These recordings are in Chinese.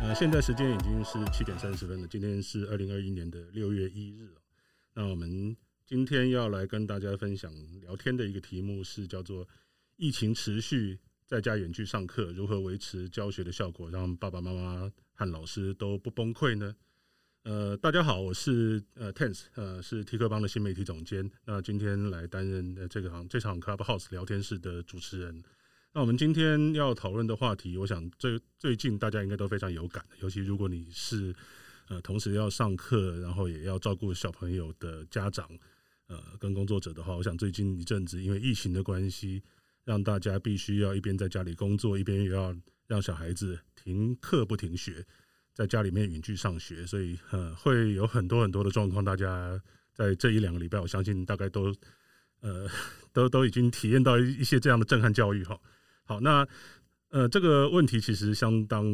呃，现在时间已经是七点三十分了。今天是二零二一年的六月一日。那我们今天要来跟大家分享聊天的一个题目是叫做“疫情持续，在家远距上课，如何维持教学的效果，让爸爸妈妈和老师都不崩溃呢？”呃，大家好，我是呃 Tense，呃是 T 课帮的新媒体总监。那今天来担任呃这个行这场 Clubhouse 聊天室的主持人。那我们今天要讨论的话题，我想最最近大家应该都非常有感，尤其如果你是呃同时要上课，然后也要照顾小朋友的家长，呃跟工作者的话，我想最近一阵子因为疫情的关系，让大家必须要一边在家里工作，一边又要让小孩子停课不停学，在家里面远距上学，所以呃会有很多很多的状况，大家在这一两个礼拜，我相信大概都呃 都都已经体验到一些这样的震撼教育哈。好，那呃，这个问题其实相当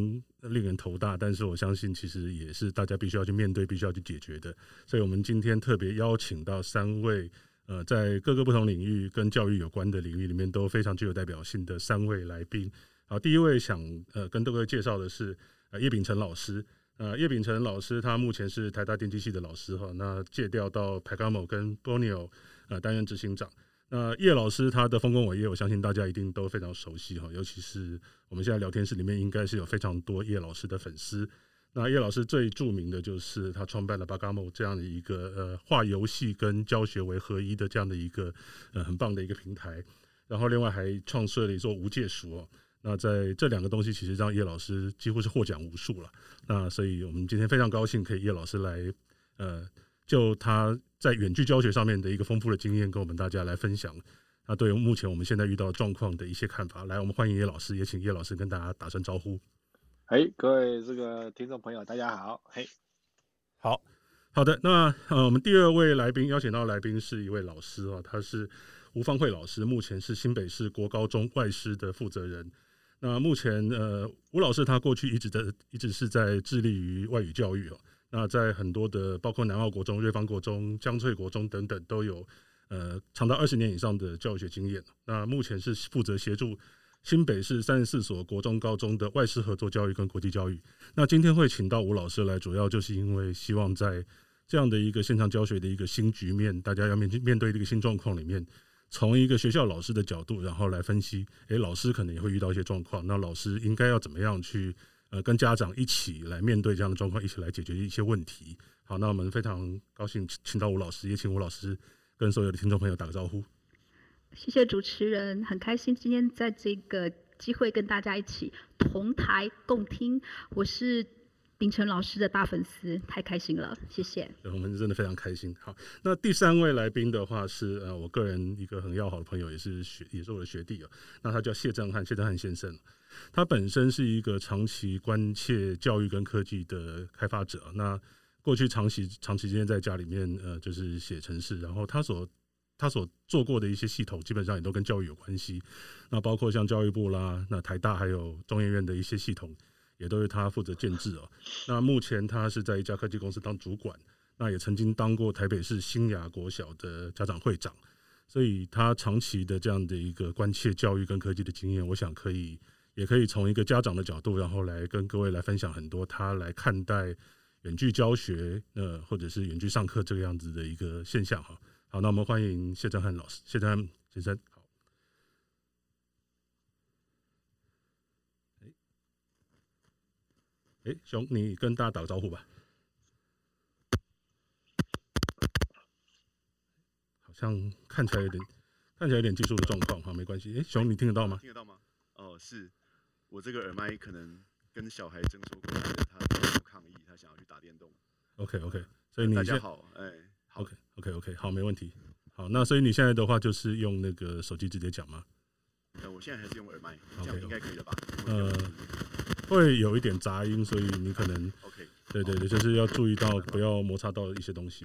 令人头大，但是我相信其实也是大家必须要去面对、必须要去解决的。所以，我们今天特别邀请到三位呃，在各个不同领域跟教育有关的领域里面都非常具有代表性的三位来宾。好，第一位想呃跟各位介绍的是呃叶秉成老师。呃，叶秉成老师他目前是台大电机系的老师哈，那借调到 Pagamo 跟 Borneo 呃担任执行长。那叶老师他的丰功伟业，我相信大家一定都非常熟悉哈，尤其是我们现在聊天室里面应该是有非常多叶老师的粉丝。那叶老师最著名的就是他创办了 Pagamo 这样的一个呃画游戏跟教学为合一的这样的一个呃很棒的一个平台，然后另外还创设了一座无界书哦。那在这两个东西，其实让叶老师几乎是获奖无数了。那所以我们今天非常高兴可以叶老师来呃。就他在远距教学上面的一个丰富的经验，跟我们大家来分享他对于目前我们现在遇到的状况的一些看法。来，我们欢迎叶老师，也请叶老师跟大家打声招呼。哎，各位这个听众朋友，大家好。嘿，好好的。那呃，我们第二位来宾邀请到的来宾是一位老师啊，他是吴方慧老师，目前是新北市国高中外师的负责人。那目前呃，吴老师他过去一直的一直是在致力于外语教育哦。那在很多的，包括南澳国中、瑞芳国中、江翠国中等等，都有呃长达二十年以上的教学经验。那目前是负责协助新北市三十四所国中、高中的外师合作教育跟国际教育。那今天会请到吴老师来，主要就是因为希望在这样的一个线上教学的一个新局面，大家要面面对这个新状况里面，从一个学校老师的角度，然后来分析，诶、老师可能也会遇到一些状况，那老师应该要怎么样去？呃，跟家长一起来面对这样的状况，一起来解决一些问题。好，那我们非常高兴请到吴老师，也请吴老师跟所有的听众朋友打个招呼。谢谢主持人，很开心今天在这个机会跟大家一起同台共听。我是秉承老师的大粉丝，太开心了，谢谢。我们真的非常开心。好，那第三位来宾的话是呃，我个人一个很要好的朋友，也是学，也是我的学弟哦。那他叫谢正汉，谢正汉先生。他本身是一个长期关切教育跟科技的开发者。那过去长期长期间在家里面，呃，就是写程式。然后他所他所做过的一些系统，基本上也都跟教育有关系。那包括像教育部啦，那台大还有中研院的一些系统，也都是他负责建制哦。那目前他是在一家科技公司当主管，那也曾经当过台北市新雅国小的家长会长。所以他长期的这样的一个关切教育跟科技的经验，我想可以。也可以从一个家长的角度，然后来跟各位来分享很多他来看待远距教学，呃，或者是远距上课这个样子的一个现象哈。好，那我们欢迎谢正汉老师，谢正汉先生。好，哎，哎，熊，你跟大家打个招呼吧。好像看起来有点，看起来有点技术的状况哈，没关系。哎，熊，你听得到吗？听得到吗？哦，是。我这个耳麦可能跟小孩争说过，他不抗议，他想要去打电动。OK OK，所以你大家好，哎、欸，OK OK OK，好，没问题。好，那所以你现在的话就是用那个手机直接讲吗？呃，我现在还是用耳麦，这样应该可以了吧？呃，会有一点杂音，所以你可能 OK，对对对，就是要注意到不要摩擦到一些东西。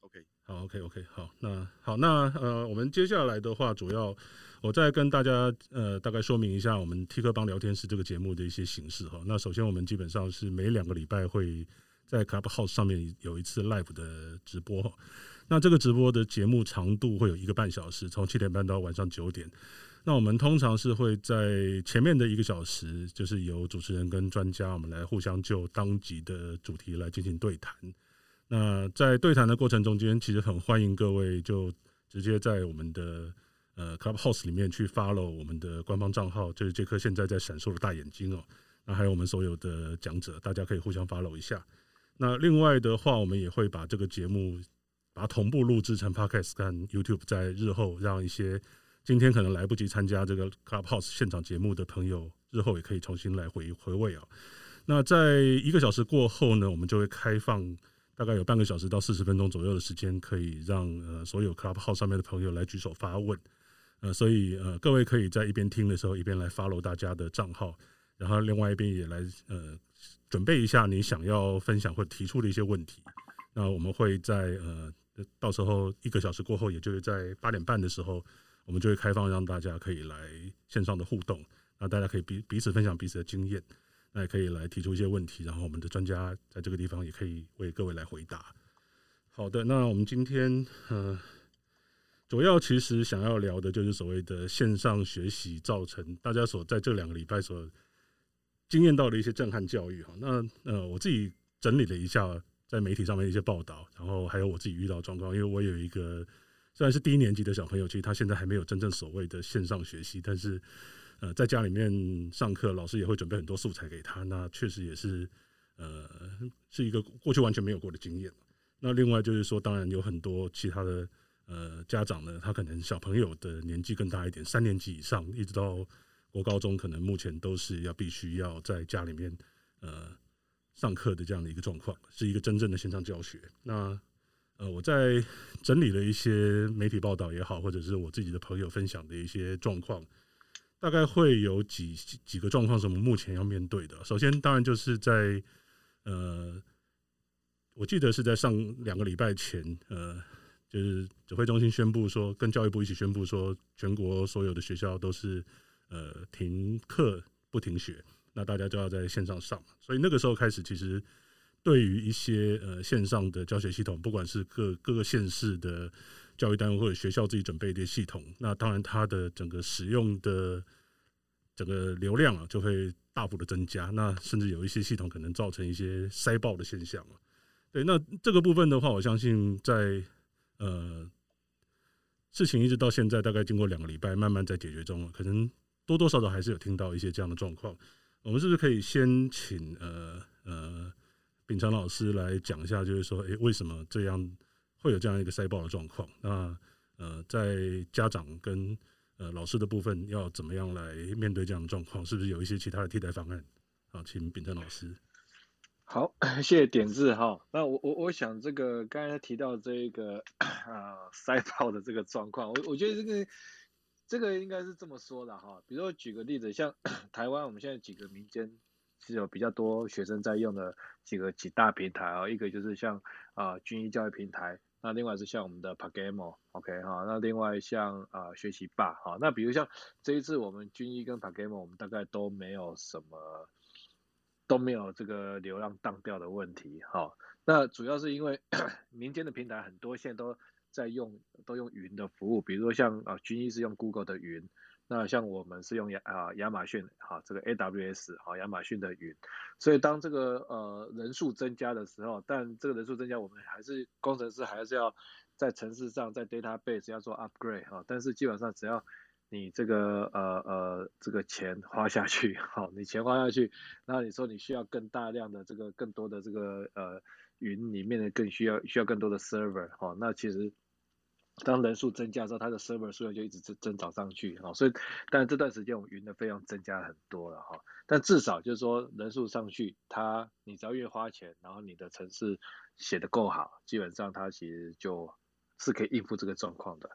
OK，好，OK OK，好，那好，那呃，我们接下来的话主要。我再跟大家呃大概说明一下我们 T 课帮聊天室这个节目的一些形式哈。那首先我们基本上是每两个礼拜会在 Clubhouse 上面有一次 live 的直播。那这个直播的节目长度会有一个半小时，从七点半到晚上九点。那我们通常是会在前面的一个小时，就是由主持人跟专家，我们来互相就当集的主题来进行对谈。那在对谈的过程中间，其实很欢迎各位就直接在我们的呃 Clubhouse 里面去 follow 我们的官方账号，就是这颗现在在闪烁的大眼睛哦。那还有我们所有的讲者，大家可以互相 follow 一下。那另外的话，我们也会把这个节目把它同步录制成 Podcast 跟 YouTube，在日后让一些。今天可能来不及参加这个 Clubhouse 现场节目的朋友，日后也可以重新来回回味啊。那在一个小时过后呢，我们就会开放大概有半个小时到四十分钟左右的时间，可以让呃所有 Clubhouse 上面的朋友来举手发问。呃，所以呃各位可以在一边听的时候，一边来 follow 大家的账号，然后另外一边也来呃准备一下你想要分享或提出的一些问题。那我们会在呃到时候一个小时过后，也就是在八点半的时候。我们就会开放让大家可以来线上的互动，那大家可以彼彼此分享彼此的经验，那也可以来提出一些问题，然后我们的专家在这个地方也可以为各位来回答。好的，那我们今天呃，主要其实想要聊的就是所谓的线上学习造成大家所在这两个礼拜所经验到的一些震撼教育哈。那呃，我自己整理了一下在媒体上面的一些报道，然后还有我自己遇到状况，因为我有一个。虽然是低年级的小朋友，其实他现在还没有真正所谓的线上学习，但是，呃，在家里面上课，老师也会准备很多素材给他。那确实也是，呃，是一个过去完全没有过的经验。那另外就是说，当然有很多其他的呃家长呢，他可能小朋友的年纪更大一点，三年级以上，一直到国高中，可能目前都是要必须要在家里面呃上课的这样的一个状况，是一个真正的线上教学。那呃，我在整理了一些媒体报道也好，或者是我自己的朋友分享的一些状况，大概会有几几个状况是我们目前要面对的。首先，当然就是在呃，我记得是在上两个礼拜前，呃，就是指挥中心宣布说，跟教育部一起宣布说，全国所有的学校都是呃停课不停学，那大家就要在线上上。所以那个时候开始，其实。对于一些呃线上的教学系统，不管是各各个县市的教育单位或者学校自己准备的系统，那当然它的整个使用的整个流量啊就会大幅的增加，那甚至有一些系统可能造成一些塞爆的现象。对，那这个部分的话，我相信在呃事情一直到现在大概经过两个礼拜，慢慢在解决中了，可能多多少少还是有听到一些这样的状况。我们是不是可以先请呃呃？秉承老师来讲一下，就是说，诶，为什么这样会有这样一个塞爆的状况？那呃，在家长跟呃老师的部分，要怎么样来面对这样的状况？是不是有一些其他的替代方案？好，请秉承老师。好，谢谢点字哈。那我我我想这个刚才提到这个 啊塞爆的这个状况，我我觉得这个这个应该是这么说的哈。比如说举个例子，像 台湾我们现在几个民间。是有比较多学生在用的几个几大平台啊，一个就是像啊军医教育平台，那另外是像我们的 PaGamO，OK 哈，那另外像啊学习霸，哈，那比如像这一次我们军医跟 PaGamO，我们大概都没有什么都没有这个流量当掉的问题，哈，那主要是因为 民间的平台很多现在都在用都用云的服务，比如说像啊军医是用 Google 的云。那像我们是用亚啊亚马逊哈这个 AWS 哈亚马逊的云，所以当这个呃人数增加的时候，但这个人数增加，我们还是工程师还是要在程式上在 database 要做 upgrade 哈，但是基本上只要你这个呃呃这个钱花下去好，你钱花下去，那你说你需要更大量的这个更多的这个呃云里面的更需要需要更多的 server 哈，那其实。当人数增加之后，它的 server 数量就一直增增长上去，哈，所以，但这段时间我们云的费用增加很多了，哈，但至少就是说人数上去，它你只要越花钱，然后你的程式写得够好，基本上它其实就是可以应付这个状况的。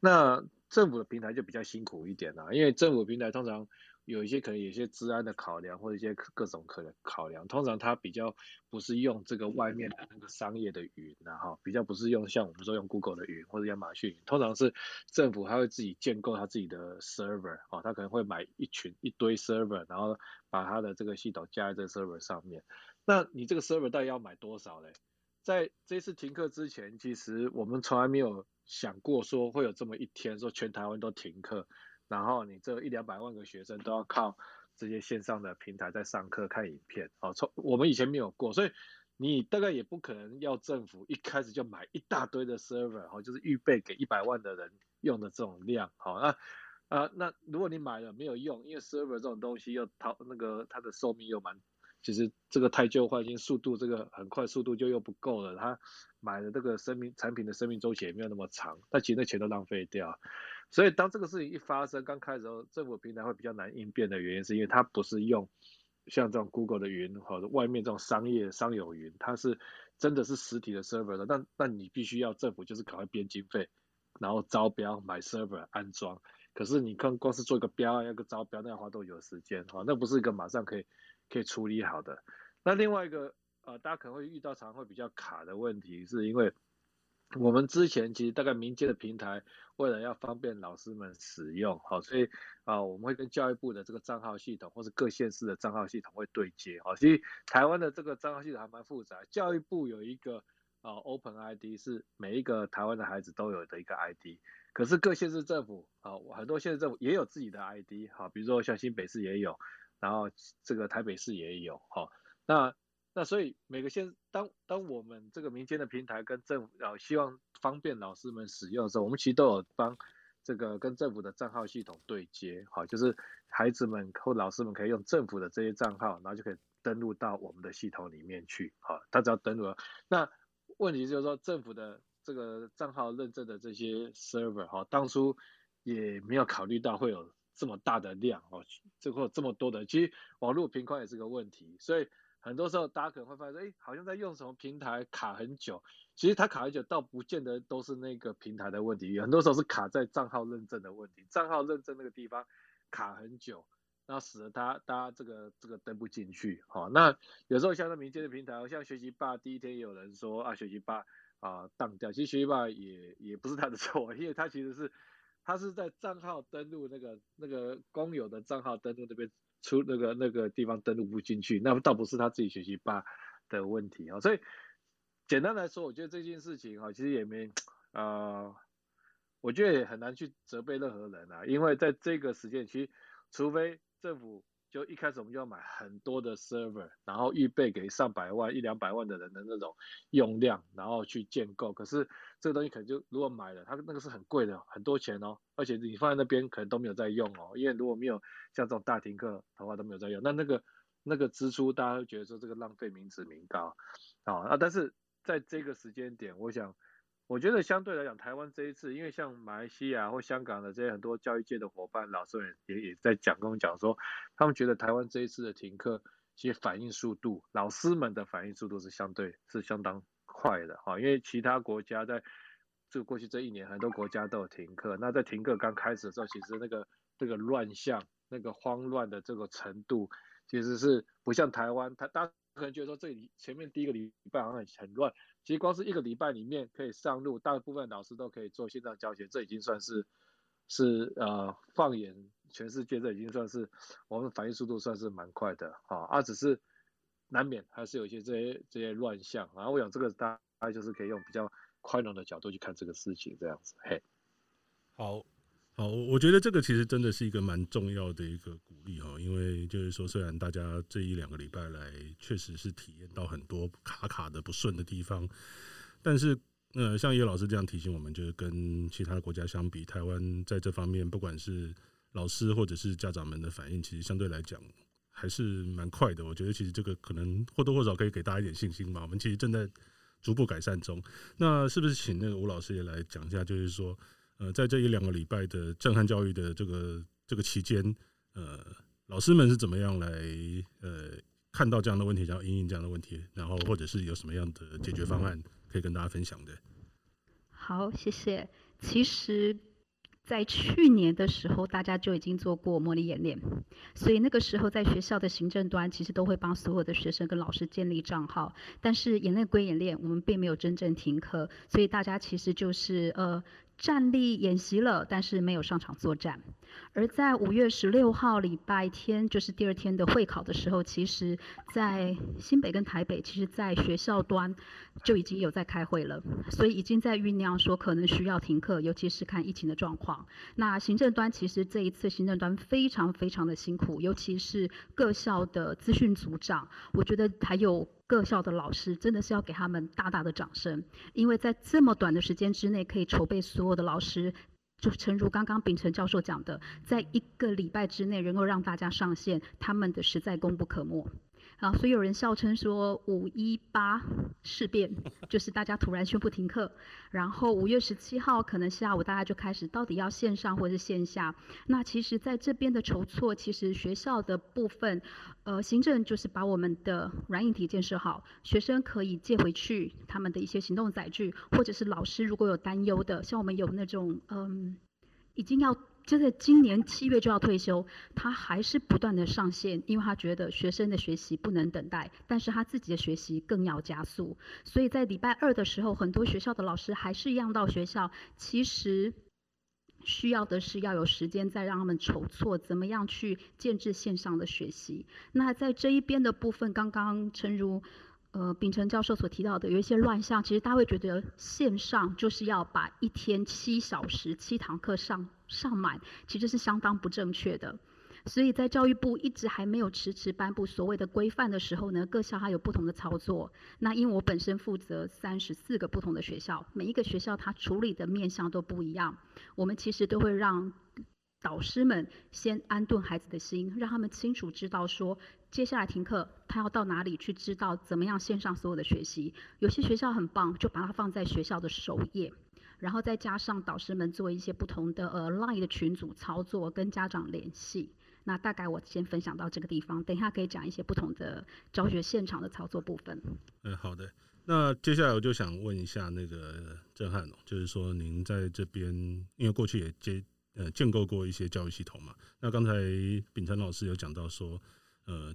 那政府的平台就比较辛苦一点了，因为政府平台通常。有一些可能有些治安的考量，或者一些各种可能考量，通常它比较不是用这个外面的那个商业的云，然后比较不是用像我们说用 Google 的云或者亚马逊云，通常是政府它会自己建构它自己的 server，哦，它可能会买一群一堆 server，然后把它的这个系统加在这个 server 上面。那你这个 server 到底要买多少嘞？在这次停课之前，其实我们从来没有想过说会有这么一天，说全台湾都停课。然后你这一两百万个学生都要靠这些线上的平台在上课看影片，哦，从我们以前没有过，所以你大概也不可能要政府一开始就买一大堆的 server，哦，就是预备给一百万的人用的这种量，好，那啊那如果你买了没有用，因为 server 这种东西又淘那个它的寿命又蛮。其实这个太旧换新速度，这个很快速度就又不够了。他买的这个生命产品的生命周期也没有那么长，但其实那钱都浪费掉。所以当这个事情一发生，刚开始的时候，政府平台会比较难应变的原因，是因为它不是用像这种 Google 的云或者外面这种商业商有云，它是真的是实体的 server 的。但但你必须要政府就是赶快编经费，然后招标买 server 安装。可是你看光是做一个标，要个招标，那要花多久时间？哈，那不是一个马上可以。可以处理好的。那另外一个呃，大家可能会遇到常会比较卡的问题，是因为我们之前其实大概民间的平台为了要方便老师们使用，好，所以啊、我们会跟教育部的这个账号系统或是各县市的账号系统会对接，好，其实台湾的这个账号系统还蛮复杂。教育部有一个啊、Open ID 是每一个台湾的孩子都有的一个 ID，可是各县市政府啊、很多县市政府也有自己的 ID，好，比如说像新北市也有。然后这个台北市也有哈，那那所以每个县当当我们这个民间的平台跟政府啊希望方便老师们使用的时候，我们其实都有帮这个跟政府的账号系统对接，好，就是孩子们或老师们可以用政府的这些账号，然后就可以登录到我们的系统里面去，好，他只要登录了，那问题就是说政府的这个账号认证的这些 server 哈，当初也没有考虑到会有。这么大的量哦，这或这么多的，其实网络频宽也是个问题，所以很多时候大家可能会发现，哎，好像在用什么平台卡很久，其实它卡很久倒不见得都是那个平台的问题，很多时候是卡在账号认证的问题，账号认证那个地方卡很久，然后使得它大家这个这个登不进去，好，那有时候像那民间的平台，像学习吧第一天也有人说啊，学习吧啊当掉，其实学习吧也也不是他的错，因为他其实是。他是在账号登录那个那个公有的账号登录那边出那个那个地方登录不进去，那倒不是他自己学习吧的问题啊。所以简单来说，我觉得这件事情啊，其实也没啊、呃，我觉得也很难去责备任何人啊，因为在这个时间，其实除非政府。就一开始我们就要买很多的 server，然后预备给上百万、一两百万的人的那种用量，然后去建构。可是这个东西可能就如果买了，它那个是很贵的，很多钱哦。而且你放在那边可能都没有在用哦，因为如果没有像这种大停课的话都没有在用，那那个那个支出大家会觉得说这个浪费民脂民膏啊啊！但是在这个时间点，我想。我觉得相对来讲，台湾这一次，因为像马来西亚或香港的这些很多教育界的伙伴、老师们也也在讲，跟我讲说，他们觉得台湾这一次的停课，其实反应速度，老师们的反应速度是相对是相当快的哈。因为其他国家在这个过去这一年，很多国家都有停课。那在停课刚开始的时候，其实那个这个乱象、那个慌乱的这个程度，其实是不像台湾，他大可能觉得说，这里前面第一个礼拜好像很乱。其实光是一个礼拜里面可以上路，大部分老师都可以做线上教学，这已经算是是呃，放眼全世界，这已经算是我们反应速度算是蛮快的啊。啊，只是难免还是有一些这些这些乱象。然后我想这个大家就是可以用比较宽容的角度去看这个事情，这样子。嘿，好。好，我我觉得这个其实真的是一个蛮重要的一个鼓励哈，因为就是说，虽然大家这一两个礼拜来确实是体验到很多卡卡的不顺的地方，但是呃，像叶老师这样提醒我们，就是跟其他的国家相比，台湾在这方面不管是老师或者是家长们的反应，其实相对来讲还是蛮快的。我觉得其实这个可能或多或少可以给大家一点信心吧。我们其实正在逐步改善中。那是不是请那个吴老师也来讲一下，就是说？呃，在这一两个礼拜的震撼教育的这个这个期间，呃，老师们是怎么样来呃看到这样的问题，然后因应这样的问题，然后或者是有什么样的解决方案可以跟大家分享的？好，谢谢。其实。在去年的时候，大家就已经做过模拟演练，所以那个时候在学校的行政端，其实都会帮所有的学生跟老师建立账号。但是演练归演练，我们并没有真正停课，所以大家其实就是呃站立演习了，但是没有上场作战。而在五月十六号礼拜天，就是第二天的会考的时候，其实，在新北跟台北，其实在学校端就已经有在开会了，所以已经在酝酿说可能需要停课，尤其是看疫情的状况。那行政端其实这一次行政端非常非常的辛苦，尤其是各校的资讯组长，我觉得还有各校的老师，真的是要给他们大大的掌声，因为在这么短的时间之内，可以筹备所有的老师。就诚如刚刚秉承教授讲的，在一个礼拜之内能够让大家上线，他们的实在功不可没。啊，所以有人笑称说五一八事变就是大家突然宣布停课，然后五月十七号可能下午大家就开始到底要线上或是线下。那其实在这边的筹措，其实学校的部分，呃，行政就是把我们的软硬体建设好，学生可以借回去他们的一些行动载具，或者是老师如果有担忧的，像我们有那种嗯，已经要。就在今年七月就要退休，他还是不断的上线，因为他觉得学生的学习不能等待，但是他自己的学习更要加速。所以在礼拜二的时候，很多学校的老师还是一样到学校，其实需要的是要有时间再让他们筹措怎么样去建置线上的学习。那在这一边的部分，刚刚诚如。呃，秉承教授所提到的有一些乱象，其实大家会觉得线上就是要把一天七小时七堂课上上满，其实是相当不正确的。所以在教育部一直还没有迟迟颁布所谓的规范的时候呢，各校还有不同的操作。那因为我本身负责三十四个不同的学校，每一个学校它处理的面向都不一样，我们其实都会让。导师们先安顿孩子的心，让他们清楚知道说，接下来停课，他要到哪里去知道怎么样线上所有的学习。有些学校很棒，就把它放在学校的首页，然后再加上导师们做一些不同的呃 Line 的群组操作，跟家长联系。那大概我先分享到这个地方，等一下可以讲一些不同的教学现场的操作部分。嗯，好的。那接下来我就想问一下那个震撼，就是说您在这边，因为过去也接。呃，建构过一些教育系统嘛？那刚才秉承老师有讲到说，呃，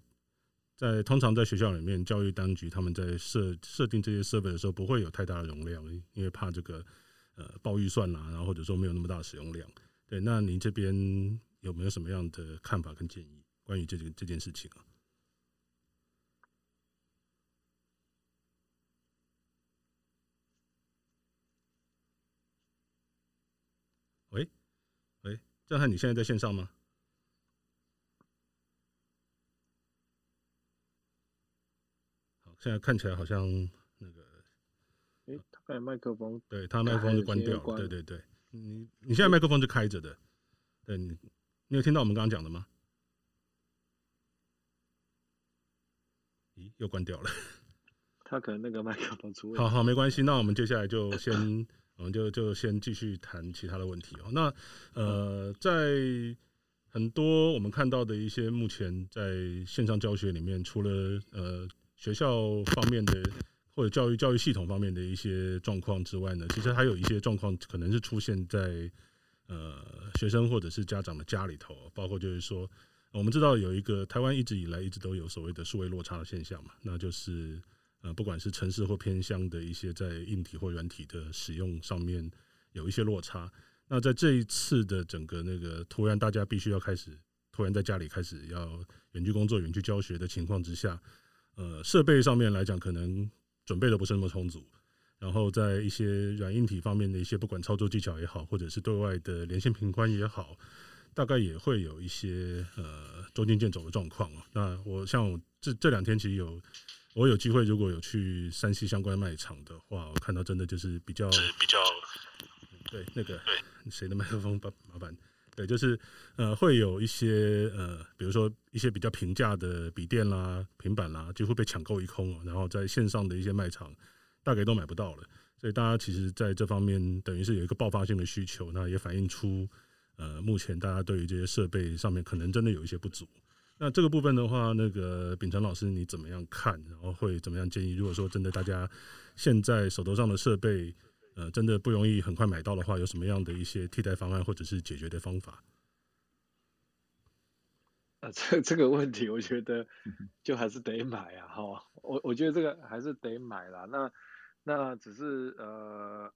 在通常在学校里面，教育当局他们在设设定这些设备的时候，不会有太大的容量，因为怕这个呃爆预算啊，然后或者说没有那么大的使用量。对，那您这边有没有什么样的看法跟建议关于这件这件事情啊？喂？喂，郑汉，你现在在线上吗？现在看起来好像那个，哎、欸，他麦克风，对他麦克风就关掉了，对对对，你你现在麦克风是开着的，对你，你有听到我们刚刚讲的吗？咦，又关掉了，他可能那个麦克风出问 题。好好，没关系，那我们接下来就先。我们就就先继续谈其他的问题哦。那呃，在很多我们看到的一些目前在线上教学里面，除了呃学校方面的或者教育教育系统方面的一些状况之外呢，其实还有一些状况可能是出现在呃学生或者是家长的家里头，包括就是说，我们知道有一个台湾一直以来一直都有所谓的数位落差的现象嘛，那就是。呃，不管是城市或偏乡的一些在硬体或软体的使用上面有一些落差，那在这一次的整个那个突然大家必须要开始突然在家里开始要远距工作、远距教学的情况之下，呃，设备上面来讲可能准备的不是那么充足，然后在一些软硬体方面的一些不管操作技巧也好，或者是对外的连线频宽也好，大概也会有一些呃捉襟见肘的状况。那我像我这这两天其实有。我有机会，如果有去山西相关卖场的话，我看到真的就是比较比较，对那个对谁的麦克风，麻烦，对，就是呃会有一些呃，比如说一些比较平价的笔电啦、平板啦，几乎被抢购一空，然后在线上的一些卖场大概都买不到了，所以大家其实在这方面等于是有一个爆发性的需求，那也反映出呃目前大家对于这些设备上面可能真的有一些不足。那这个部分的话，那个秉承老师你怎么样看？然后会怎么样建议？如果说真的大家现在手头上的设备，呃，真的不容易很快买到的话，有什么样的一些替代方案或者是解决的方法？啊，这这个问题我觉得就还是得买啊，哈，我我觉得这个还是得买啦。那那只是呃，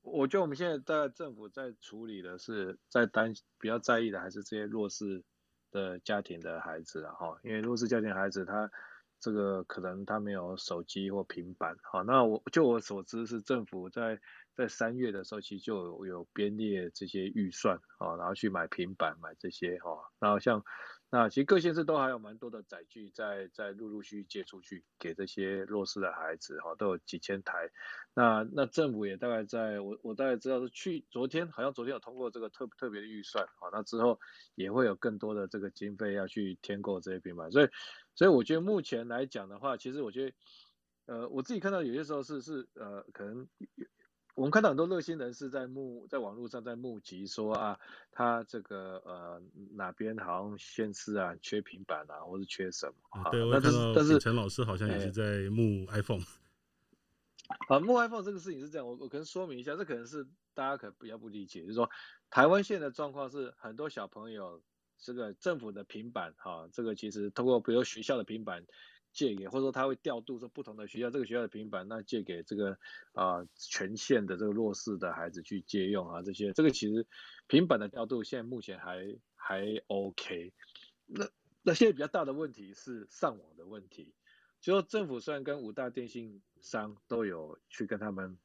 我觉得我们现在在政府在处理的是在担比较在意的还是这些弱势的家庭的孩子啊哈，因为弱势家庭的孩子他这个可能他没有手机或平板，好，那我就我所知是政府在在三月的时候其实就有有编列这些预算啊，然后去买平板买这些哈，然后像。那其实各县市都还有蛮多的载具在在陆陆续续借出去给这些弱势的孩子哈，都有几千台。那那政府也大概在我我大概知道是去昨天好像昨天有通过这个特特别的预算啊，那之后也会有更多的这个经费要去添购这些平板。所以所以我觉得目前来讲的话，其实我觉得呃我自己看到有些时候是是呃可能。我们看到很多热心人士在募，在网络上在募集说啊，他这个呃哪边好像县市啊缺平板啊，或是缺什么。啊、对，我看到但是陈老师好像也是在募 iPhone。啊，募 iPhone 这个事情是这样，我我可能说明一下，这可能是大家可能比较不理解，就是说台湾现在的状况是很多小朋友这个政府的平板哈、这个其实通过比如学校的平板。借给或者说他会调度说不同的学校，这个学校的平板，那借给这个啊、全县的这个弱势的孩子去借用啊，这些这个其实平板的调度现在目前还还 OK。那那现在比较大的问题是上网的问题，就说政府虽然跟五大电信商都有去跟他们，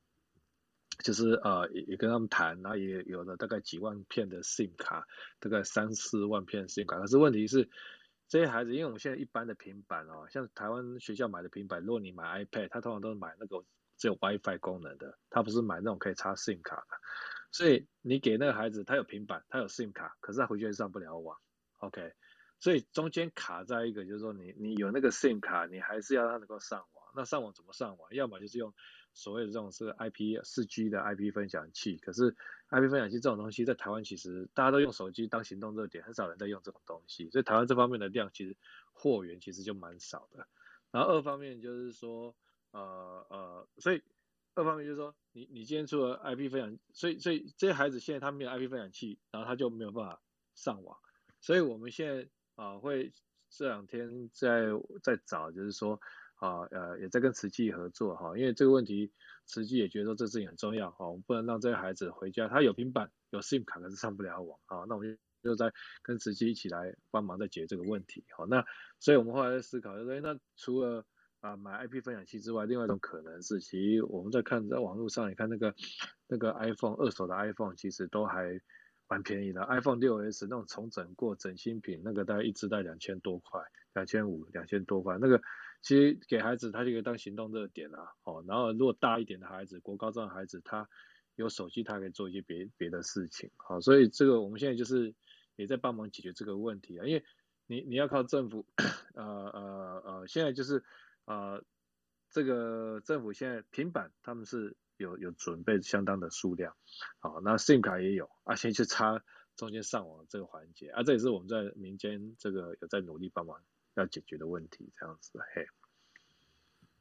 就是呃也也跟他们谈，然后也有了大概几万片的 SIM 卡，大概三四万片 SIM 卡，可是问题是。这些孩子，因为我们现在一般的平板哦，像台湾学校买的平板，如果你买 iPad，他通常都是买那个只有 WiFi 功能的，他不是买那种可以插 SIM 卡的。所以你给那个孩子，他有平板，他有 SIM 卡，可是他回去上不了网，OK？所以中间卡在一个，就是说你你有那个 SIM 卡，你还是要他能够上网。那上网怎么上网？要么就是用。所谓的这种是 IP 四 G 的 IP 分享器，可是 IP 分享器这种东西在台湾其实大家都用手机当行动热点，很少人在用这种东西，所以台湾这方面的量其实货源其实就蛮少的。然后二方面就是说，呃呃，所以二方面就是说，你你今天出了 IP 分享，所以所以这些孩子现在他没有 IP 分享器，然后他就没有办法上网，所以我们现在啊、呃、会这两天在在找，就是说。啊，呃，也在跟慈济合作哈，因为这个问题，慈济也觉得说这事情很重要哈，我们不能让这些孩子回家，他有平板有 SIM 卡，可是上不了网啊，那我们就就在跟慈济一起来帮忙在解这个问题，好，那所以我们后来在思考，就说那除了啊买 IP 分享器之外，另外一种可能是，其实我们在看在网络上，你看那个那个 iPhone 二手的 iPhone 其实都还蛮便宜的，iPhone 六 S 那种重整过整新品，那个大概一支在两千多块，两千五两千多块那个。其实给孩子他就可以当行动热点啊，哦，然后如果大一点的孩子，国高中的孩子，他有手机，他可以做一些别别的事情，好，所以这个我们现在就是也在帮忙解决这个问题啊，因为你你要靠政府，呃呃呃，现在就是呃这个政府现在平板他们是有有准备相当的数量，好，那 SIM 卡也有，啊，先去插中间上网这个环节，啊，这也是我们在民间这个有在努力帮忙。要解决的问题，这样子嘿。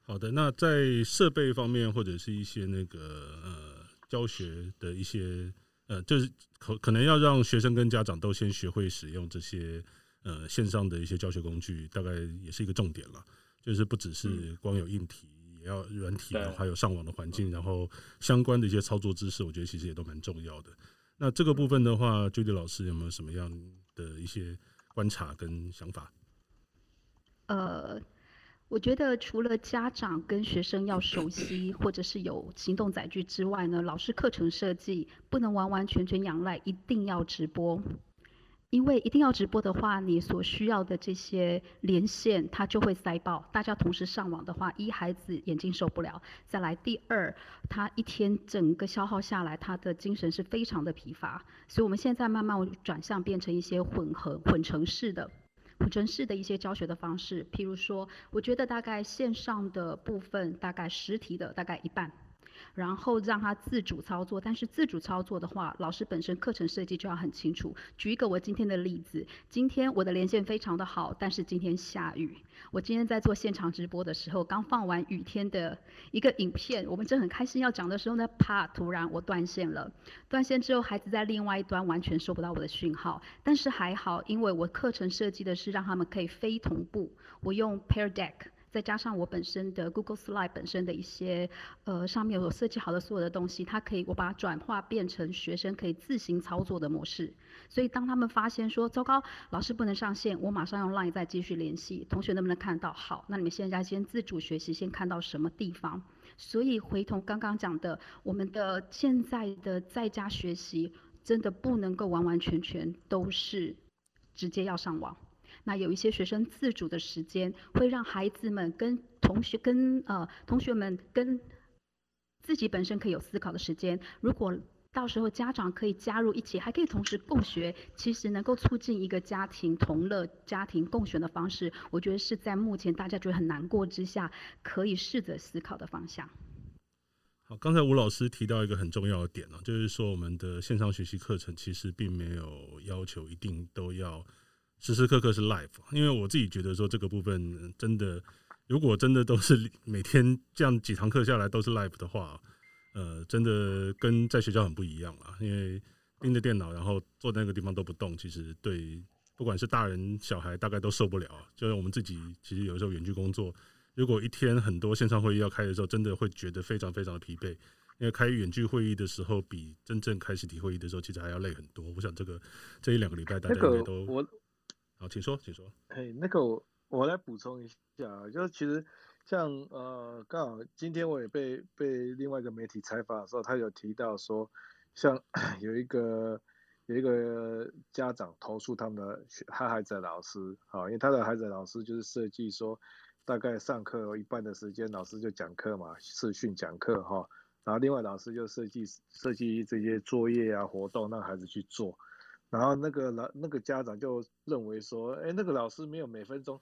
好的，那在设备方面，或者是一些那个呃教学的一些呃，就是可可能要让学生跟家长都先学会使用这些呃线上的一些教学工具，大概也是一个重点了。就是不只是光有硬体，嗯、也要软体，然后还有上网的环境，然后相关的一些操作知识，我觉得其实也都蛮重要的。那这个部分的话，Judy 老师有没有什么样的一些观察跟想法？呃，我觉得除了家长跟学生要熟悉，或者是有行动载具之外呢，老师课程设计不能完完全全仰赖一定要直播，因为一定要直播的话，你所需要的这些连线它就会塞爆，大家同时上网的话，一孩子眼睛受不了，再来第二，他一天整个消耗下来，他的精神是非常的疲乏，所以我们现在慢慢转向变成一些混合混成式的。普城市的一些教学的方式，譬如说，我觉得大概线上的部分，大概实体的大概一半。然后让他自主操作，但是自主操作的话，老师本身课程设计就要很清楚。举一个我今天的例子，今天我的连线非常的好，但是今天下雨。我今天在做现场直播的时候，刚放完雨天的一个影片，我们正很开心要讲的时候呢，啪，突然我断线了。断线之后，孩子在另外一端完全收不到我的讯号，但是还好，因为我课程设计的是让他们可以非同步，我用 Pear Deck。再加上我本身的 Google Slide 本身的一些呃上面有设计好的所有的东西，它可以我把它转化变成学生可以自行操作的模式。所以当他们发现说糟糕，老师不能上线，我马上用 Line 再继续联系同学，能不能看到？好，那你们现在先自主学习，先看到什么地方？所以回头刚刚讲的，我们的现在的在家学习真的不能够完完全全都是直接要上网。那有一些学生自主的时间，会让孩子们跟同学跟呃同学们跟自己本身可以有思考的时间。如果到时候家长可以加入一起，还可以同时共学，其实能够促进一个家庭同乐、家庭共学的方式，我觉得是在目前大家觉得很难过之下，可以试着思考的方向。好，刚才吴老师提到一个很重要的点呢，就是说我们的线上学习课程其实并没有要求一定都要。时时刻刻是 live，因为我自己觉得说这个部分真的，如果真的都是 每天这样几堂课下来都是 live 的话，呃，真的跟在学校很不一样了。因为盯着电脑，然后坐在那个地方都不动，其实对不管是大人小孩大概都受不了。就是我们自己其实有时候远距工作，如果一天很多线上会议要开的时候，真的会觉得非常非常的疲惫。因为开远距会议的时候，比真正开实体会议的时候，其实还要累很多。我想这个这一两个礼拜大家应该都我。好，请说，请说。哎，那个我我来补充一下，就是其实像呃，刚好今天我也被被另外一个媒体采访的时候，他有提到说，像 有一个有一个家长投诉他们的他孩子的老师，好，因为他的孩子老师就是设计说，大概上课有一半的时间老师就讲课嘛，视讯讲课哈，然后另外老师就设计设计这些作业啊活动让孩子去做。然后那个老那个家长就认为说，哎，那个老师没有每分钟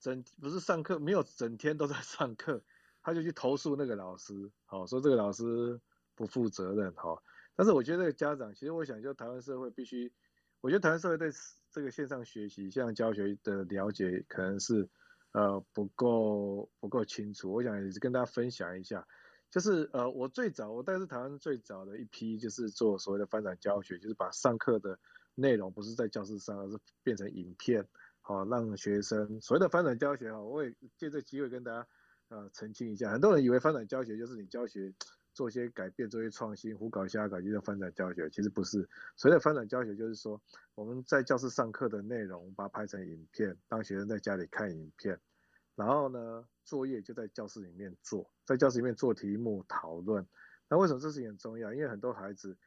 整不是上课没有整天都在上课，他就去投诉那个老师，好说这个老师不负责任，哈。但是我觉得这个家长，其实我想就台湾社会必须，我觉得台湾社会对这个线上学习、线上教学的了解可能是呃不够不够清楚。我想也是跟大家分享一下，就是呃我最早我大概是台湾最早的一批就是做所谓的翻转教学，就是把上课的内容不是在教室上，而是变成影片，好让学生所谓的翻转教学哈，我也借这机会跟大家呃澄清一下，很多人以为翻转教学就是你教学做些改变、做些创新、胡搞瞎搞就叫翻转教学，其实不是。所谓的翻转教学就是说我们在教室上课的内容，把它拍成影片，让学生在家里看影片，然后呢作业就在教室里面做，在教室里面做题目讨论。那为什么这事情很重要？因为很多孩子。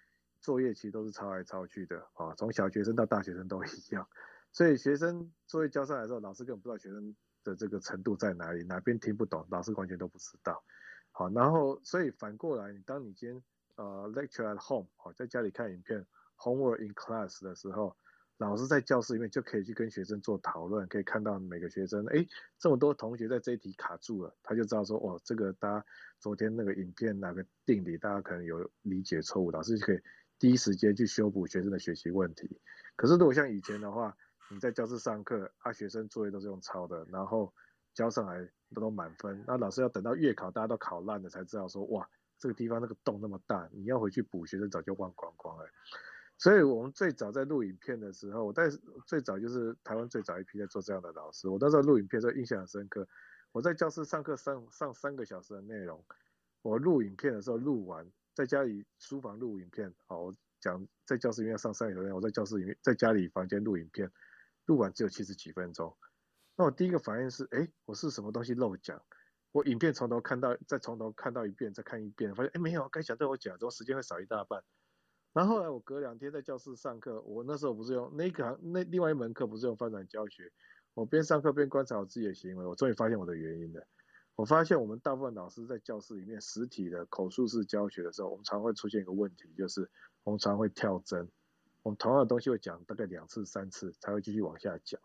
作业其实都是抄来抄去的啊，从小学生到大学生都一样，所以学生作业交上来之后，老师根本不知道学生的这个程度在哪里，哪边听不懂，老师完全都不知道。好，然后所以反过来，当你今天呃 lecture at home 好，在家里看影片，homework in class 的时候，老师在教室里面就可以去跟学生做讨论，可以看到每个学生，哎，这么多同学在这一题卡住了，他就知道说，哦，这个大家昨天那个影片哪个定理，大家可能有理解错误，老师就可以。第一时间去修补学生的学习问题。可是如果像以前的话，你在教室上课，啊，学生作业都是用抄的，然后交上来都都满分，那老师要等到月考大家都考烂了才知道说，哇，这个地方那个洞那么大，你要回去补，学生早就忘光光了。所以我们最早在录影片的时候，我在最早就是台湾最早一批在做这样的老师，我那时候录影片的时候印象很深刻。我在教室上课上上三个小时的内容，我录影片的时候录完。在家里书房录影片，好，我讲在教室里面上三个小时，我在教室里面，在家里房间录影片，录完只有七十几分钟。那我第一个反应是，哎，我是什么东西漏讲？我影片从头看到，再从头看到一遍，再看一遍，发现，哎，没有，该讲对我讲，怎么时间会少一大半？然后后来我隔两天在教室上课，我那时候不是用那个那另外一门课不是用翻转教学，我边上课边观察我自己的行为，我终于发现我的原因了。我发现我们大部分老师在教室里面实体的口述式教学的时候，我们常会出现一个问题，就是我们常会跳针。我们同样的东西会讲大概两次、三次才会继续往下讲。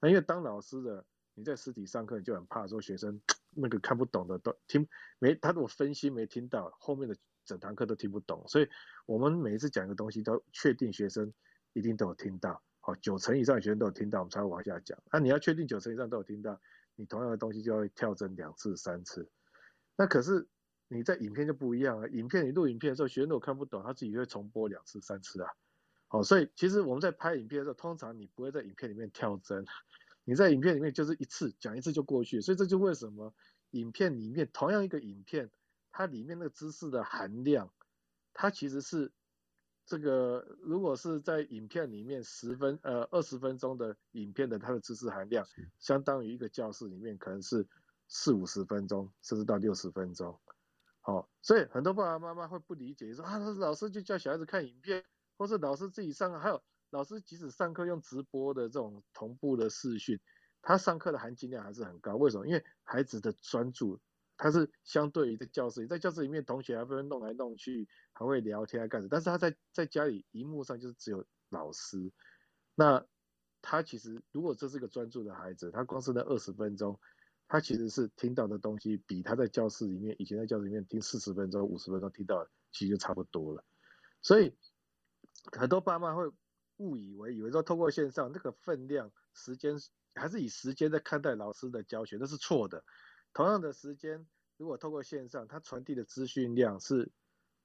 那因为当老师的你在实体上课，你就很怕说学生 那个看不懂的都听没，他如果分析没听到，后面的整堂课都听不懂。所以我们每一次讲一个东西，都确定学生一定都有听到，好，九成以上的学生都有听到，我们才会往下讲。那你要确定九成以上都有听到。你同样的东西就会跳针两次、三次，那可是你在影片就不一样了。影片你录影片的时候，学生如果看不懂，他自己会重播两次、三次啊。好，所以其实我们在拍影片的时候，通常你不会在影片里面跳针，你在影片里面就是一次讲一次就过去，所以这就为什么影片里面同样一个影片，它里面那个知识的含量，它其实是这个如果是在影片里面十分呃二十分钟的影片的它的知识含量，相当于一个教室里面可能是四五十分钟，甚至到六十分钟。好，所以很多爸爸妈妈会不理解，说啊，老师就叫小孩子看影片，或是老师自己上课，还有。老师即使上课用直播的这种同步的视讯，他上课的含金量还是很高。为什么？因为孩子的专注，他是相对于在教室里，在教室里面同学还会弄来弄去，还会聊天啊干什么？但是他在在家里，荧幕上就是只有老师。那他其实如果这是个专注的孩子，他光是那二十分钟，他其实是听到的东西比他在教室里面以前在教室里面听四十分钟、五十分钟听到的其实就差不多了。所以很多爸妈会。误以为以为说透过线上那个分量时间还是以时间在看待老师的教学，那是错的。同样的时间，如果透过线上，他传递的资讯量是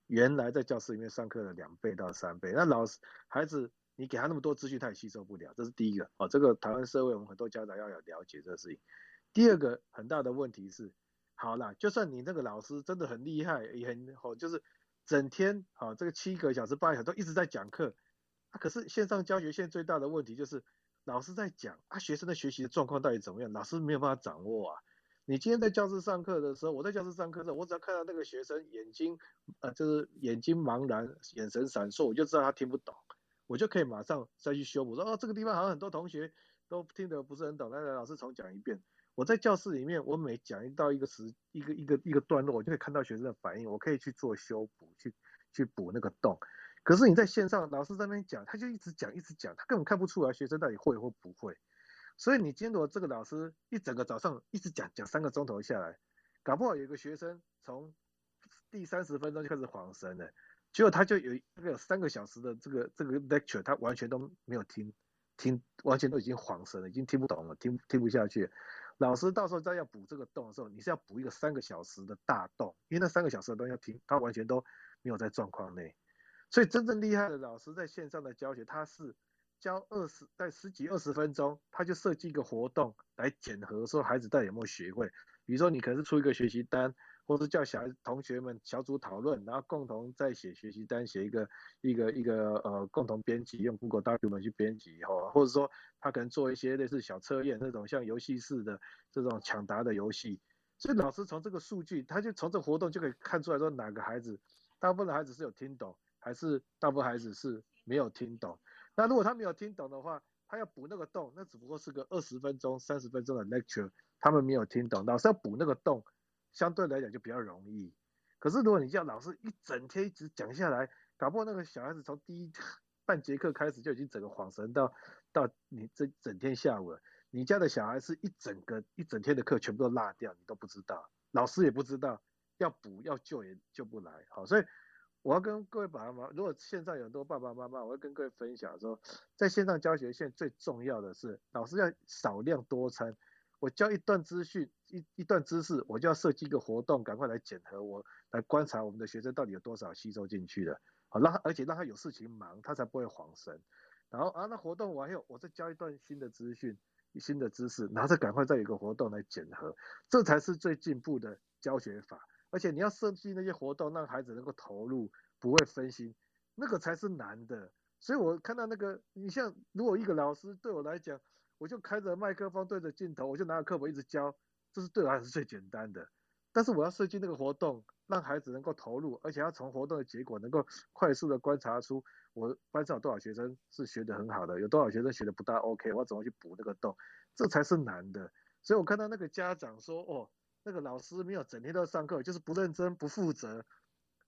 原来在教室里面上课的两倍到三倍。那老师孩子，你给他那么多资讯，他也吸收不了，这是第一个。哦，这个台湾社会，我们很多家长要有了解这个事情。第二个很大的问题是，好啦，就算你那个老师真的很厉害，也很好，就是整天好这个七个小时八个小时都一直在讲课。可是线上教学现在最大的问题就是，老师在讲啊，学生的学习的状况到底怎么样？老师没有办法掌握啊。你今天在教室上课的时候，我在教室上课的时候，我只要看到那个学生眼睛，呃，就是眼睛茫然，眼神闪烁，我就知道他听不懂，我就可以马上再去修补。说哦，这个地方好像很多同学都听得不是很懂，那，老师重讲一遍。我在教室里面，我每讲一到一个时，一个一个一个段落，我就可以看到学生的反应，我可以去做修补，去去补那个洞。可是你在线上，老师在那边讲，他就一直讲，一直讲，他根本看不出来学生到底会或不会。所以你今天如果这个老师一整个早上一直讲，讲三个钟头下来，搞不好有一个学生从第三十分钟就开始恍神了，结果他就有那个有三个小时的这个这个 lecture，他完全都没有听，听完全都已经恍神了，已经听不懂了，听听不下去。老师到时候再要补这个洞的时候，你是要补一个三个小时的大洞，因为那三个小时的东西要听，他完全都没有在状况内。所以真正厉害的老师在线上的教学，他是教二十在十几二十分钟，他就设计一个活动来检核，说孩子到底有没有学会。比如说你可能是出一个学习单，或是叫小孩同学们小组讨论，然后共同再写学习单，写一个一个一个呃共同编辑，用 Google Document 去编辑以后，或者说他可能做一些类似小测验那种像游戏式的这种抢答的游戏。所以老师从这个数据，他就从这个活动就可以看出来说哪个孩子，大部分的孩子是有听懂。还是大部分孩子是没有听懂。那如果他没有听懂的话，他要补那个洞，那只不过是个二十分钟、三十分钟的 lecture，他们没有听懂。老师要补那个洞，相对来讲就比较容易。可是如果你叫老师一整天一直讲下来，搞不好那个小孩子从第一 半节课开始就已经整个恍神到到你这整天下午了。你家的小孩是一整个一整天的课全部都落掉，你都不知道，老师也不知道，要补要救也救不来。好，所以。我要跟各位爸爸妈妈，如果线上有很多爸爸妈妈，我会跟各位分享说，在线上教学现在最重要的是，老师要少量多餐。我教一段资讯，一一段知识，我就要设计一个活动，赶快来检核，我来观察我们的学生到底有多少吸收进去的。好，让而且让他有事情忙，他才不会恍神。然后啊，那活动完后，我再教一段新的资讯、新的知识，然后再赶快再有一个活动来检核，这才是最进步的教学法。而且你要设计那些活动，让孩子能够投入，不会分心，那个才是难的。所以我看到那个，你像如果一个老师对我来讲，我就开着麦克风对着镜头，我就拿着课本一直教，这是对我来说最简单的。但是我要设计那个活动，让孩子能够投入，而且要从活动的结果能够快速的观察出我班上有多少学生是学得很好的，有多少学生学得不大 OK，我要怎么去补那个洞，这才是难的。所以我看到那个家长说，哦。那个老师没有整天都上课，就是不认真、不负责，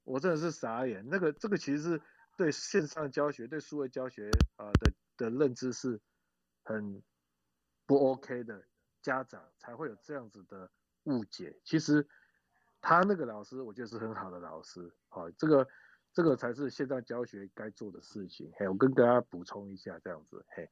我真的是傻眼。那个这个其实是对线上教学、对数位教学啊、呃、的的认知是很不 OK 的，家长才会有这样子的误解。其实他那个老师，我觉得是很好的老师。好，这个这个才是线上教学该做的事情。嘿，我跟大家补充一下，这样子，嘿。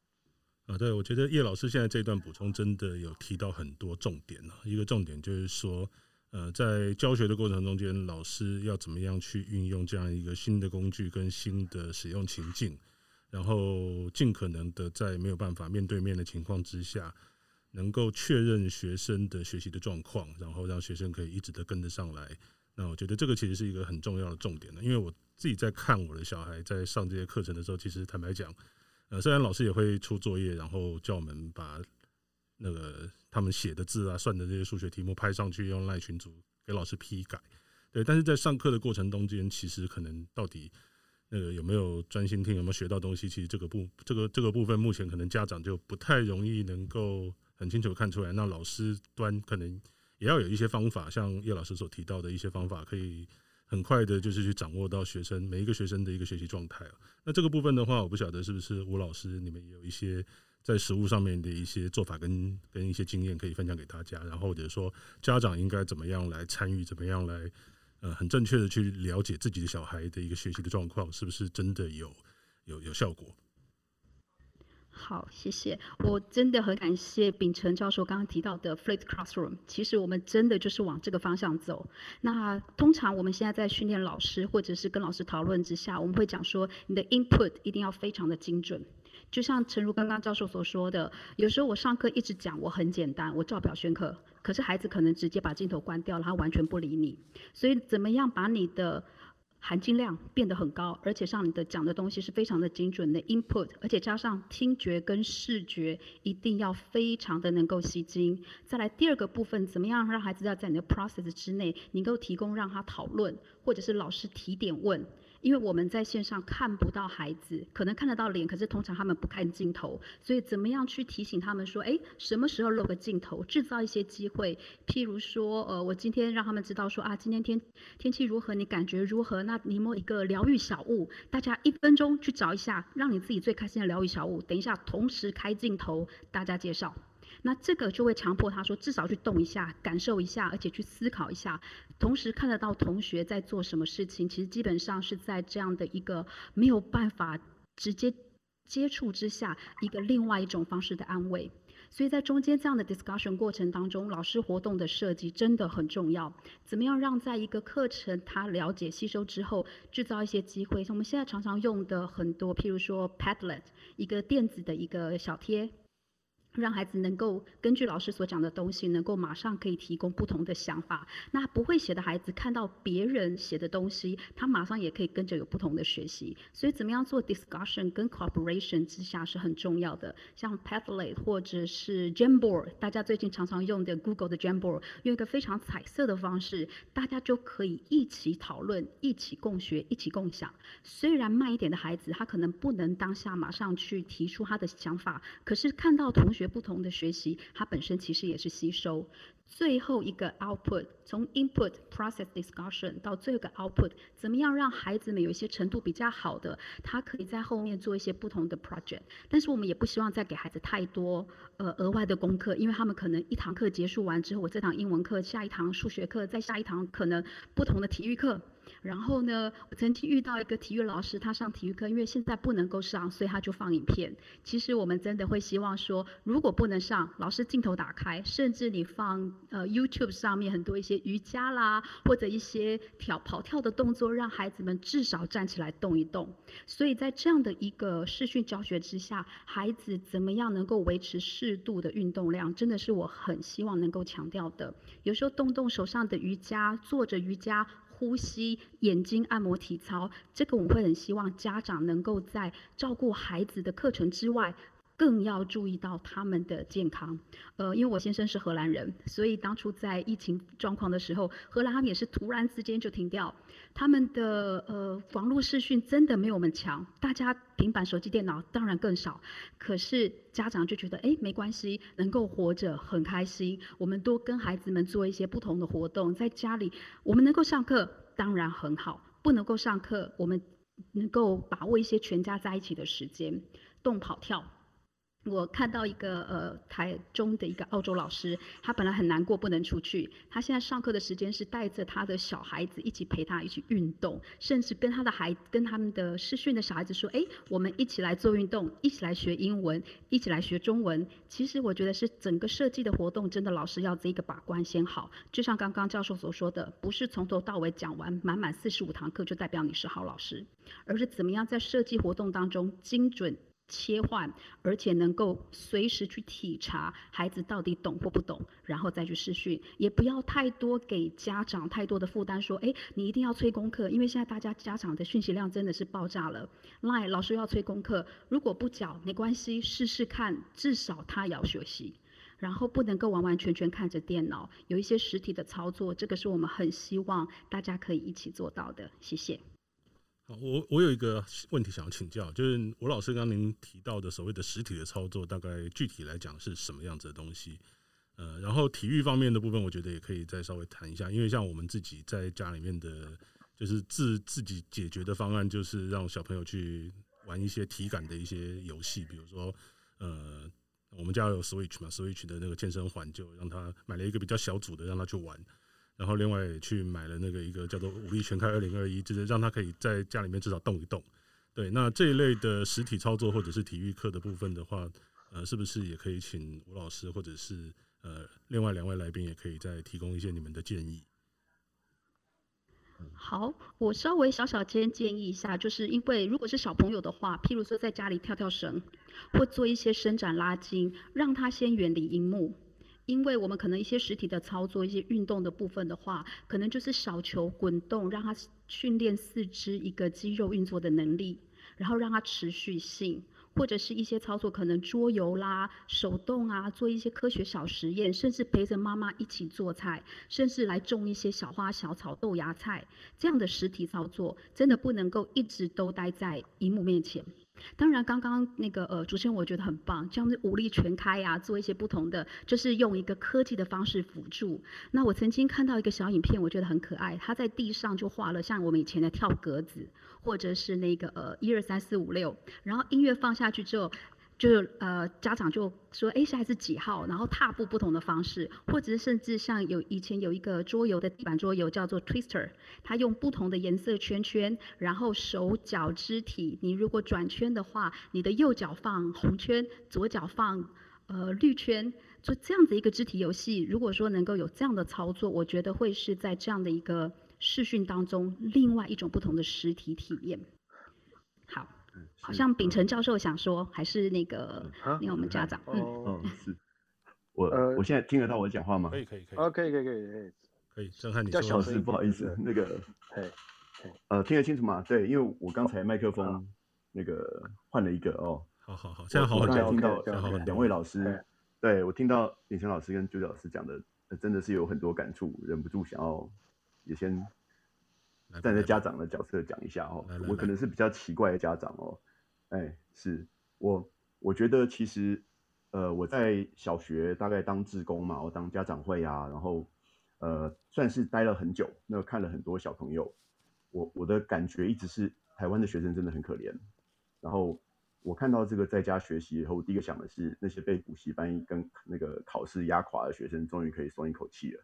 啊，对，我觉得叶老师现在这段补充真的有提到很多重点了。一个重点就是说，呃，在教学的过程中间，老师要怎么样去运用这样一个新的工具跟新的使用情境，然后尽可能的在没有办法面对面的情况之下，能够确认学生的学习的状况，然后让学生可以一直的跟得上来。那我觉得这个其实是一个很重要的重点的，因为我自己在看我的小孩在上这些课程的时候，其实坦白讲，呃，虽然老师也会出作业，然后叫我们把那个他们写的字啊、算的这些数学题目拍上去，用赖群组给老师批改，对，但是在上课的过程中间，其实可能到底那个有没有专心听，有没有学到东西，其实这个部这个这个部分，目前可能家长就不太容易能够很清楚看出来。那老师端可能。也要有一些方法，像叶老师所提到的一些方法，可以很快的，就是去掌握到学生每一个学生的一个学习状态。那这个部分的话，我不晓得是不是吴老师你们也有一些在实物上面的一些做法跟跟一些经验可以分享给大家，然后或者说家长应该怎么样来参与，怎么样来呃很正确的去了解自己的小孩的一个学习的状况，是不是真的有有有效果？好，谢谢。我真的很感谢秉承教授刚刚提到的 Flipped Classroom。其实我们真的就是往这个方向走。那通常我们现在在训练老师，或者是跟老师讨论之下，我们会讲说，你的 input 一定要非常的精准。就像诚如刚刚教授所说的，有时候我上课一直讲我很简单，我照表宣课，可是孩子可能直接把镜头关掉了，他完全不理你。所以怎么样把你的含金量变得很高，而且上你的讲的东西是非常的精准的 input，而且加上听觉跟视觉一定要非常的能够吸睛。再来第二个部分，怎么样让孩子要在你的 process 之内，能够提供让他讨论，或者是老师提点问。因为我们在线上看不到孩子，可能看得到脸，可是通常他们不看镜头，所以怎么样去提醒他们说，哎，什么时候露个镜头，制造一些机会，譬如说，呃，我今天让他们知道说啊，今天天天气如何，你感觉如何？那你摸一个疗愈小物，大家一分钟去找一下，让你自己最开心的疗愈小物，等一下同时开镜头，大家介绍。那这个就会强迫他说，至少去动一下，感受一下，而且去思考一下，同时看得到同学在做什么事情。其实基本上是在这样的一个没有办法直接接触之下，一个另外一种方式的安慰。所以在中间这样的 discussion 过程当中，老师活动的设计真的很重要。怎么样让在一个课程他了解吸收之后，制造一些机会？像我们现在常常用的很多，譬如说 Padlet，一个电子的一个小贴。让孩子能够根据老师所讲的东西，能够马上可以提供不同的想法。那不会写的孩子看到别人写的东西，他马上也可以跟着有不同的学习。所以，怎么样做 discussion 跟 cooperation 之下是很重要的。像 Padlet 或者是 Jamboard，大家最近常常用的 Google 的 Jamboard，用一个非常彩色的方式，大家就可以一起讨论、一起共学、一起共享。虽然慢一点的孩子，他可能不能当下马上去提出他的想法，可是看到同学。不同的学习，它本身其实也是吸收。最后一个 output，从 input process discussion 到最后一个 output，怎么样让孩子们有一些程度比较好的，他可以在后面做一些不同的 project。但是我们也不希望再给孩子太多呃额外的功课，因为他们可能一堂课结束完之后，我这堂英文课，下一堂数学课，再下一堂可能不同的体育课。然后呢，我曾经遇到一个体育老师，他上体育课，因为现在不能够上，所以他就放影片。其实我们真的会希望说，如果不能上，老师镜头打开，甚至你放呃 YouTube 上面很多一些瑜伽啦，或者一些跳跑跳的动作，让孩子们至少站起来动一动。所以在这样的一个视讯教学之下，孩子怎么样能够维持适度的运动量，真的是我很希望能够强调的。有时候动动手上的瑜伽，做着瑜伽。呼吸、眼睛按摩、体操，这个我们会很希望家长能够在照顾孩子的课程之外，更要注意到他们的健康。呃，因为我先生是荷兰人，所以当初在疫情状况的时候，荷兰他们也是突然之间就停掉。他们的呃网络视讯真的没有我们强，大家平板、手机、电脑当然更少。可是家长就觉得，哎，没关系，能够活着很开心。我们多跟孩子们做一些不同的活动，在家里我们能够上课。当然很好，不能够上课，我们能够把握一些全家在一起的时间，动跑跳。我看到一个呃台中的一个澳洲老师，他本来很难过不能出去，他现在上课的时间是带着他的小孩子一起陪他一起运动，甚至跟他的孩跟他们的视讯的小孩子说，哎，我们一起来做运动，一起来学英文，一起来学中文。其实我觉得是整个设计的活动，真的老师要这个把关先好。就像刚刚教授所说的，不是从头到尾讲完满满四十五堂课就代表你是好老师，而是怎么样在设计活动当中精准。切换，而且能够随时去体察孩子到底懂或不懂，然后再去试训，也不要太多给家长太多的负担，说，哎，你一定要催功课，因为现在大家家长的讯息量真的是爆炸了。赖老师要催功课，如果不缴没关系，试试看，至少他要学习，然后不能够完完全全看着电脑，有一些实体的操作，这个是我们很希望大家可以一起做到的。谢谢。好，我我有一个问题想要请教，就是吴老师刚您提到的所谓的实体的操作，大概具体来讲是什么样子的东西？呃，然后体育方面的部分，我觉得也可以再稍微谈一下，因为像我们自己在家里面的，就是自自己解决的方案，就是让小朋友去玩一些体感的一些游戏，比如说，呃，我们家有 Switch 嘛，Switch 的那个健身环，就让他买了一个比较小组的，让他去玩。然后另外也去买了那个一个叫做“武力全开二零二一”，就是让他可以在家里面至少动一动。对，那这一类的实体操作或者是体育课的部分的话，呃，是不是也可以请吴老师或者是呃另外两位来宾也可以再提供一些你们的建议？好，我稍微小小先建议一下，就是因为如果是小朋友的话，譬如说在家里跳跳绳，或做一些伸展拉筋，让他先远离荧幕。因为我们可能一些实体的操作，一些运动的部分的话，可能就是小球滚动，让他训练四肢一个肌肉运作的能力，然后让他持续性，或者是一些操作，可能桌游啦、手动啊，做一些科学小实验，甚至陪着妈妈一起做菜，甚至来种一些小花小草、豆芽菜，这样的实体操作，真的不能够一直都待在荧幕面前。当然，刚刚那个呃，主持人我觉得很棒，这样子武力全开呀、啊，做一些不同的，就是用一个科技的方式辅助。那我曾经看到一个小影片，我觉得很可爱，他在地上就画了像我们以前的跳格子，或者是那个呃一二三四五六，然后音乐放下去之后。就是呃，家长就说，哎，现在是几号？然后踏步不同的方式，或者是甚至像有以前有一个桌游的地板桌游叫做 Twister，它用不同的颜色圈圈，然后手脚肢体，你如果转圈的话，你的右脚放红圈，左脚放呃绿圈，就这样子一个肢体游戏。如果说能够有这样的操作，我觉得会是在这样的一个视讯当中，另外一种不同的实体体验。好。好像秉承教授想说，还是那个，那个我们家长，嗯，哦，是，我我现在听得到我讲话吗？可以可以可以，哦，可以可以可以可以，可以，震撼你。叫小师，不好意思，那个，呃，听得清楚吗？对，因为我刚才麦克风那个换了一个哦。好好好，现在好。我刚才听到两位老师，对，我听到秉承老师跟 Judy 老师讲的，真的是有很多感触，忍不住想要也先站在家长的角色讲一下哦。我可能是比较奇怪的家长哦。哎，是我，我觉得其实，呃，我在小学大概当志工嘛，我当家长会啊，然后，呃，算是待了很久，那看了很多小朋友，我我的感觉一直是台湾的学生真的很可怜，然后我看到这个在家学习以后，第一个想的是那些被补习班跟那个考试压垮的学生，终于可以松一口气了，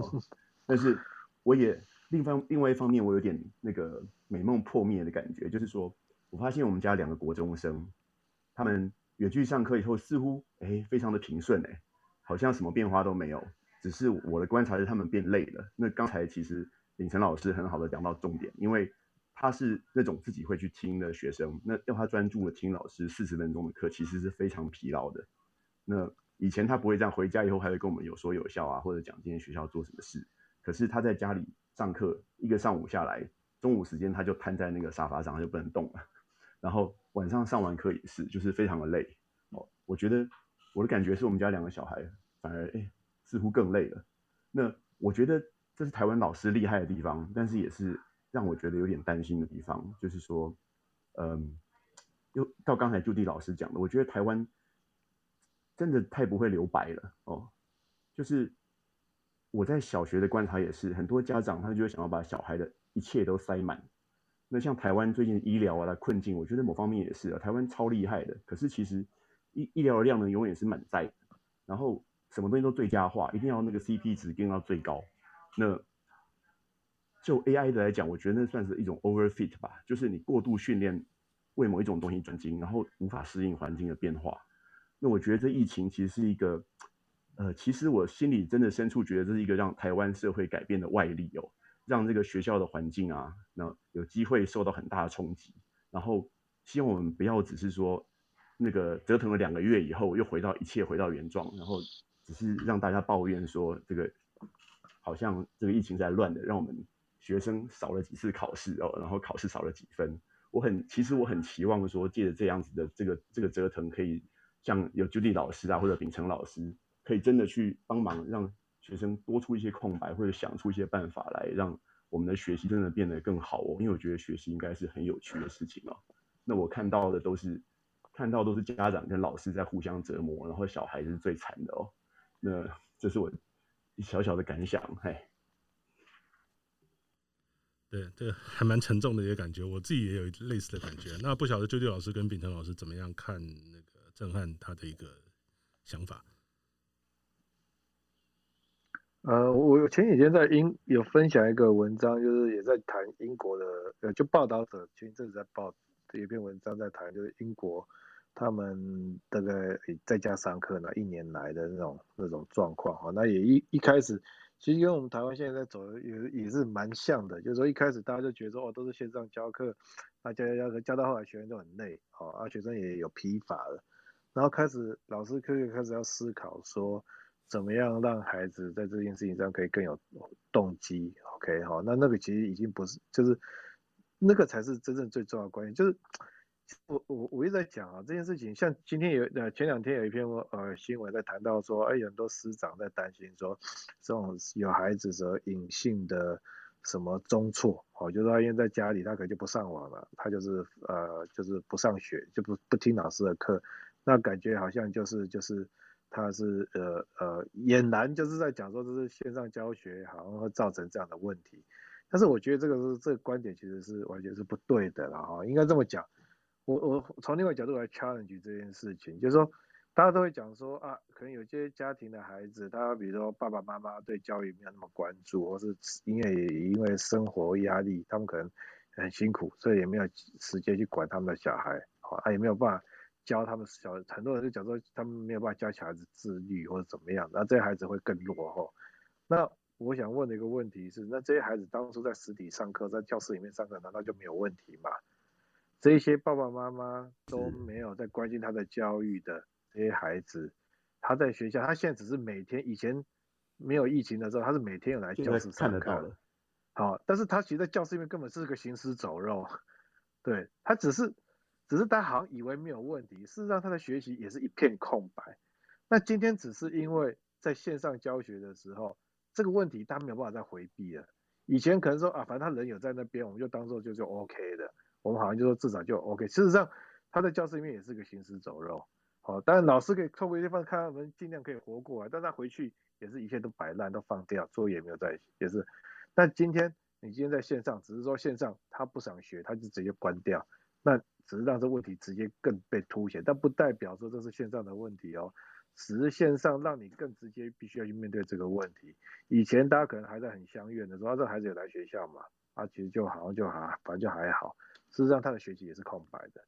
哦，但是我也另方另外一方面，我有点那个美梦破灭的感觉，就是说。我发现我们家两个国中生，他们远距上课以后似乎哎非常的平顺哎，好像什么变化都没有。只是我的观察是他们变累了。那刚才其实秉承老师很好的讲到重点，因为他是那种自己会去听的学生，那要他专注的听老师四十分钟的课，其实是非常疲劳的。那以前他不会这样，回家以后还会跟我们有说有笑啊，或者讲今天学校做什么事。可是他在家里上课一个上午下来，中午时间他就瘫在那个沙发上，他就不能动了。然后晚上上完课也是，就是非常的累哦。我觉得我的感觉是我们家两个小孩反而哎似乎更累了。那我觉得这是台湾老师厉害的地方，但是也是让我觉得有点担心的地方，就是说，嗯，又到刚才 Judy 老师讲的，我觉得台湾真的太不会留白了哦。就是我在小学的观察也是，很多家长他就会想要把小孩的一切都塞满。那像台湾最近医疗啊的困境，我觉得某方面也是啊，台湾超厉害的，可是其实医医疗的量呢永远是满载的，然后什么东西都最佳化，一定要那个 CP 值定到最高。那就 AI 的来讲，我觉得那算是一种 overfit 吧，就是你过度训练为某一种东西转精，然后无法适应环境的变化。那我觉得这疫情其实是一个，呃，其实我心里真的深处觉得这是一个让台湾社会改变的外力哦。让这个学校的环境啊，那有机会受到很大的冲击，然后希望我们不要只是说那个折腾了两个月以后又回到一切回到原状，然后只是让大家抱怨说这个好像这个疫情在乱的，让我们学生少了几次考试哦，然后考试少了几分。我很其实我很期望说，借着这样子的这个这个折腾，可以像有 Judy 老师啊或者秉承老师，可以真的去帮忙让学生多出一些空白，或者想出一些办法来让我们的学习真的变得更好哦。因为我觉得学习应该是很有趣的事情哦。那我看到的都是看到都是家长跟老师在互相折磨，然后小孩是最惨的哦。那这是我小小的感想，嘿。对，这还蛮沉重的一个感觉，我自己也有类似的感觉。那不晓得 Judy 老师跟秉承老师怎么样看那个震撼他的一个想法？呃，我前几天在英有分享一个文章，就是也在谈英国的，呃，就报道者前一阵子在报有一篇文章在谈，就是英国他们大概在家上课呢，一年来的那种那种状况哈，那也一一开始其实跟我们台湾现在在走的也也是蛮像的，就是说一开始大家就觉得说哦都是线上教课，那教教教教到后来学生都很累，好啊学生也有疲乏了，然后开始老师可以开始要思考说。怎么样让孩子在这件事情上可以更有动机？OK，好，那那个其实已经不是，就是那个才是真正最重要的关键。就是我我我一直在讲啊，这件事情像今天有呃前两天有一篇呃新闻在谈到说，哎，很多师长在担心说，这种有孩子的隐性的什么中辍，哦，就是他因为在家里他可能就不上网了，他就是呃就是不上学，就不不听老师的课，那感觉好像就是就是。他是呃呃俨然就是在讲说，这是线上教学好像会造成这样的问题，但是我觉得这个是这个观点其实是完全是不对的了哈，应该这么讲，我我从另外角度来 challenge 这件事情，就是说大家都会讲说啊，可能有些家庭的孩子，他比如说爸爸妈妈对教育没有那么关注，或是因为因为生活压力，他们可能很辛苦，所以也没有时间去管他们的小孩，好，他也没有办法。教他们小，很多人就讲说他们没有办法教小孩子自律或者怎么样，那这些孩子会更落后。那我想问的一个问题是，那这些孩子当初在实体上课，在教室里面上课，难道就没有问题吗？这些爸爸妈妈都没有在关心他的教育的这些孩子，他在学校，他现在只是每天，以前没有疫情的时候，他是每天有来教室上课的。好，但是他其实在教室里面根本是个行尸走肉，对，他只是。只是他好像以为没有问题，事实上他的学习也是一片空白。那今天只是因为在线上教学的时候，这个问题他没有办法再回避了。以前可能说啊，反正他人有在那边，我们就当做就就 OK 的，我们好像就说至少就 OK。事实上他在教室里面也是个行尸走肉。好，当然老师可以透过一些方看他们尽量可以活过来，但他回去也是一切都摆烂，都放掉，作业也没有在，也是。但今天你今天在线上，只是说线上他不想学，他就直接关掉。那只是让这问题直接更被凸显，但不代表说这是线上的问题哦，只是线上让你更直接必须要去面对这个问题。以前大家可能还在很相怨的时候，啊，这孩子有来学校嘛，啊，其实就好像就还反正就还好。事实上他的学习也是空白的，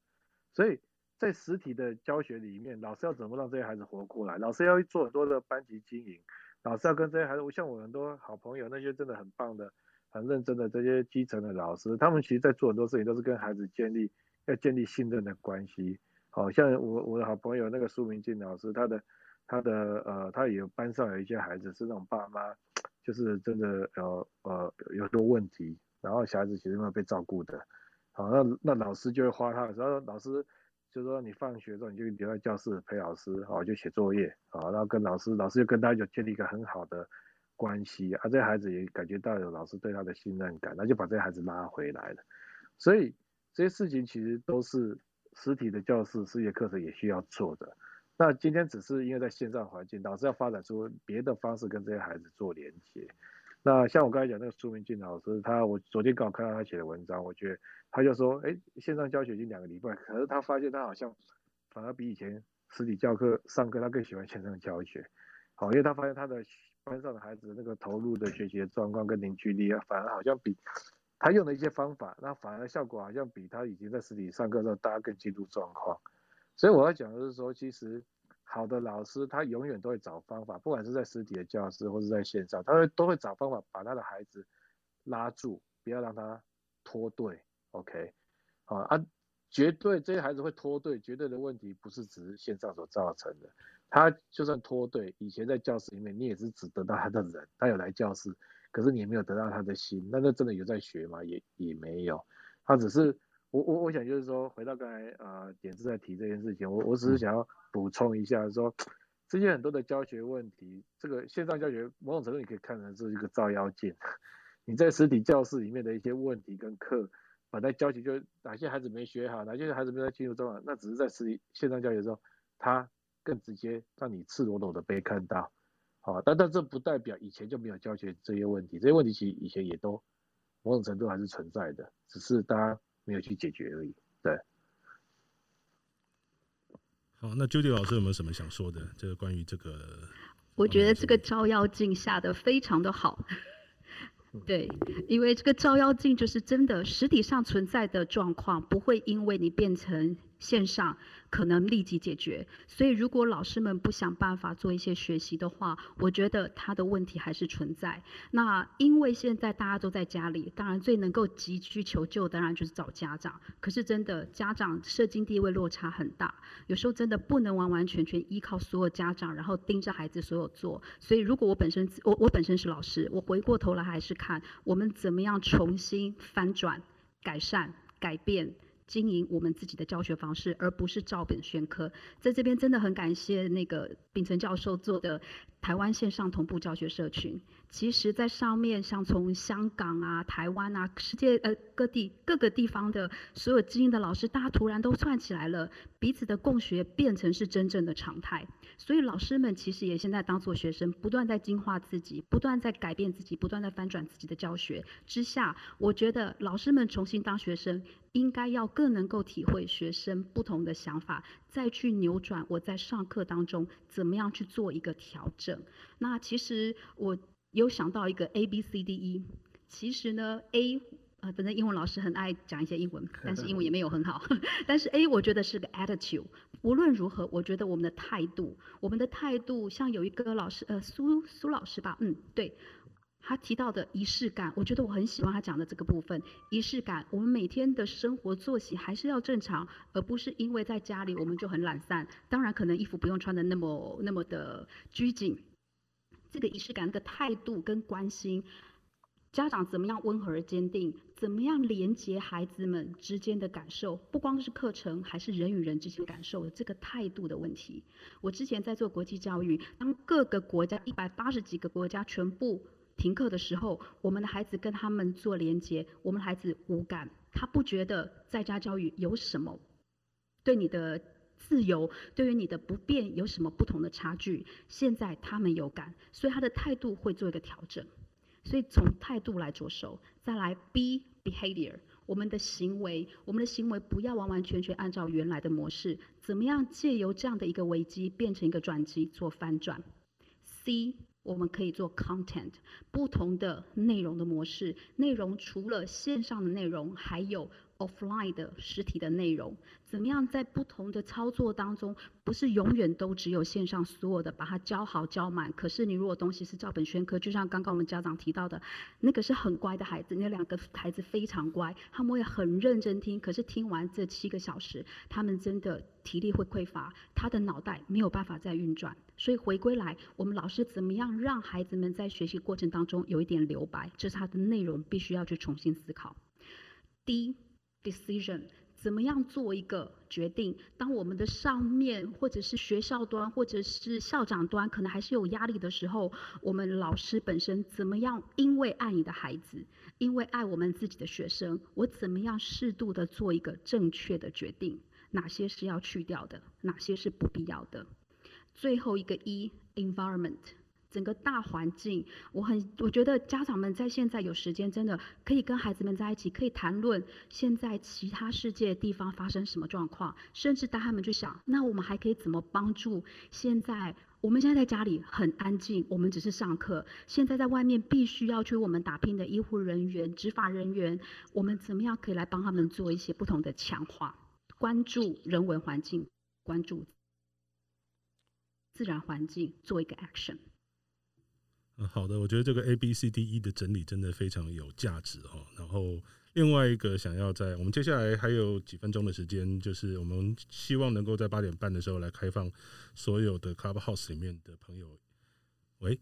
所以在实体的教学里面，老师要怎么让这些孩子活过来？老师要做很多的班级经营，老师要跟这些孩子，我像我很多好朋友，那些真的很棒的、很认真的这些基层的老师，他们其实在做很多事情，都是跟孩子建立。要建立信任的关系，好像我我的好朋友那个苏明进老师，他的他的呃，他也有班上有一些孩子是那种爸妈，就是真的呃呃有很多问题，然后小孩子其实没有被照顾的，好，那那老师就会花他的时候，老师就说你放学之后你就留在教室陪老师，好，就写作业，好，然后跟老师，老师就跟他就建立一个很好的关系，啊，这孩子也感觉到有老师对他的信任感，那就把这孩子拉回来了，所以。这些事情其实都是实体的教室、实体课程也需要做的。那今天只是因为在线上环境，老师要发展出别的方式跟这些孩子做连接。那像我刚才讲那个苏明俊老师，他我昨天刚好看到他写的文章，我觉得他就说，哎，线上教学已经两个礼拜，可是他发现他好像反而比以前实体教课上课他更喜欢线上教学。好，因为他发现他的班上的孩子那个投入的学习的状况跟凝聚力啊，反而好像比。他用的一些方法，那反而效果好像比他以前在实体上课的时候，大家更进入状况。所以我要讲的是说，其实好的老师他永远都会找方法，不管是在实体的教室或是在线上，他会都会找方法把他的孩子拉住，不要让他脱队。OK，好啊，绝对这些孩子会脱队，绝对的问题不是只是线上所造成的。他就算脱队，以前在教室里面，你也是只得到他的人，他有来教室，可是你也没有得到他的心。那那真的有在学吗？也也没有。他只是我我我想就是说，回到刚才呃点子在提这件事情，我我只是想要补充一下说，这些很多的教学问题，这个线上教学某种程度你可以看成是一个照妖镜。你在实体教室里面的一些问题跟课，本来教学，就哪些孩子没学好，哪些孩子没在进入中啊，那只是在实体线上教学的时候，他。更直接让你赤裸裸的被看到，好，但但这不代表以前就没有教学这些问题，这些问题其实以前也都某种程度还是存在的，只是大家没有去解决而已。对。好，那 Judy 老师有没有什么想说的？这个关于这个，我觉得这个照妖镜下的非常的好。对，因为这个照妖镜就是真的实体上存在的状况，不会因为你变成线上。可能立即解决，所以如果老师们不想办法做一些学习的话，我觉得他的问题还是存在。那因为现在大家都在家里，当然最能够急需求救，当然就是找家长。可是真的家长社经地位落差很大，有时候真的不能完完全全依靠所有家长，然后盯着孩子所有做。所以如果我本身我我本身是老师，我回过头来还是看我们怎么样重新翻转、改善、改变。经营我们自己的教学方式，而不是照本宣科。在这边真的很感谢那个秉承教授做的台湾线上同步教学社群。其实，在上面像从香港啊、台湾啊、世界呃各地各个地方的所有精英的老师，大家突然都串起来了，彼此的共学变成是真正的常态。所以老师们其实也现在当做学生，不断在进化自己，不断在改变自己，不断在翻转自己的教学之下，我觉得老师们重新当学生，应该要更能够体会学生不同的想法，再去扭转我在上课当中怎么样去做一个调整。那其实我。有想到一个 A B C D E，其实呢 A 呃，反正英文老师很爱讲一些英文，但是英文也没有很好。但是 A 我觉得是个 attitude，无论如何，我觉得我们的态度，我们的态度，像有一个老师呃苏苏老师吧，嗯对，他提到的仪式感，我觉得我很喜欢他讲的这个部分。仪式感，我们每天的生活作息还是要正常，而不是因为在家里我们就很懒散。当然可能衣服不用穿得那么那么的拘谨。这个仪式感、这个态度跟关心，家长怎么样温和而坚定？怎么样连接孩子们之间的感受？不光是课程，还是人与人之间感受的这个态度的问题。我之前在做国际教育，当各个国家一百八十几个国家全部停课的时候，我们的孩子跟他们做连接，我们孩子无感，他不觉得在家教育有什么对你的。自由对于你的不便有什么不同的差距？现在他们有感，所以他的态度会做一个调整。所以从态度来着手，再来 B behavior，我们的行为，我们的行为不要完完全全按照原来的模式，怎么样借由这样的一个危机变成一个转机做翻转？C 我们可以做 content，不同的内容的模式，内容除了线上的内容，还有。Offline 的实体的内容，怎么样在不同的操作当中，不是永远都只有线上所有的把它教好教满。可是你如果东西是照本宣科，就像刚刚我们家长提到的，那个是很乖的孩子，那两个孩子非常乖，他们会很认真听。可是听完这七个小时，他们真的体力会匮乏，他的脑袋没有办法再运转。所以回归来，我们老师怎么样让孩子们在学习过程当中有一点留白，这是他的内容必须要去重新思考。第一。Decision 怎么样做一个决定？当我们的上面或者是学校端或者是校长端可能还是有压力的时候，我们老师本身怎么样？因为爱你的孩子，因为爱我们自己的学生，我怎么样适度的做一个正确的决定？哪些是要去掉的？哪些是不必要的？最后一个 E，Environment。整个大环境，我很我觉得家长们在现在有时间，真的可以跟孩子们在一起，可以谈论现在其他世界地方发生什么状况，甚至带他们去想，那我们还可以怎么帮助现在？我们现在在家里很安静，我们只是上课。现在在外面必须要去我们打拼的医护人员、执法人员，我们怎么样可以来帮他们做一些不同的强化？关注人文环境，关注自然环境，做一个 action。嗯好的，我觉得这个 A B C D E 的整理真的非常有价值哈。然后另外一个想要在我们接下来还有几分钟的时间，就是我们希望能够在八点半的时候来开放所有的 Clubhouse 里面的朋友，喂，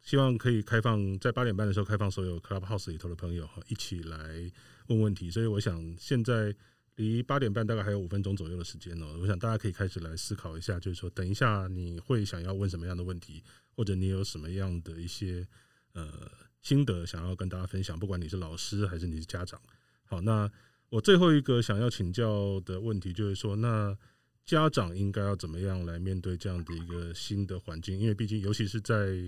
希望可以开放在八点半的时候开放所有 Clubhouse 里头的朋友哈，一起来问问题。所以我想现在离八点半大概还有五分钟左右的时间哦，我想大家可以开始来思考一下，就是说等一下你会想要问什么样的问题，或者你有什么样的一些呃心得想要跟大家分享，不管你是老师还是你是家长。好，那我最后一个想要请教的问题就是说，那家长应该要怎么样来面对这样的一个新的环境？因为毕竟，尤其是在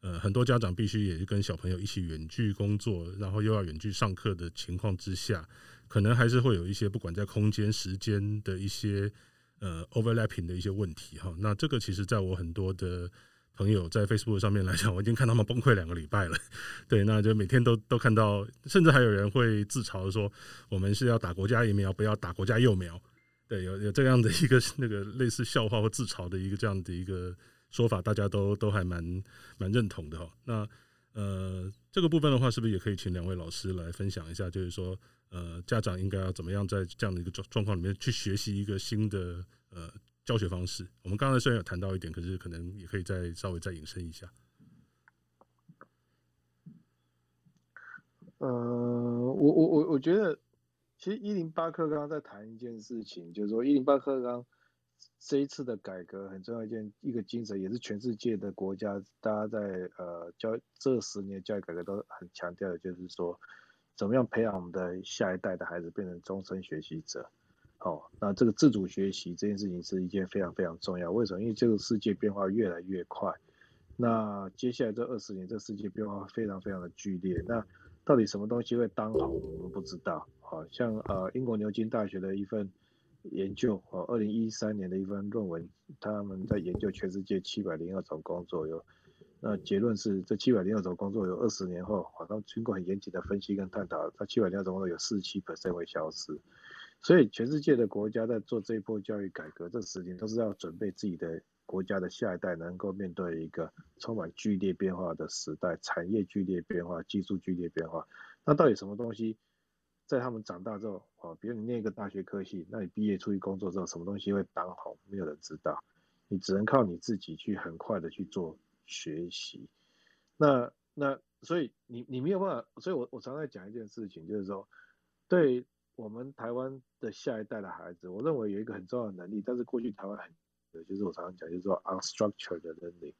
呃很多家长必须也是跟小朋友一起远距工作，然后又要远距上课的情况之下，可能还是会有一些不管在空间、时间的一些呃 overlapping 的一些问题哈。那这个其实在我很多的。朋友在 Facebook 上面来讲，我已经看他们崩溃两个礼拜了。对，那就每天都都看到，甚至还有人会自嘲说，我们是要打国家疫苗，不要打国家幼苗。对，有有这样的一个那个类似笑话或自嘲的一个这样的一个说法，大家都都还蛮蛮认同的哈。那呃，这个部分的话，是不是也可以请两位老师来分享一下？就是说，呃，家长应该要怎么样在这样的一个状状况里面去学习一个新的呃。教学方式，我们刚才虽然有谈到一点，可是可能也可以再稍微再引申一下。呃，我我我我觉得，其实一零八课刚刚在谈一件事情，就是说一零八课刚这一次的改革很重要一件一个精神，也是全世界的国家大家在呃教这十年教育改革都很强调的，就是说怎么样培养我们的下一代的孩子变成终身学习者。哦，那这个自主学习这件事情是一件非常非常重要。为什么？因为这个世界变化越来越快。那接下来这二十年，这世界变化非常非常的剧烈。那到底什么东西会当红，我们不知道。好像呃，英国牛津大学的一份研究，哦，二零一三年的一份论文，他们在研究全世界七百零二种工作，有那结论是这七百零二种工作有二十年后，好像经过很严谨的分析跟探讨，它七百零二种工作有四十七 percent 会消失。所以，全世界的国家在做这一波教育改革，这十年都是要准备自己的国家的下一代能够面对一个充满剧烈变化的时代，产业剧烈变化，技术剧烈变化。那到底什么东西在他们长大之后，啊，比如你念一个大学科系，那你毕业出去工作之后，什么东西会当红？没有人知道，你只能靠你自己去很快的去做学习。那那所以你你没有办法，所以我我常常讲一件事情，就是说对。我们台湾的下一代的孩子，我认为有一个很重要的能力，但是过去台湾很，有就是我常常讲，就是说 unstructured learning，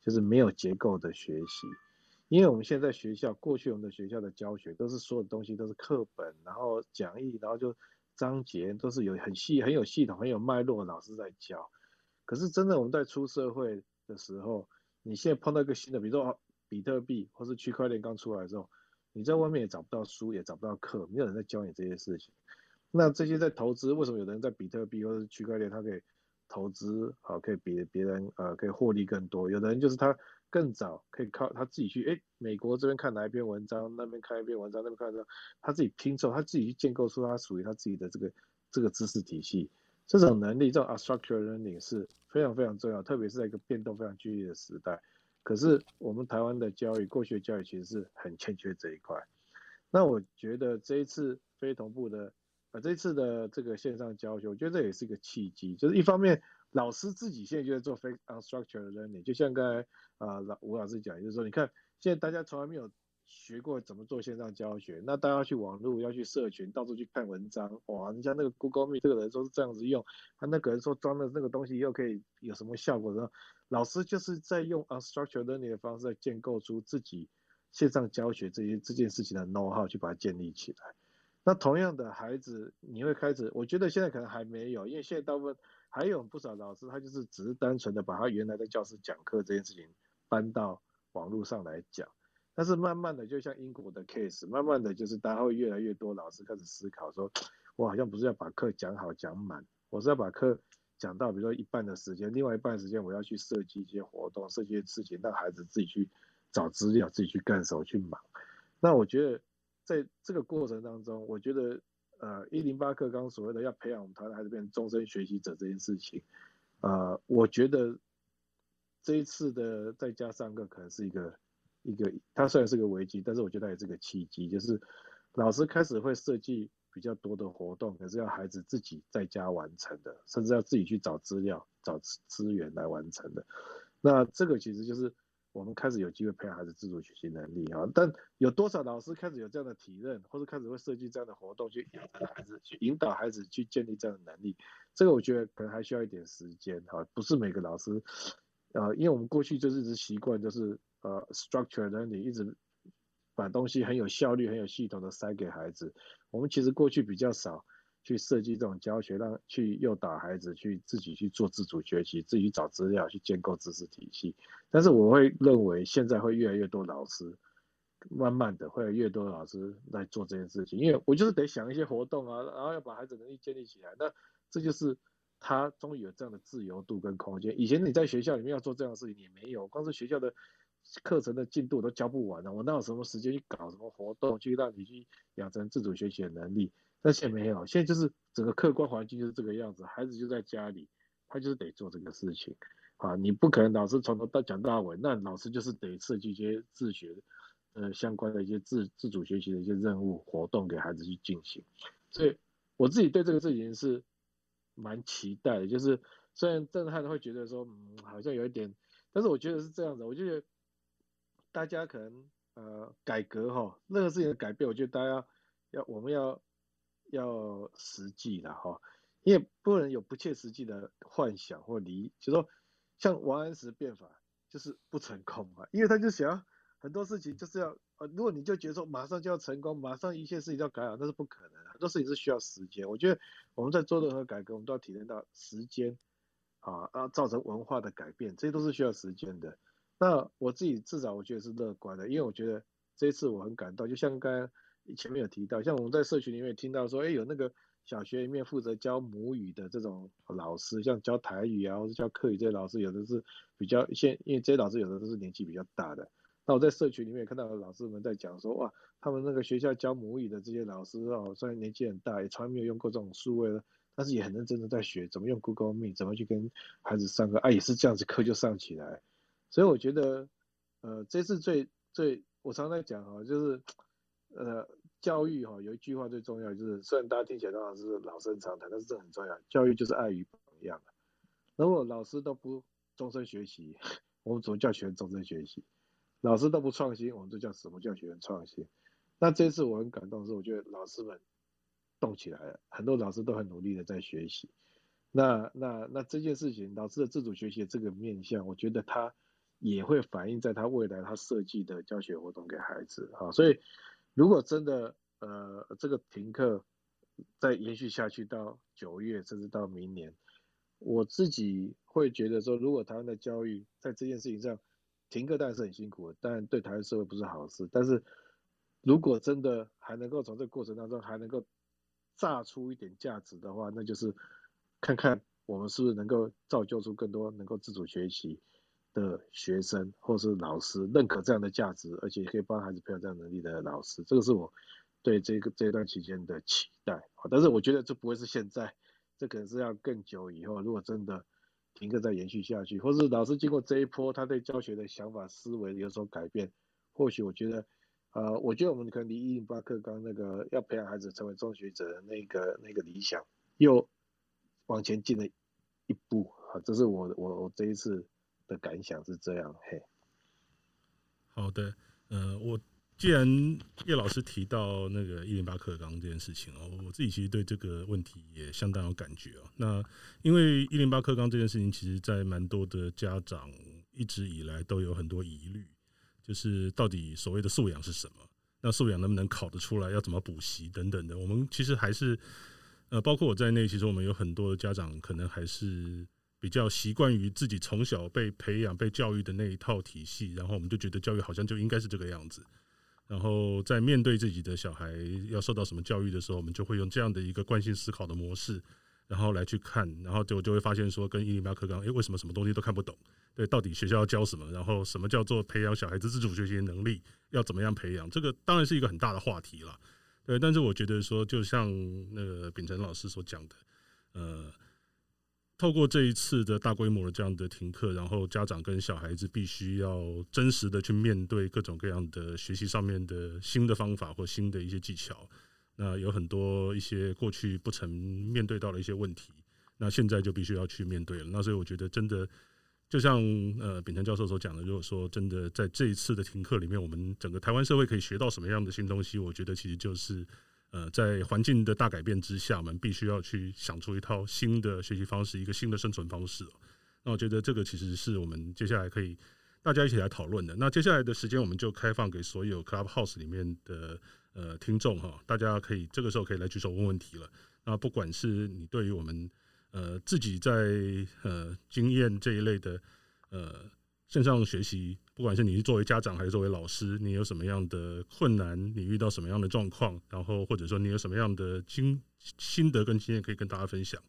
就是没有结构的学习。因为我们现在学校，过去我们的学校的教学都是所有东西都是课本，然后讲义，然后就章节都是有很细、很有系统、很有脉络的老师在教。可是真的我们在出社会的时候，你现在碰到一个新的，比如说比特币或是区块链刚出来的时候。你在外面也找不到书，也找不到课，没有人在教你这些事情。那这些在投资，为什么有的人在比特币或者是区块链，他可以投资，好，可以比别人呃可以获利更多？有的人就是他更早可以靠他自己去，哎，美国这边看哪一篇文章，那边看一篇文章，那边看一篇，他自己拼凑，他自己去建构出他属于他自己的这个这个知识体系。这种能力，这种 unstructured learning 是非常非常重要，特别是在一个变动非常剧烈的时代。可是我们台湾的教育，过去的教育其实是很欠缺这一块。那我觉得这一次非同步的，呃，这次的这个线上教学，我觉得这也是一个契机。就是一方面，老师自己现在就在做非 unstructured learning，就像刚才啊老吴老师讲，就是说，你看现在大家从来没有。学过怎么做线上教学，那大家要去网络，要去社群，到处去看文章。哇，人家那个 Google Meet 这个人说是这样子用，他那个人说装的那个东西又可以有什么效果呢？老师就是在用 unstructured learning 的方式，在建构出自己线上教学这些这件事情的 know how 去把它建立起来。那同样的孩子，你会开始，我觉得现在可能还没有，因为现在大部分还有不少老师，他就是只是单纯的把他原来在教室讲课这件事情搬到网络上来讲。但是慢慢的，就像英国的 case，慢慢的就是大家会越来越多老师开始思考说，我好像不是要把课讲好讲满，我是要把课讲到比如说一半的时间，另外一半时间我要去设计一些活动，设计一些事情，让孩子自己去找资料，自己去干手去忙。那我觉得在这个过程当中，我觉得呃一零八课纲所谓的要培养我们台湾孩子变成终身学习者这件事情，呃，我觉得这一次的在家上课可能是一个。一个，它虽然是个危机，但是我觉得也是个契机，就是老师开始会设计比较多的活动，可是要孩子自己在家完成的，甚至要自己去找资料、找资源来完成的。那这个其实就是我们开始有机会培养孩子自主学习能力啊。但有多少老师开始有这样的体认，或者开始会设计这样的活动去养孩子，去引导孩子去建立这样的能力？这个我觉得可能还需要一点时间哈，不是每个老师，呃，因为我们过去就是一直习惯就是呃 structure learning 一直。把东西很有效率、很有系统的塞给孩子。我们其实过去比较少去设计这种教学，让去诱导孩子去自己去做自主学习，自己找资料，去建构知识体系。但是我会认为，现在会越来越多老师，慢慢的会有越多老师来做这件事情。因为我就是得想一些活动啊，然后要把孩子能力建立起来。那这就是他终于有这样的自由度跟空间。以前你在学校里面要做这样的事情，你没有，光是学校的。课程的进度都教不完了，我哪有什么时间去搞什么活动，去让你去养成自主学习的能力？但现在没有，现在就是整个客观环境就是这个样子，孩子就在家里，他就是得做这个事情啊！你不可能老师从头到讲到尾，那老师就是得设计一些自学呃相关的一些自自主学习的一些任务活动给孩子去进行。所以我自己对这个事情是蛮期待的，就是虽然震撼的会觉得说，嗯，好像有一点，但是我觉得是这样子，我觉得。大家可能呃改革哈，任何事情的改变，我觉得大家要我们要要实际的哈，因为不能有不切实际的幻想或理，就说像王安石变法就是不成功嘛，因为他就想很多事情就是要呃，如果你就觉得说马上就要成功，马上一切事情要改好，那是不可能的，很多事情是需要时间。我觉得我们在做任何改革，我们都要体验到时间啊，要造成文化的改变，这些都是需要时间的。那我自己至少我觉得是乐观的，因为我觉得这一次我很感动，就像刚刚前面有提到，像我们在社群里面听到说，哎，有那个小学里面负责教母语的这种老师，像教台语啊，或者教客语这些老师，有的是比较现，因为这些老师有的都是年纪比较大的。那我在社群里面看到老师们在讲说，哇，他们那个学校教母语的这些老师哦，虽然年纪很大，也从来没有用过这种数位的，但是也很认真的在学怎么用 Google Meet，怎么去跟孩子上课，啊，也是这样子课就上起来。所以我觉得，呃，这次最最，我常常在讲哈，就是，呃，教育哈，有一句话最重要，就是虽然大家听起来都好是老生常谈，但是这很重要。教育就是爱与榜样。如果老师都不终身学习，我们怎么叫学生终身学习？老师都不创新，我们就叫什么叫学生创新？那这次我很感动的是，我觉得老师们动起来了，很多老师都很努力的在学习。那那那这件事情，老师的自主学习这个面向，我觉得他。也会反映在他未来他设计的教学活动给孩子啊，所以如果真的呃这个停课再延续下去到九月甚至到明年，我自己会觉得说，如果台湾的教育在这件事情上停课当然是很辛苦的，但对台湾社会不是好事。但是如果真的还能够从这个过程当中还能够榨出一点价值的话，那就是看看我们是不是能够造就出更多能够自主学习的学生或是老师认可这样的价值，而且可以帮孩子培养这样能力的老师，这个是我对这个这一段期间的期待。但是我觉得这不会是现在，这可能是要更久以后。如果真的停课再延续下去，或是老师经过这一波，他对教学的想法思维有所改变，或许我觉得，呃，我觉得我们可能离一零八课纲那个要培养孩子成为中学者的那个那个理想又往前进了一步。啊，这是我我我这一次。的感想是这样，嘿。好的，呃，我既然叶老师提到那个一零八课纲这件事情哦，我自己其实对这个问题也相当有感觉哦。那因为一零八课纲这件事情，其实在蛮多的家长一直以来都有很多疑虑，就是到底所谓的素养是什么？那素养能不能考得出来？要怎么补习等等的？我们其实还是，呃，包括我在内，其实我们有很多的家长可能还是。比较习惯于自己从小被培养、被教育的那一套体系，然后我们就觉得教育好像就应该是这个样子。然后在面对自己的小孩要受到什么教育的时候，我们就会用这样的一个惯性思考的模式，然后来去看，然后就就会发现说，跟一零八课纲，诶，为什么什么东西都看不懂？对，到底学校要教什么？然后什么叫做培养小孩子自主学习能力？要怎么样培养？这个当然是一个很大的话题了。对，但是我觉得说，就像那个秉承老师所讲的，呃。透过这一次的大规模的这样的停课，然后家长跟小孩子必须要真实的去面对各种各样的学习上面的新的方法或新的一些技巧。那有很多一些过去不曾面对到的一些问题，那现在就必须要去面对了。那所以我觉得真的，就像呃秉成教授所讲的，如果说真的在这一次的停课里面，我们整个台湾社会可以学到什么样的新东西，我觉得其实就是。呃，在环境的大改变之下，我们必须要去想出一套新的学习方式，一个新的生存方式。那我觉得这个其实是我们接下来可以大家一起来讨论的。那接下来的时间，我们就开放给所有 Clubhouse 里面的呃听众哈，大家可以这个时候可以来举手问问题了。那不管是你对于我们呃自己在呃经验这一类的呃。线上学习，不管是你是作为家长还是作为老师，你有什么样的困难，你遇到什么样的状况，然后或者说你有什么样的经心得跟经验可以跟大家分享，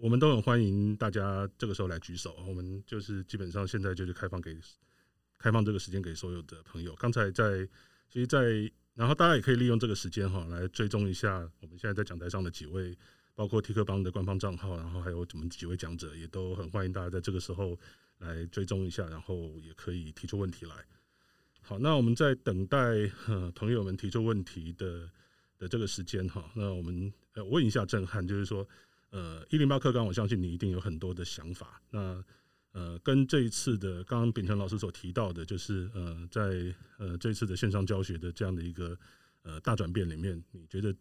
我们都很欢迎大家这个时候来举手。我们就是基本上现在就是开放给开放这个时间给所有的朋友。刚才在其实，在然后大家也可以利用这个时间哈来追踪一下我们现在在讲台上的几位，包括 tk 帮的官方账号，然后还有我们几位讲者，也都很欢迎大家在这个时候。来追踪一下，然后也可以提出问题来。好，那我们在等待呃朋友们提出问题的的这个时间哈，那我们呃问一下震撼，就是说呃一零八课纲，我相信你一定有很多的想法。那呃跟这一次的刚刚秉成老师所提到的，就是呃在呃这次的线上教学的这样的一个呃大转变里面，你觉得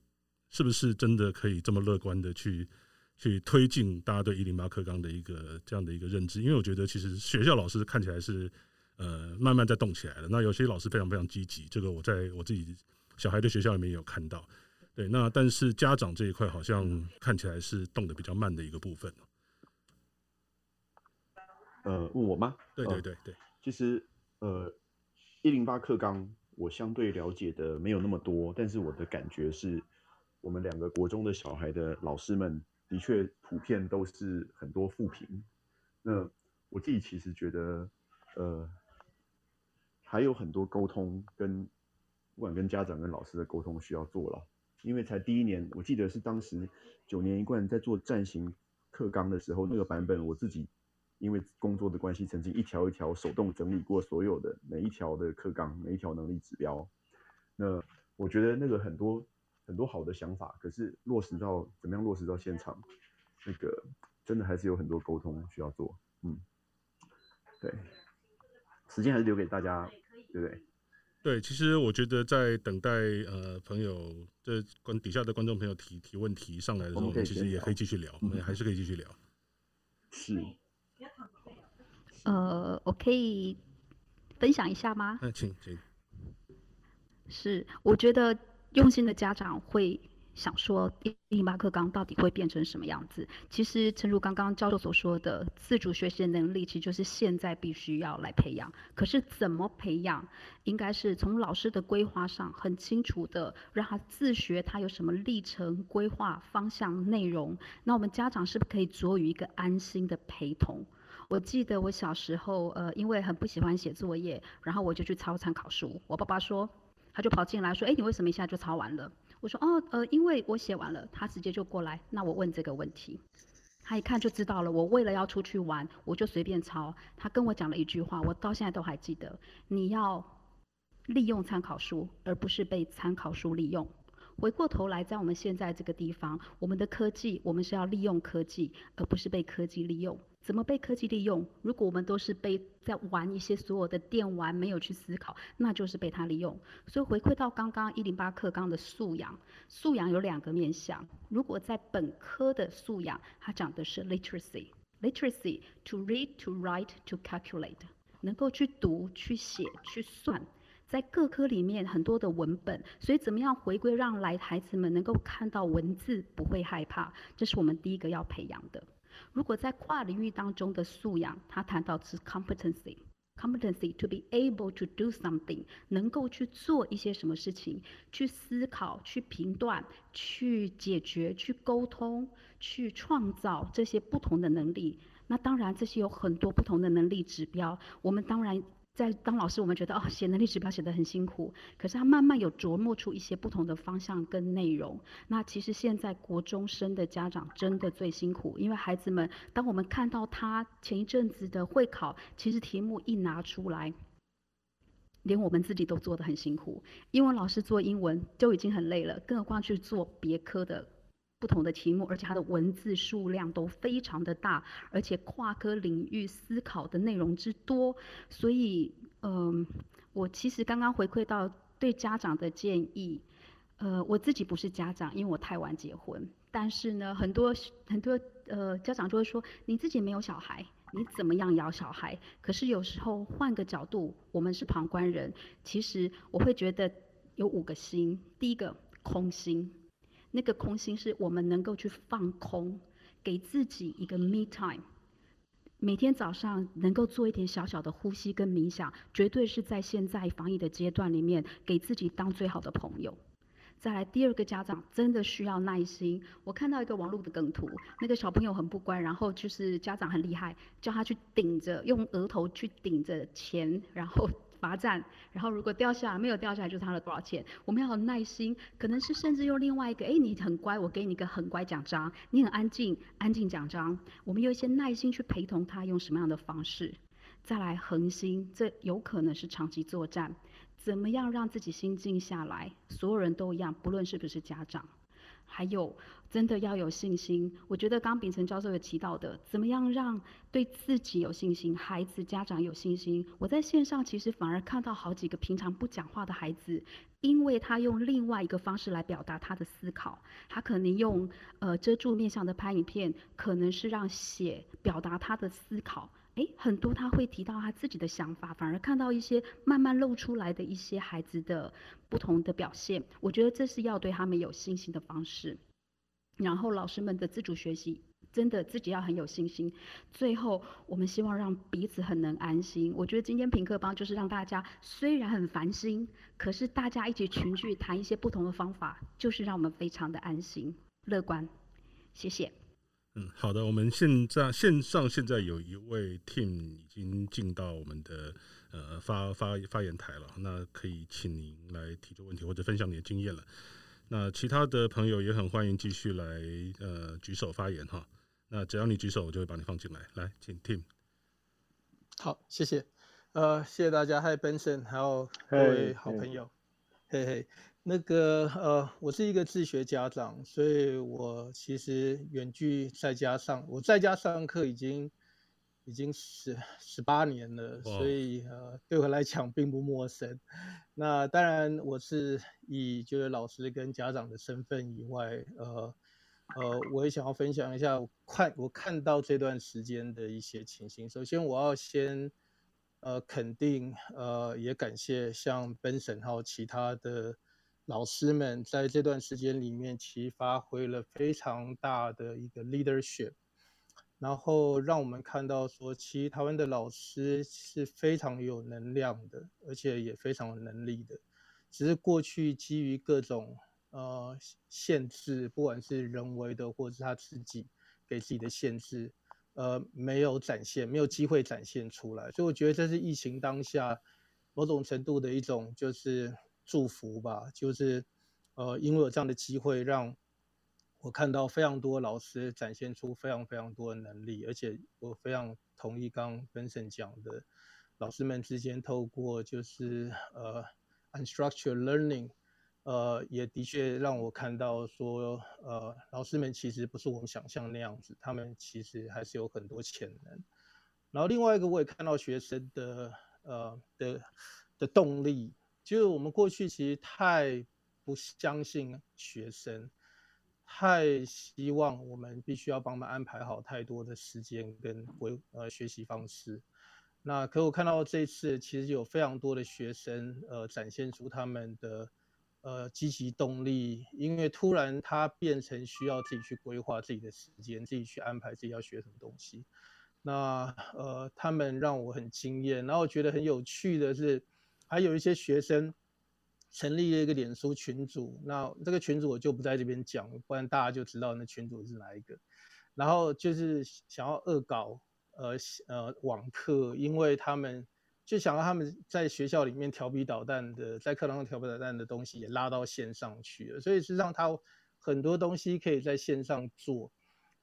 是不是真的可以这么乐观的去？去推进大家对一零八课纲的一个这样的一个认知，因为我觉得其实学校老师看起来是呃慢慢在动起来了。那有些老师非常非常积极，这个我在我自己小孩的学校里面也有看到。对，那但是家长这一块好像看起来是动的比较慢的一个部分。呃，问我吗？对对对对，其实呃一零八课纲我相对了解的没有那么多，但是我的感觉是我们两个国中的小孩的老师们。的确，普遍都是很多负评。那我自己其实觉得，呃，还有很多沟通跟不管跟家长跟老师的沟通需要做了。因为才第一年，我记得是当时九年一贯在做暂行课纲的时候，那个版本我自己因为工作的关系，曾经一条一条手动整理过所有的每一条的课纲，每一条能力指标。那我觉得那个很多。很多好的想法，可是落实到怎么样落实到现场，那个真的还是有很多沟通需要做。嗯，对，时间还是留给大家，对不对？对，其实我觉得在等待呃朋友这观底下的观众朋友提提问题上来的时候，我们其实也可以继续聊，我们还是可以继续聊。是。呃，我可以分享一下吗？嗯，请请。是，我觉得。用心的家长会想说，一零八课纲到底会变成什么样子？其实，诚如刚刚教授所说的，自主学习的能力其实就是现在必须要来培养。可是，怎么培养？应该是从老师的规划上很清楚的，让他自学，他有什么历程、规划、方向、内容。那我们家长是不是可以做于一个安心的陪同？我记得我小时候，呃，因为很不喜欢写作业，然后我就去抄参考书。我爸爸说。他就跑进来说：“哎，你为什么一下就抄完了？”我说：“哦，呃，因为我写完了。”他直接就过来，那我问这个问题，他一看就知道了。我为了要出去玩，我就随便抄。他跟我讲了一句话，我到现在都还记得：你要利用参考书，而不是被参考书利用。回过头来，在我们现在这个地方，我们的科技，我们是要利用科技，而不是被科技利用。怎么被科技利用？如果我们都是被在玩一些所有的电玩，没有去思考，那就是被它利用。所以回馈到刚刚一零八课纲的素养，素养有两个面向。如果在本科的素养，它讲的是 literacy，literacy to read, to write, to calculate，能够去读、去写、去算。在各科里面很多的文本，所以怎么样回归，让来孩子们能够看到文字，不会害怕，这是我们第一个要培养的。如果在跨领域当中的素养，他谈到是 competency，competency to be able to do something，能够去做一些什么事情，去思考、去评断、去解决、去沟通、去创造这些不同的能力。那当然，这些有很多不同的能力指标。我们当然在当老师，我们觉得哦，写能力指标写得很辛苦，可是他慢慢有琢磨出一些不同的方向跟内容。那其实现在国中生的家长真的最辛苦，因为孩子们，当我们看到他前一阵子的会考，其实题目一拿出来，连我们自己都做得很辛苦。英文老师做英文就已经很累了，更何况去做别科的。不同的题目，而且它的文字数量都非常的大，而且跨科领域思考的内容之多，所以，嗯、呃，我其实刚刚回馈到对家长的建议，呃，我自己不是家长，因为我太晚结婚，但是呢，很多很多呃家长就会说，你自己没有小孩，你怎么样养小孩？可是有时候换个角度，我们是旁观人，其实我会觉得有五个心，第一个空心。那个空心是我们能够去放空，给自己一个 me time，每天早上能够做一点小小的呼吸跟冥想，绝对是在现在防疫的阶段里面，给自己当最好的朋友。再来第二个家长真的需要耐心。我看到一个网络的梗图，那个小朋友很不乖，然后就是家长很厉害，叫他去顶着，用额头去顶着钱，然后。罚站，然后如果掉下来没有掉下来，就是他的多少钱。我们要有耐心，可能是甚至用另外一个，哎，你很乖，我给你一个很乖奖章；你很安静，安静奖章。我们有一些耐心去陪同他，用什么样的方式？再来恒心，这有可能是长期作战。怎么样让自己心静下来？所有人都一样，不论是不是家长。还有，真的要有信心。我觉得刚秉承教授有提到的，怎么样让对自己有信心，孩子、家长有信心。我在线上其实反而看到好几个平常不讲话的孩子，因为他用另外一个方式来表达他的思考。他可能用呃遮住面向的拍影片，可能是让写表达他的思考。诶，很多他会提到他自己的想法，反而看到一些慢慢露出来的一些孩子的不同的表现。我觉得这是要对他们有信心的方式。然后老师们的自主学习，真的自己要很有信心。最后，我们希望让彼此很能安心。我觉得今天品课帮就是让大家虽然很烦心，可是大家一起群聚谈一些不同的方法，就是让我们非常的安心乐观。谢谢。嗯，好的，我们现在线上现在有一位 Tim 已经进到我们的呃发发发言台了，那可以请您来提出问题或者分享你的经验了。那其他的朋友也很欢迎继续来呃举手发言哈。那只要你举手，我就会把你放进来。来，请 Tim。好，谢谢，呃，谢谢大家，Hi Benson，还有各位好朋友，嘿嘿。那个呃，我是一个自学家长，所以我其实远距在家上，我在家上课已经已经十十八年了，所以呃，对我来讲并不陌生。那当然，我是以就是老师跟家长的身份以外，呃呃，我也想要分享一下我看我看到这段时间的一些情形。首先，我要先呃肯定呃也感谢像 Benson 还有其他的。老师们在这段时间里面，其实发挥了非常大的一个 leadership，然后让我们看到说，其实台湾的老师是非常有能量的，而且也非常有能力的。只是过去基于各种呃限制，不管是人为的，或者是他自己给自己的限制，呃，没有展现，没有机会展现出来。所以我觉得这是疫情当下某种程度的一种就是。祝福吧，就是，呃，因为有这样的机会，让我看到非常多老师展现出非常非常多的能力，而且我非常同意刚 Benson 讲的，老师们之间透过就是呃 unstructured learning，呃，也的确让我看到说，呃，老师们其实不是我们想象那样子，他们其实还是有很多潜能。然后另外一个，我也看到学生的呃的的动力。就是我们过去其实太不相信学生，太希望我们必须要帮他们安排好太多的时间跟规呃学习方式。那可我看到这次其实有非常多的学生呃展现出他们的呃积极动力，因为突然他变成需要自己去规划自己的时间，自己去安排自己要学什么东西。那呃他们让我很惊艳，然后我觉得很有趣的是。还有一些学生成立了一个脸书群组，那这个群组我就不在这边讲，不然大家就知道那群组是哪一个。然后就是想要恶搞呃呃网课，因为他们就想让他们在学校里面调皮捣蛋的，在课堂上调皮捣蛋的东西也拉到线上去了，所以实际上他很多东西可以在线上做。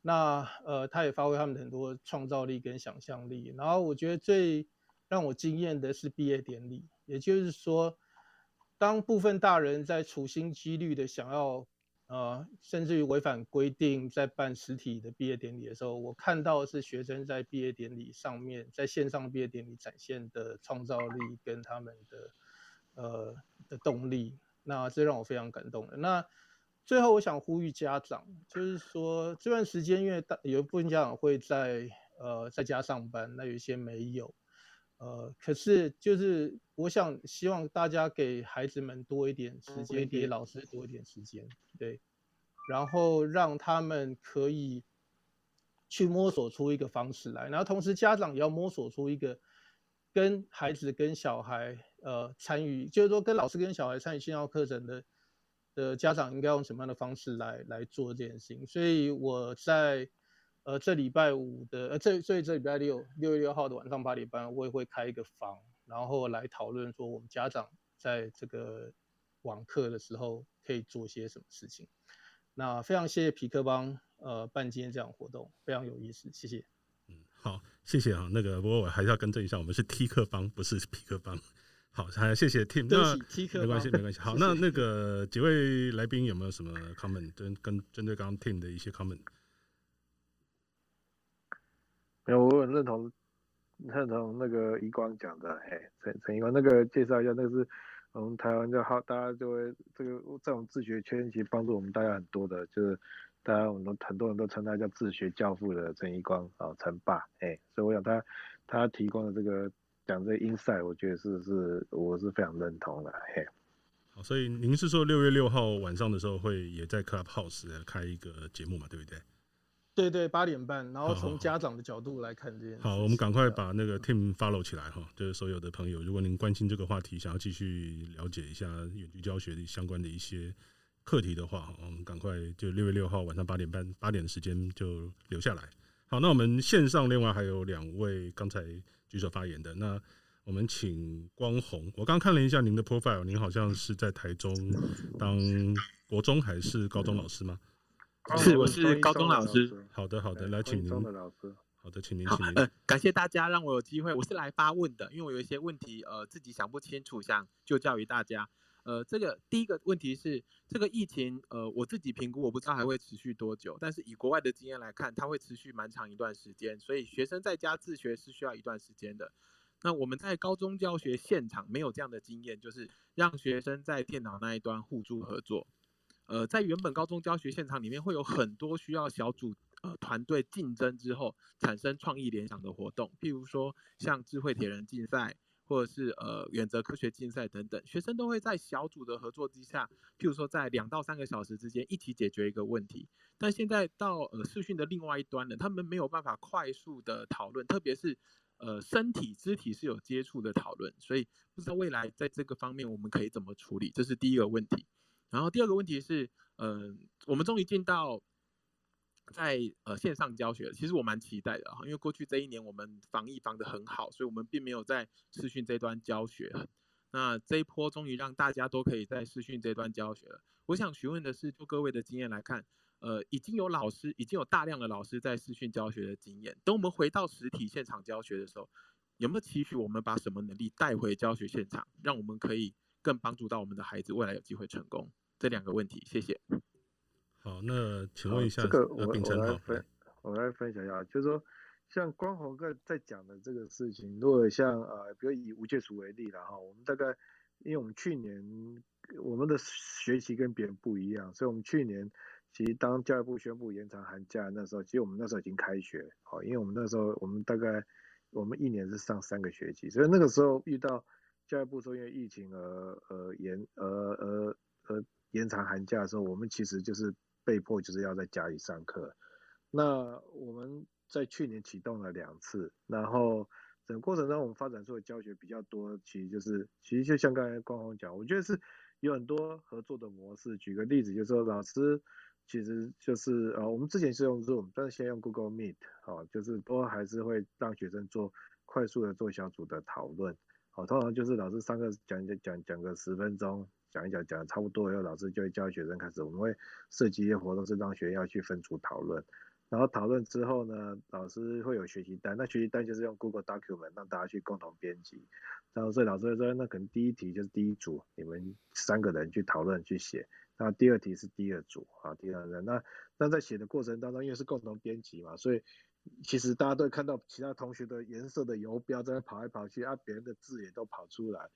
那呃，他也发挥他们的很多创造力跟想象力。然后我觉得最让我惊艳的是毕业典礼，也就是说，当部分大人在处心积虑的想要。呃，甚至于违反规定在办实体的毕业典礼的时候，我看到是学生在毕业典礼上面，在线上毕业典礼展现的创造力跟他们的呃的动力，那这让我非常感动的。那最后我想呼吁家长，就是说这段时间，因为大有一部分家长会在呃在家上班，那有一些没有。呃，可是就是我想希望大家给孩子们多一点时间，给老师多一点时间，对，然后让他们可以去摸索出一个方式来，然后同时家长也要摸索出一个跟孩子跟小孩呃参与，就是说跟老师跟小孩参与线上课程的的家长应该用什么样的方式来来做这件事情，所以我在。呃，这礼拜五的，呃，这所以这礼拜六六月六号的晚上八点半，我也会开一个房，然后来讨论说我们家长在这个网课的时候可以做些什么事情。那非常谢谢皮克邦呃办今天这样活动，非常有意思，谢谢。嗯，好，谢谢啊。那个不过我还是要更正一下，我们是 T 客邦，不是皮克邦。好，还谢谢 Tim。那没关系，没关系。好，那那个几位来宾有没有什么 comment？跟跟针对刚刚 Tim 的一些 comment？我很认同认同那个宜光讲的，嘿，陈陈宜光那个介绍一下，那个是我们台湾就好，大家就会这个这种自学圈其实帮助我们大家很多的，就是大家我们很多人都称他叫自学教父的陈宜光啊，陈爸，哎，所以我想他他提供的这个讲这个 insight，我觉得是是我是非常认同的，嘿。好，所以您是说六月六号晚上的时候会也在 Clubhouse 开一个节目嘛，对不对？对对，八点半，然后从家长的角度来看这件事。好，我们赶快把那个 team follow 起来哈，就是所有的朋友，如果您关心这个话题，想要继续了解一下远距教学的相关的一些课题的话，我们赶快就六月六号晚上八点半八点的时间就留下来。好，那我们线上另外还有两位刚才举手发言的，那我们请光宏。我刚看了一下您的 profile，您好像是在台中当国中还是高中老师吗？是，我是高中老师。好的，好的，来，请您。好的，请您，请您。呃，感谢大家让我有机会，我是来发问的，因为我有一些问题，呃，自己想不清楚，想就教于大家。呃，这个第一个问题是，这个疫情，呃，我自己评估，我不知道还会持续多久，但是以国外的经验来看，它会持续蛮长一段时间，所以学生在家自学是需要一段时间的。那我们在高中教学现场没有这样的经验，就是让学生在电脑那一端互助合作。呃，在原本高中教学现场里面，会有很多需要小组呃团队竞争之后产生创意联想的活动，譬如说像智慧铁人竞赛，或者是呃原则科学竞赛等等，学生都会在小组的合作之下，譬如说在两到三个小时之间一起解决一个问题。但现在到呃视讯的另外一端呢，他们没有办法快速的讨论，特别是呃身体肢体是有接触的讨论，所以不知道未来在这个方面我们可以怎么处理，这是第一个问题。然后第二个问题是，嗯、我们终于进到在呃线上教学，其实我蛮期待的啊，因为过去这一年我们防疫防得很好，所以我们并没有在视讯这端教学。那这一波终于让大家都可以在视讯这端教学了。我想询问的是，就各位的经验来看，呃，已经有老师，已经有大量的老师在视讯教学的经验。等我们回到实体现场教学的时候，有没有期许我们把什么能力带回教学现场，让我们可以更帮助到我们的孩子未来有机会成功？这两个问题，谢谢。好，那请问一下，这个我我来分，我来分享一下，就是说，像光宏哥在讲的这个事情，如果像呃，比如以无界塾为例了哈，我们大概，因为我们去年我们的学习跟别人不一样，所以我们去年其实当教育部宣布延长寒假那时候，其实我们那时候已经开学，好，因为我们那时候我们大概我们一年是上三个学期，所以那个时候遇到教育部说因为疫情而呃延呃呃呃。延长寒假的时候，我们其实就是被迫就是要在家里上课。那我们在去年启动了两次，然后整个过程中我们发展出的教学比较多，其实就是其实就像刚才光弘讲，我觉得是有很多合作的模式。举个例子，就是说老师其实就是呃，我们之前是用 Zoom，但是现在用 Google Meet，好，就是都还是会让学生做。快速的做小组的讨论。好，通常就是老师上课讲讲讲讲个十分钟，讲一讲讲差不多以后，老师就会教学生开始，我们会设计一些活动，是让学校去分组讨论。然后讨论之后呢，老师会有学习单，那学习单就是用 Google Document 让大家去共同编辑。然后所以老师会说，那可能第一题就是第一组，你们三个人去讨论去写。那第二题是第二组啊，第二人。那那在写的过程当中，因为是共同编辑嘛，所以其实大家都会看到其他同学的颜色的游标在那跑来跑去啊，别人的字也都跑出来。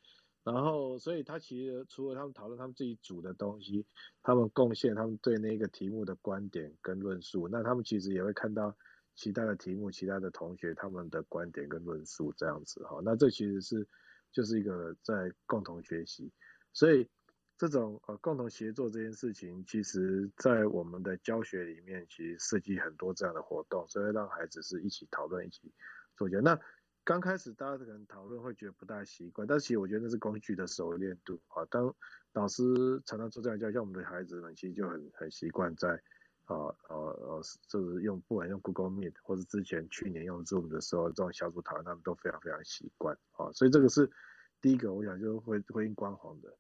然后，所以他其实除了他们讨论他们自己组的东西，他们贡献他们对那个题目的观点跟论述，那他们其实也会看到其他的题目、其他的同学他们的观点跟论述这样子哈。那这其实是就是一个在共同学习，所以这种呃共同协作这件事情，其实在我们的教学里面，其实设计很多这样的活动，所以让孩子是一起讨论、一起做结。那刚开始大家可能讨论会觉得不大习惯，但其实我觉得那是工具的熟练度啊。当老师常常做这样教，像我们的孩子们其实就很很习惯在啊啊啊，就是用不管用 Google Meet 或者之前去年用 Zoom 的时候，这种小组讨论他们都非常非常习惯啊。所以这个是第一个，我想就会回应光宏的。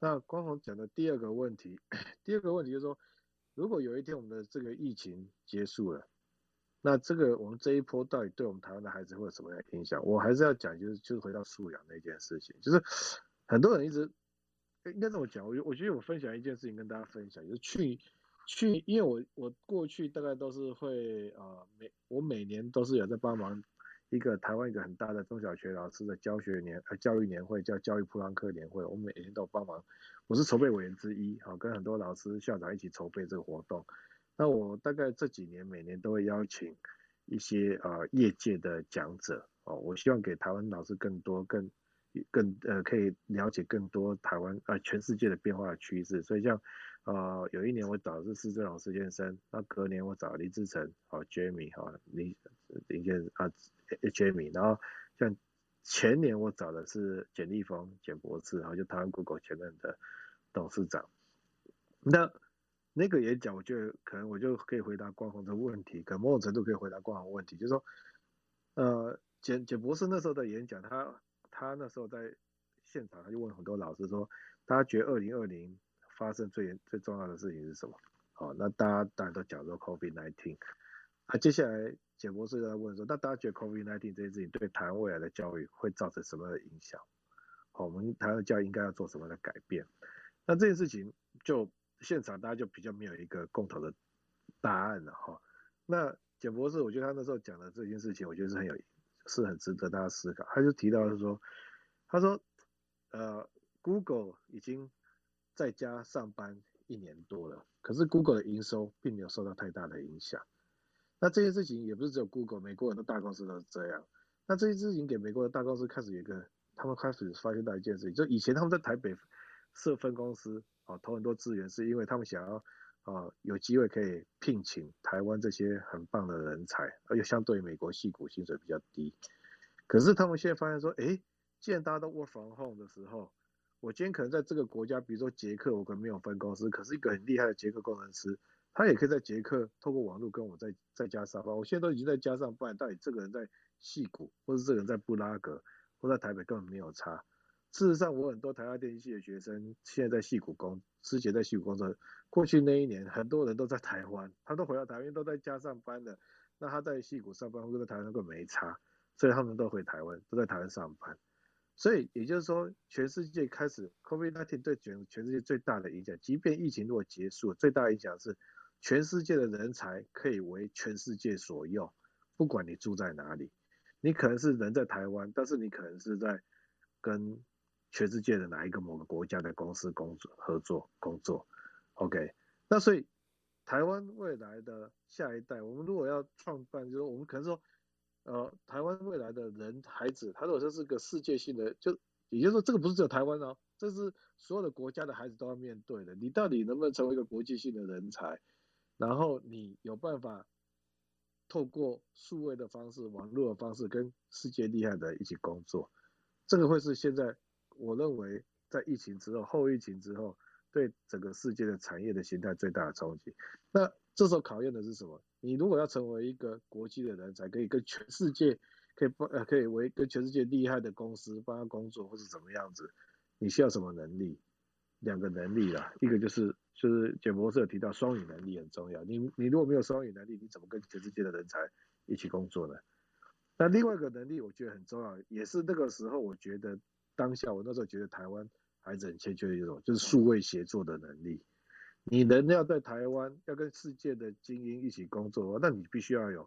那光宏讲的第二个问题，第二个问题就是说，如果有一天我们的这个疫情结束了。那这个我们这一波到底对我们台湾的孩子会有什么样的影响？我还是要讲，就是就是回到素养那件事情，就是很多人一直应该这么讲，我我觉得我分享一件事情跟大家分享，就是去去，因为我我过去大概都是会啊每我每年都是有在帮忙一个台湾一个很大的中小学老师的教学年呃教育年会，叫教育普朗克年会，我每年都帮忙，我是筹备委员之一，好跟很多老师校长一起筹备这个活动。那我大概这几年每年都会邀请一些呃业界的讲者哦，我希望给台湾老师更多更更呃可以了解更多台湾呃全世界的变化的趋势。所以像呃有一年我找的是施正荣施先生，那隔年我找林志成哦 Jamie 哈林林先啊 Jamie，然后像前年我找的是简立峰简博士，然后就台湾 Google 前任的董事长，那。那个演讲，我觉得可能我就可以回答光弘的问题，可能某种程度可以回答光弘问题，就是说，呃，简简博士那时候的演讲，他他那时候在现场，他就问很多老师说，大家觉得二零二零发生最最重要的事情是什么？好，那大家当然都讲说 Covid nineteen 那接下来简博士就在问说，那大家觉得 Covid nineteen 这件事情对台湾未来的教育会造成什么的影响？好，我们台湾的教育应该要做什么的改变？那这件事情就。现场大家就比较没有一个共同的答案了哈。那简博士，我觉得他那时候讲的这件事情，我觉得是很有，是很值得大家思考。他就提到是说，他说，呃，Google 已经在家上班一年多了，可是 Google 的营收并没有受到太大的影响。那这件事情也不是只有 Google，美国很多大公司都是这样。那这件事情给美国的大公司开始有一个，他们开始发现到一件事情，就以前他们在台北设分公司。啊，投很多资源是因为他们想要啊有机会可以聘请台湾这些很棒的人才，而且相对于美国戏骨薪水比较低。可是他们现在发现说，哎，既然大家都 work from home 的时候，我今天可能在这个国家，比如说捷克，我可能没有分公司，可是一个很厉害的捷克工程师，他也可以在捷克透过网络跟我在在家上班。我现在都已经在家上班，到底这个人在戏骨，或者这个人在布拉格，或在台北根本没有差。事实上，我很多台大电机系的学生现在在矽谷工，之前在矽谷工作。过去那一年，很多人都在台湾，他都回到台湾，都在家上班的。那他在矽谷上班，或者在台湾根本没差，所以他们都回台湾，都在台湾上班。所以也就是说，全世界开始 COVID-19 对全全世界最大的影响，即便疫情如果结束，最大的影响是全世界的人才可以为全世界所用，不管你住在哪里，你可能是人在台湾，但是你可能是在跟全世界的哪一个某个国家的公司工作合作工作，OK，那所以台湾未来的下一代，我们如果要创办，就是我们可能说，呃，台湾未来的人孩子，他如果说是个世界性的，就也就是说，这个不是只有台湾哦，这是所有的国家的孩子都要面对的。你到底能不能成为一个国际性的人才？然后你有办法透过数位的方式、网络的方式，跟世界厉害的一起工作，这个会是现在。我认为在疫情之后，后疫情之后，对整个世界的产业的形态最大的冲击。那这时候考验的是什么？你如果要成为一个国际的人才，可以跟全世界可以帮呃可以为跟全世界厉害的公司帮他工作或是怎么样子，你需要什么能力？两个能力啦，一个就是就是简博士有提到双语能力很重要。你你如果没有双语能力，你怎么跟全世界的人才一起工作呢？那另外一个能力我觉得很重要，也是那个时候我觉得当下我那时候觉得台湾孩子很欠缺一种，就是数位协作的能力。你人要在台湾要跟世界的精英一起工作，那你必须要有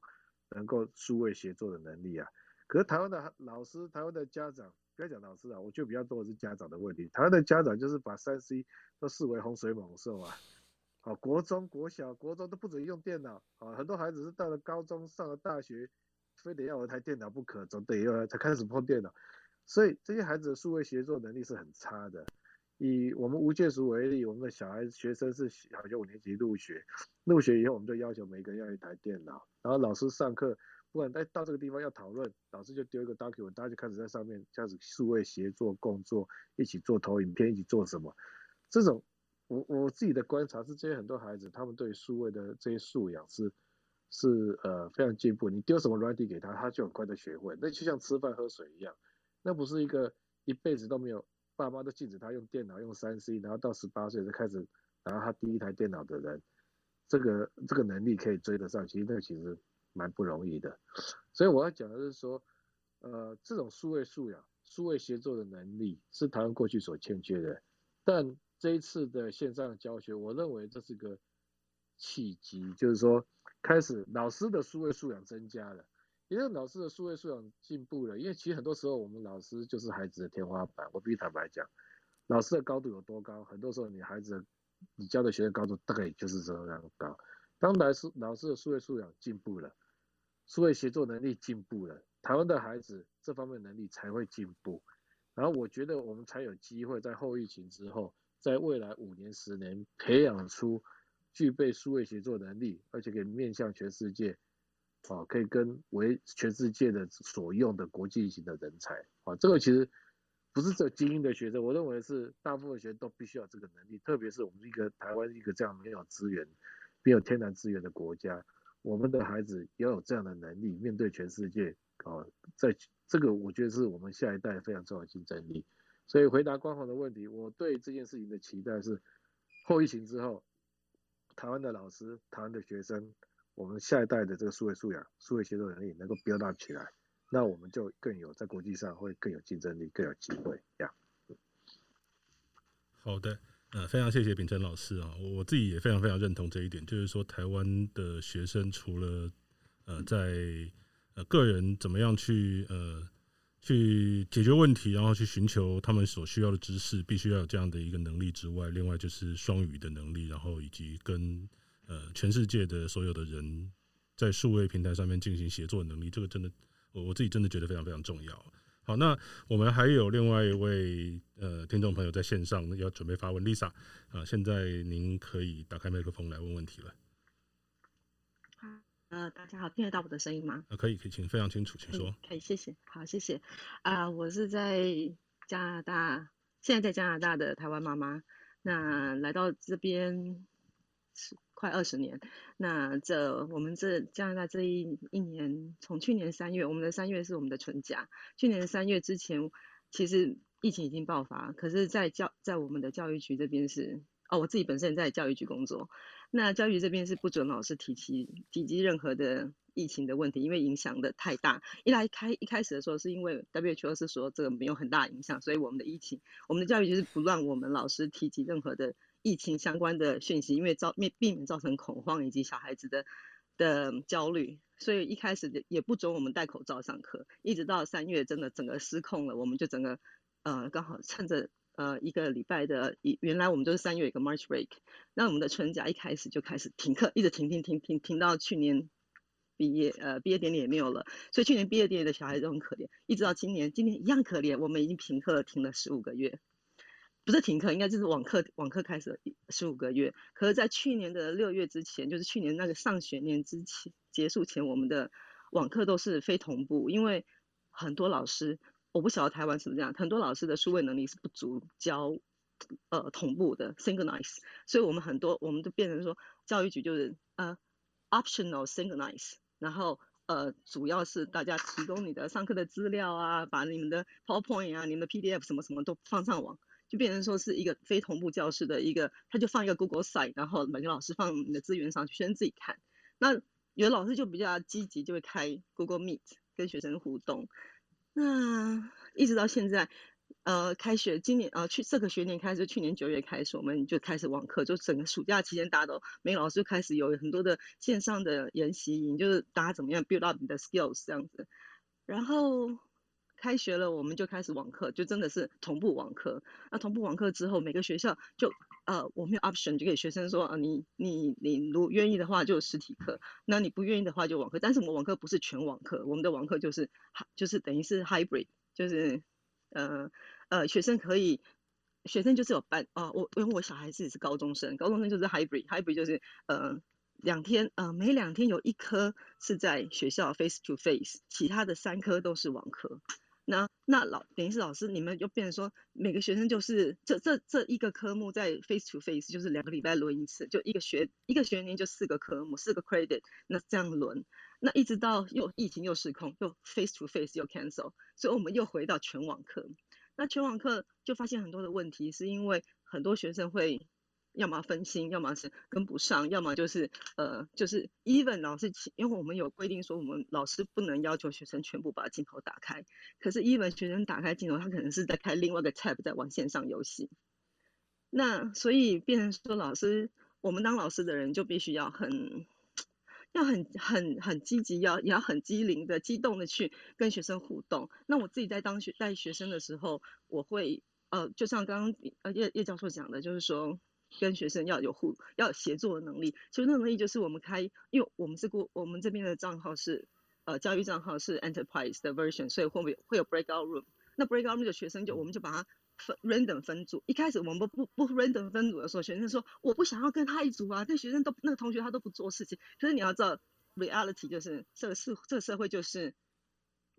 能够数位协作的能力啊。可是台湾的老师、台湾的家长，不要讲老师啊，我觉得比较多的是家长的问题。台湾的家长就是把三 C 都视为洪水猛兽啊。好，国中、国小、国中都不准用电脑啊，很多孩子是到了高中、上了大学，非得要有一台电脑不可，总得要才开始碰电脑。所以这些孩子的数位协作能力是很差的。以我们吴建淑为例，我们的小孩学生是小学五年级入学，入学以后我们就要求每个人要一台电脑，然后老师上课，不管在到这个地方要讨论，老师就丢一个 document，大家就开始在上面开始数位协作工作，一起做投影片，一起做什么？这种我我自己的观察是，这些很多孩子他们对数位的这些素养是是呃非常进步，你丢什么软体给他，他就很快的学会，那就像吃饭喝水一样，那不是一个一辈子都没有。爸妈都禁止他用电脑，用三 C，然后到十八岁才开始拿他第一台电脑的人，这个这个能力可以追得上，其实那个其实蛮不容易的。所以我要讲的是说，呃，这种数位素养、数位协作的能力是台湾过去所欠缺的，但这一次的线上教学，我认为这是个契机，就是说开始老师的数位素养增加了。因为老师的数位素养进步了，因为其实很多时候我们老师就是孩子的天花板。我必须坦白讲，老师的高度有多高，很多时候你孩子你教的学生高度大概就是这样高。当老师老师的数位素养进步了，数位协作能力进步了，台湾的孩子这方面能力才会进步。然后我觉得我们才有机会在后疫情之后，在未来五年十年培养出具备数位协作能力，而且可以面向全世界。啊，可以跟为全世界的所用的国际型的人才，啊，这个其实不是只有精英的学生，我认为是大部分学生都必须要这个能力，特别是我们一个台湾一个这样没有资源、没有天然资源的国家，我们的孩子要有这样的能力面对全世界，啊，在这个我觉得是我们下一代非常重要的竞争力。所以回答光宏的问题，我对这件事情的期待是，后疫情之后，台湾的老师、台湾的学生。我们下一代的这个数位素养、数位协作能力能够 build up 起来，那我们就更有在国际上会更有竞争力、更有机会。这样，好的，呃，非常谢谢秉承老师啊，我自己也非常非常认同这一点，就是说台湾的学生除了呃在呃个人怎么样去呃去解决问题，然后去寻求他们所需要的知识，必须要有这样的一个能力之外，另外就是双语的能力，然后以及跟呃，全世界的所有的人在数位平台上面进行协作能力，这个真的，我我自己真的觉得非常非常重要。好，那我们还有另外一位呃听众朋友在线上要准备发问，Lisa 啊，现在您可以打开麦克风来问问题了。呃，大家好，听得到我的声音吗？啊，可以，可以，请非常清楚，请说。可以，谢谢。好，谢谢。啊、呃，我是在加拿大，现在在加拿大的台湾妈妈，那来到这边是。快二十年，那这我们这加拿大这一一年，从去年三月，我们的三月是我们的春假。去年三月之前，其实疫情已经爆发，可是在教在我们的教育局这边是，哦，我自己本身也在教育局工作，那教育局这边是不准老师提起提及任何的疫情的问题，因为影响的太大。一来开一开始的时候，是因为 WHO 是说这个没有很大影响，所以我们的疫情，我们的教育局是不让我们老师提及任何的。疫情相关的讯息，因为造避避免造成恐慌以及小孩子的的焦虑，所以一开始也不准我们戴口罩上课，一直到三月真的整个失控了，我们就整个呃刚好趁着呃一个礼拜的，原来我们都是三月一个 March break，那我们的春假一开始就开始停课，一直停停停停停到去年毕业呃毕业典礼也没有了，所以去年毕业典礼的小孩都很可怜，一直到今年今年一样可怜，我们已经停课停了十五个月。不是停课，应该就是网课。网课开始十五个月，可是，在去年的六月之前，就是去年那个上学年之前结束前，我们的网课都是非同步，因为很多老师，我不晓得台湾是不是这样，很多老师的数位能力是不足教呃同步的 synchronize，所以我们很多我们都变成说教育局就是呃 optional synchronize，然后呃，主要是大家提供你的上课的资料啊，把你们的 PowerPoint 啊、你们的 PDF 什么什么都放上网，就变成说是一个非同步教室的一个，他就放一个 Google Site，然后每个老师放你的资源上去，学生自己看。那有的老师就比较积极，就会开 Google Meet 跟学生互动。那一直到现在。呃，开学今年呃，去这个学年开始，去年九月开始，我们就开始网课，就整个暑假期间，大家都每个老师就开始有很多的线上的研习营，就是大家怎么样 build up 你的 skills 这样子。然后开学了，我们就开始网课，就真的是同步网课。那同步网课之后，每个学校就呃，我们有 option 就给学生说啊，你你你如愿意的话就实体课，那你不愿意的话就网课。但是我们网课不是全网课，我们的网课就是就是等于是 hybrid，就是呃。呃，学生可以，学生就是有班啊、我因为我小孩子是高中生，高中生就是 hybrid，hybrid 就是呃两天呃每两天有一科是在学校 face to face，其他的三科都是网课。那那老等于是老师你们就变成说每个学生就是这这这一个科目在 face to face 就是两个礼拜轮一次，就一个学一个学年就四个科目四个 credit，那这样轮，那一直到又疫情又失控，又 face to face 又 cancel，所以我们又回到全网课。那全网课就发现很多的问题，是因为很多学生会要么分心，要么是跟不上，要么就是呃就是 even 老师，因为我们有规定说我们老师不能要求学生全部把镜头打开，可是 even 学生打开镜头，他可能是在开另外一个 tab 在玩线上游戏。那所以变成说老师，我们当老师的人就必须要很。要很很很积极，要也要很机灵的、激动的去跟学生互动。那我自己在当学带学生的时候，我会呃，就像刚刚呃叶叶教授讲的，就是说跟学生要有互要有协作的能力。其实那能力就是我们开，因为我们这个我们这边的账号是呃教育账号是 Enterprise 的 version，所以会不会有 breakout room。那 breakout room 的学生就我们就把它。分 random 分组，一开始我们不不不 random 分组的时候，学生说我不想要跟他一组啊，那学生都那个同学他都不做事情。可是你要知道，reality 就是这个社这个社会就是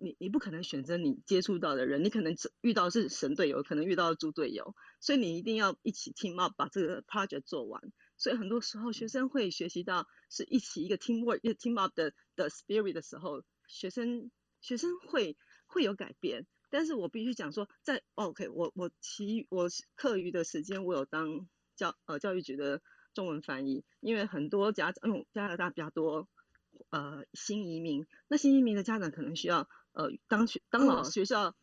你你不可能选择你接触到的人，你可能遇到是神队友，可能遇到猪队友，所以你一定要一起 team up 把这个 project 做完。所以很多时候学生会学习到是一起一个 teamwork 一个 team up 的的 spirit 的时候，学生学生会会有改变。但是我必须讲说，在 OK，我我其我课余的时间，我有当教呃教育局的中文翻译，因为很多家长，因为加拿大比较多呃新移民，那新移民的家长可能需要呃当学当老学校，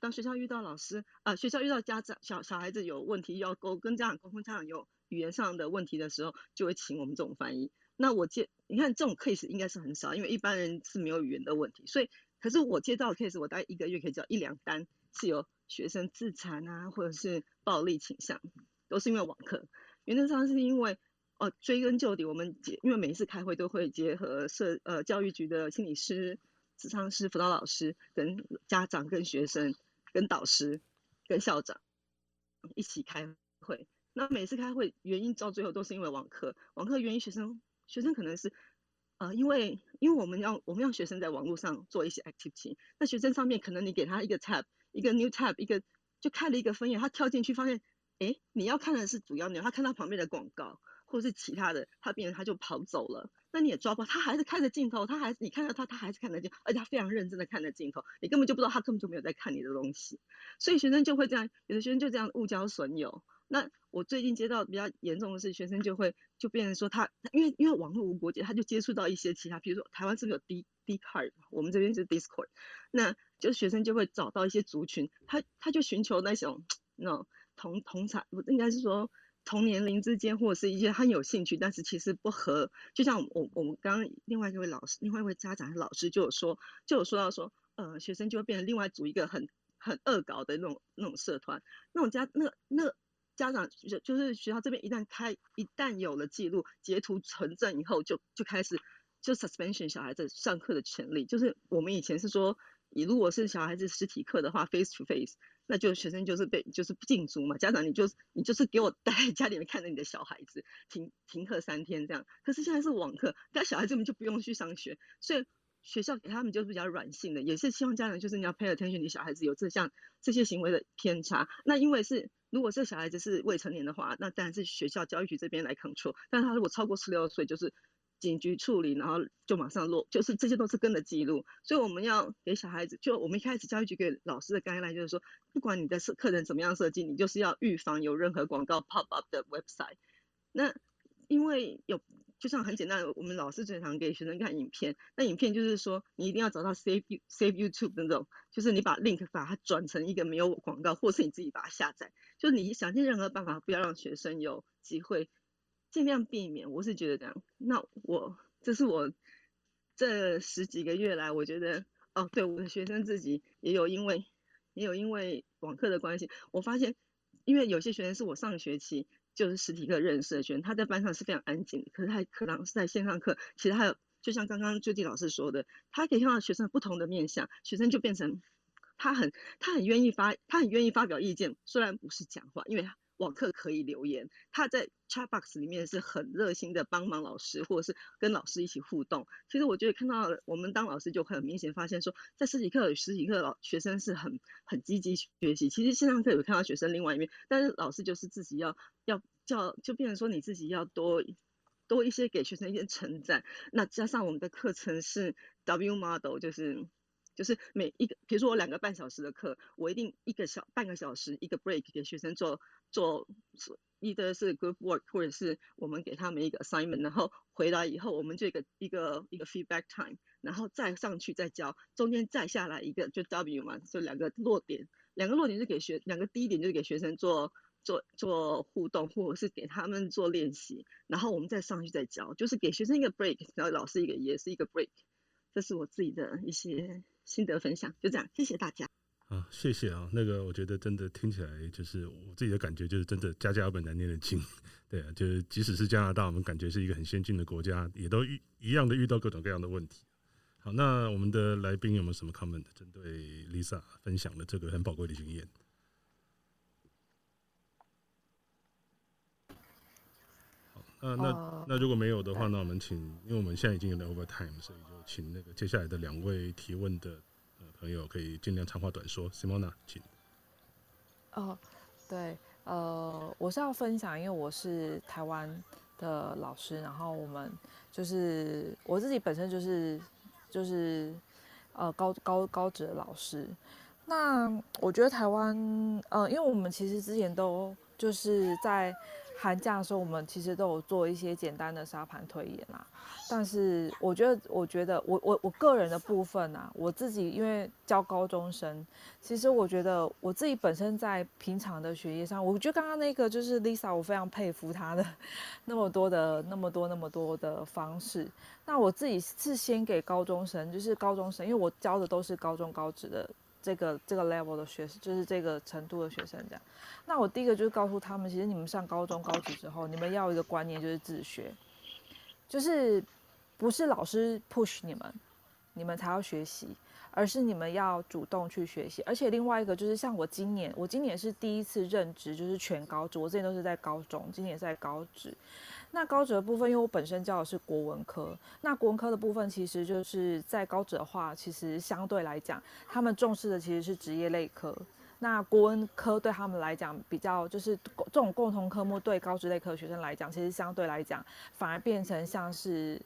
当学校遇到老师啊、呃，学校遇到家长小小孩子有问题要沟跟家长沟通，家长有语言上的问题的时候，就会请我们这种翻译。那我接你看这种 case 应该是很少，因为一般人是没有语言的问题，所以。可是我接到的 case，我大概一个月可以接到一两单，是有学生自残啊，或者是暴力倾向，都是因为网课。原则上是因为，哦，追根究底，我们结，因为每一次开会都会结合社呃教育局的心理师、咨商师、辅导老师、跟家长、跟学生、跟导师、跟校长一起开会。那每次开会原因到最后都是因为网课，网课原因学生学生可能是。呃，因为因为我们要我们要学生在网络上做一些 activity，那学生上面可能你给他一个 tab，一个 new tab，一个就开了一个分页，他跳进去发现，哎，你要看的是主要内容，他看到旁边的广告或是其他的，他变成他就跑走了，那你也抓不到，他还是看着镜头，他还是你看到他，他还是看得见，而且他非常认真的看着镜头，你根本就不知道他根本就没有在看你的东西，所以学生就会这样，有的学生就这样误交损友。那我最近接到比较严重的是，学生就会就变成说他，因为因为网络无国界，他就接触到一些其他，比如说台湾是不是有 D Dcard，我们这边是 Discord，那就学生就会找到一些族群，他他就寻求那种 那种同同产，应该是说同年龄之间或者是一些很有兴趣，但是其实不合，就像我我们刚刚另外一位老师，另外一位家长老师就有说，就有说到说，呃，学生就会变成另外组一个很很恶搞的那种那种社团，那种家那那。家长就就是学校这边一旦开，一旦有了记录截图存证以后就，就就开始就 suspension 小孩子上课的权利。就是我们以前是说，你如果是小孩子实体课的话，face to face，那就学生就是被就是禁足嘛。家长你就你就是给我待在家里面看着你的小孩子停停课三天这样。可是现在是网课，那小孩子们就不用去上学，所以学校给他们就是比较软性的，也是希望家长就是你要 pay attention，你小孩子有这项这些行为的偏差。那因为是。如果这小孩子是未成年的话，那当然是学校教育局这边来 control。但他如果超过十六岁，就是警局处理，然后就马上落，就是这些都是跟着记录。所以我们要给小孩子，就我们一开始教育局给老师的概念就是说，不管你的设课程怎么样设计，你就是要预防有任何广告 pop up 的 website。那因为有。就像很简单，我们老师最常给学生看影片，那影片就是说，你一定要找到 save save YouTube 那种，就是你把 link 把它转成一个没有广告，或是你自己把它下载，就是你想尽任何办法，不要让学生有机会，尽量避免。我是觉得这样。那我这是我这十几个月来，我觉得哦，对，我的学生自己也有因为也有因为网课的关系，我发现，因为有些学生是我上学期。就是实体课认识的学生，他在班上是非常安静的，可是他课堂是在线上课，其实还有就像刚刚朱迪老师说的，他可以看到学生不同的面向，学生就变成他很他很愿意发他很愿意发表意见，虽然不是讲话，因为他。网课可以留言，他在 chat box 里面是很热心的帮忙老师，或者是跟老师一起互动。其实我觉得看到我们当老师就很明显发现说，在实体课实体课老学生是很很积极学习。其实线上课有看到学生另外一面，但是老师就是自己要要叫就变成说你自己要多多一些给学生一些称赞。那加上我们的课程是 W model，就是。就是每一个，比如说我两个半小时的课，我一定一个小半个小时一个 break 给学生做做，一个是 group work，或者是我们给他们一个 assignment，然后回来以后我们就一个一个一个 feedback time，然后再上去再教，中间再下来一个就 W 嘛，就两个落点，两个落点就给学两个低点就是给学生做做做互动，或者是给他们做练习，然后我们再上去再教，就是给学生一个 break，然后老师一个也是一个 break，这是我自己的一些。心得分享就这样，谢谢大家。啊，谢谢啊。那个我觉得真的听起来就是我自己的感觉，就是真的家家有本难念的经。对啊，就是即使是加拿大，我们感觉是一个很先进的国家，也都遇一样的遇到各种各样的问题。好，那我们的来宾有没有什么 comment 针对 Lisa 分享的这个很宝贵的经验？好，那那那如果没有的话，那我们请，因为我们现在已经有了 overtime，所以就。请那个接下来的两位提问的呃朋友可以尽量长话短说。Simona，请。哦，对，呃，我是要分享，因为我是台湾的老师，然后我们就是我自己本身就是就是呃高高高职的老师。那我觉得台湾，呃，因为我们其实之前都就是在。寒假的时候，我们其实都有做一些简单的沙盘推演啦。但是我觉得，我觉得我我我个人的部分啊，我自己因为教高中生，其实我觉得我自己本身在平常的学业上，我觉得刚刚那个就是 Lisa，我非常佩服她的 那么多的那么多那么多的方式。那我自己是先给高中生，就是高中生，因为我教的都是高中高职的。这个这个 level 的学生，就是这个程度的学生这样。那我第一个就是告诉他们，其实你们上高中、高职之后，你们要一个观念，就是自学，就是不是老师 push 你们，你们才要学习，而是你们要主动去学习。而且另外一个就是，像我今年，我今年是第一次任职，就是全高职，我之前都是在高中，今年在高职。那高职的部分，因为我本身教的是国文科，那国文科的部分其实就是在高职的话，其实相对来讲，他们重视的其实是职业类科。那国文科对他们来讲，比较就是这种共同科目，对高职类科学生来讲，其实相对来讲，反而变成像是。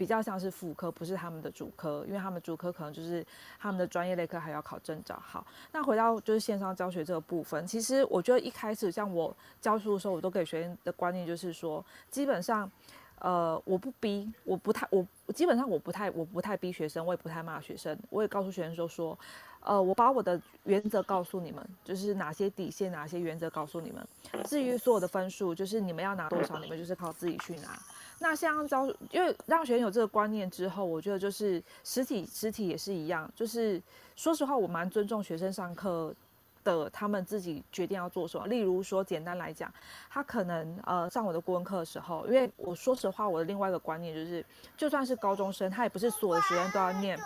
比较像是副科，不是他们的主科，因为他们主科可能就是他们的专业类科还要考证照。好，那回到就是线上教学这个部分，其实我觉得一开始像我教书的时候，我都给学生的观念就是说，基本上，呃，我不逼，我不太，我基本上我不太，我不太逼学生，我也不太骂学生，我也告诉学生说说，呃，我把我的原则告诉你们，就是哪些底线，哪些原则告诉你们。至于所有的分数，就是你们要拿多少，你们就是靠自己去拿。那像教，因为让学生有这个观念之后，我觉得就是实体实体也是一样。就是说实话，我蛮尊重学生上课的，他们自己决定要做什么。例如说，简单来讲，他可能呃上我的国文课的时候，因为我说实话，我的另外一个观念就是，就算是高中生，他也不是所有的学生都要念，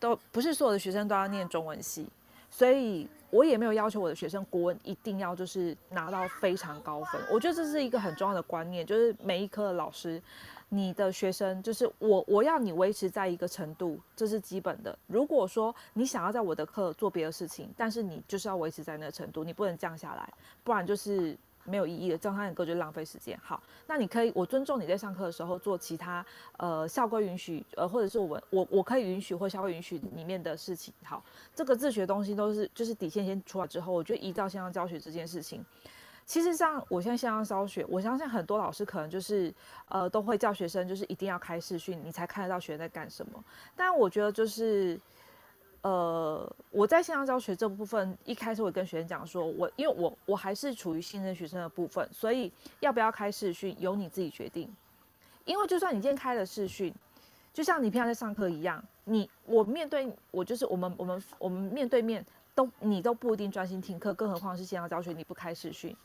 都不是所有的学生都要念中文系，所以。我也没有要求我的学生国文一定要就是拿到非常高分，我觉得这是一个很重要的观念，就是每一科的老师，你的学生就是我，我要你维持在一个程度，这是基本的。如果说你想要在我的课做别的事情，但是你就是要维持在那个程度，你不能降下来，不然就是没有意义的，教他的歌就浪费时间。好，那你可以，我尊重你在上课的时候做其他呃校规允许呃或者是我我我可以允许或校规允许里面的事情。好，这个自学东西都是就是底线先出来之后，我觉得依照线上教学这件事情，其实像我现在线上教学，我相信很多老师可能就是呃都会叫学生就是一定要开视讯，你才看得到学生在干什么。但我觉得就是。呃，我在线上教学这部分，一开始我跟学生讲说，我因为我我还是处于信任学生的部分，所以要不要开视讯由你自己决定。因为就算你今天开了视讯，就像你平常在上课一样，你我面对我就是我们我们我们面对面都你都不一定专心听课，更何况是线上教学，你不开视讯。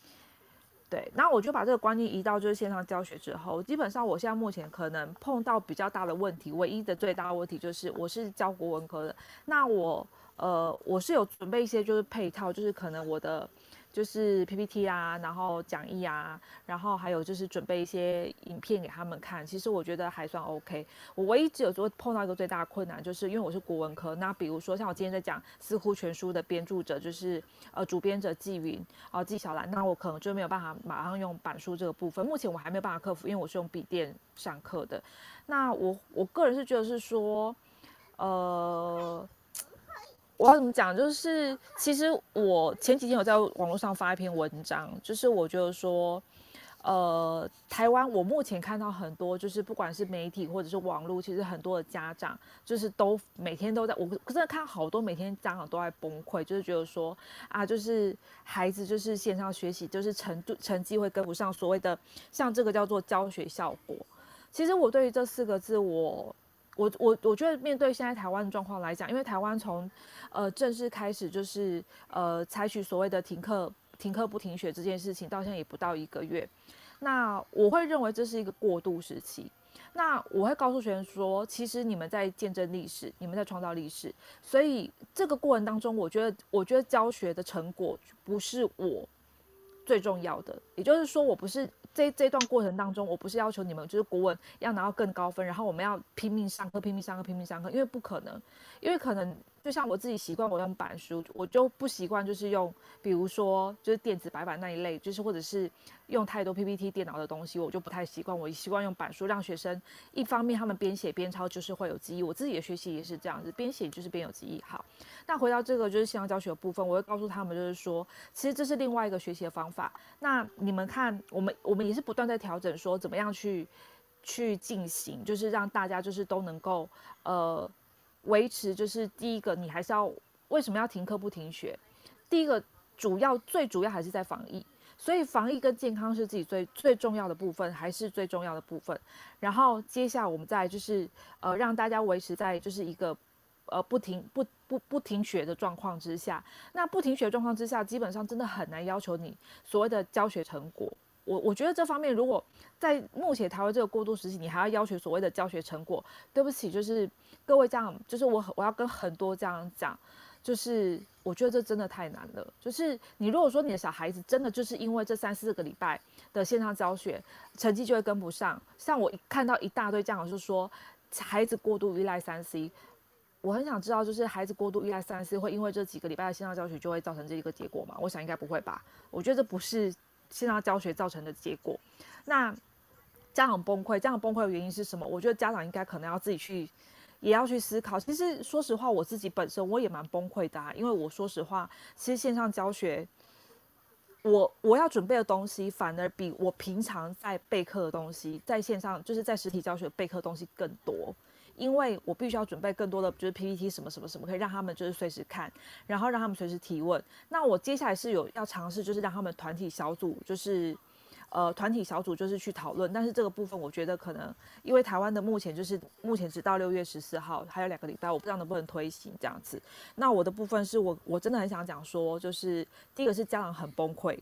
对，那我就把这个观念移到就是线上教学之后，基本上我现在目前可能碰到比较大的问题，唯一的最大的问题就是我是教国文科的，那我呃我是有准备一些就是配套，就是可能我的。就是 PPT 啊，然后讲义啊，然后还有就是准备一些影片给他们看。其实我觉得还算 OK。我唯一只有说碰到一个最大的困难，就是因为我是国文科。那比如说像我今天在讲《四库全书》的编著者，就是呃主编者纪云啊纪晓岚，那我可能就没有办法马上用板书这个部分。目前我还没有办法克服，因为我是用笔电上课的。那我我个人是觉得是说，呃。我要怎么讲？就是其实我前几天有在网络上发一篇文章，就是我觉得说，呃，台湾我目前看到很多，就是不管是媒体或者是网络，其实很多的家长就是都每天都在，我真的看好多每天家长都在崩溃，就是觉得说啊，就是孩子就是线上学习，就是程度成绩会跟不上所谓的像这个叫做教学效果。其实我对于这四个字，我。我我我觉得面对现在台湾的状况来讲，因为台湾从呃正式开始就是呃采取所谓的停课停课不停学这件事情，到现在也不到一个月。那我会认为这是一个过渡时期。那我会告诉学生说，其实你们在见证历史，你们在创造历史。所以这个过程当中，我觉得我觉得教学的成果不是我最重要的，也就是说，我不是。这这段过程当中，我不是要求你们就是国文要拿到更高分，然后我们要拼命上课、拼命上课、拼命上课，因为不可能，因为可能。就像我自己习惯我用板书，我就不习惯就是用，比如说就是电子白板那一类，就是或者是用太多 PPT 电脑的东西，我就不太习惯。我习惯用板书，让学生一方面他们边写边抄，就是会有记忆。我自己的学习也是这样子，边写就是边有记忆。好，那回到这个就是线上教学的部分，我会告诉他们就是说，其实这是另外一个学习的方法。那你们看，我们我们也是不断在调整，说怎么样去去进行，就是让大家就是都能够呃。维持就是第一个，你还是要为什么要停课不停学？第一个主要最主要还是在防疫，所以防疫跟健康是自己最最重要的部分，还是最重要的部分。然后接下来我们再就是呃让大家维持在就是一个呃不停不不不停学的状况之下。那不停学状况之下，基本上真的很难要求你所谓的教学成果。我我觉得这方面如果在目前台湾这个过渡时期，你还要要求所谓的教学成果，对不起，就是各位这样，就是我我要跟很多这样讲，就是我觉得这真的太难了。就是你如果说你的小孩子真的就是因为这三四个礼拜的线上教学，成绩就会跟不上，像我一看到一大堆家长就说孩子过度依赖三 C，我很想知道，就是孩子过度依赖三 C 会因为这几个礼拜的线上教学就会造成这一个结果吗？我想应该不会吧。我觉得这不是。线上教学造成的结果，那家长崩溃，家长崩溃的原因是什么？我觉得家长应该可能要自己去，也要去思考。其实说实话，我自己本身我也蛮崩溃的啊，因为我说实话，其实线上教学，我我要准备的东西，反而比我平常在备课的东西，在线上就是在实体教学备课的东西更多。因为我必须要准备更多的，就是 PPT 什么什么什么，可以让他们就是随时看，然后让他们随时提问。那我接下来是有要尝试，就是让他们团体小组，就是呃团体小组就是去讨论。但是这个部分我觉得可能，因为台湾的目前就是目前直到六月十四号还有两个礼拜，我不知道能不能推行这样子。那我的部分是我我真的很想讲说，就是第一个是家长很崩溃，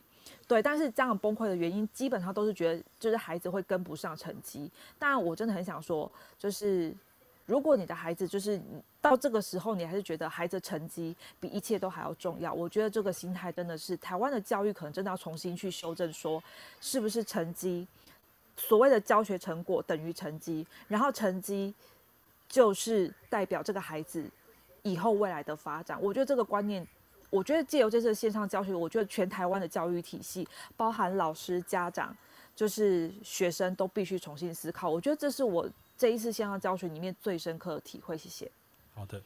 对，但是家长崩溃的原因基本上都是觉得就是孩子会跟不上成绩。但我真的很想说，就是。如果你的孩子就是到这个时候，你还是觉得孩子成绩比一切都还要重要，我觉得这个心态真的是台湾的教育可能真的要重新去修正，说是不是成绩，所谓的教学成果等于成绩，然后成绩就是代表这个孩子以后未来的发展。我觉得这个观念我觉得借由这次线上教学，我觉得全台湾的教育体系，包含老师、家长，就是学生都必须重新思考。我觉得这是我这一次线上教学里面最深刻的体会。谢谢。好的，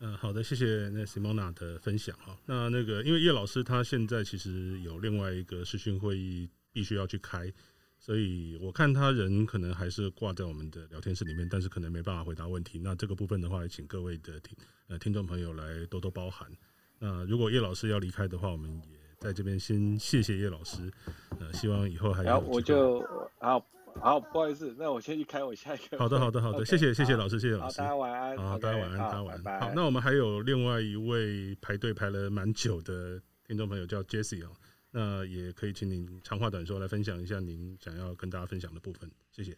嗯，好的，谢谢那 Simona 的分享哈。那那个，因为叶老师他现在其实有另外一个视讯会议必须要去开。所以我看他人可能还是挂在我们的聊天室里面，但是可能没办法回答问题。那这个部分的话，也请各位的听呃听众朋友来多多包涵。那如果叶老师要离开的话，我们也在这边先谢谢叶老师。呃，希望以后还有。然后我就好好不好意思，那我先去开我下一个。好的好的好的，谢谢谢谢老师，谢谢老师。大家晚安。好，大家晚安，大家晚安。好，那我们还有另外一位排队排了蛮久的听众朋友叫 Jessie 哦。那也可以请您长话短说来分享一下您想要跟大家分享的部分，谢谢。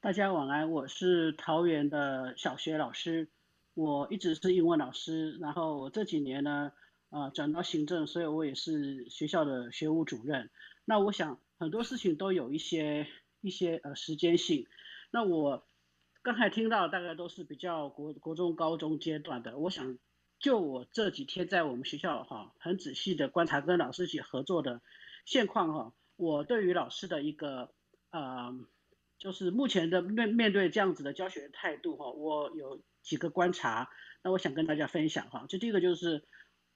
大家晚安，我是桃园的小学老师，我一直是英文老师，然后我这几年呢，呃，转到行政，所以我也是学校的学务主任。那我想很多事情都有一些一些呃时间性。那我刚才听到大概都是比较国国中高中阶段的，我想。就我这几天在我们学校哈，很仔细的观察跟老师一起合作的现况哈，我对于老师的一个呃，就是目前的面面对这样子的教学态度哈，我有几个观察，那我想跟大家分享哈。就第一个就是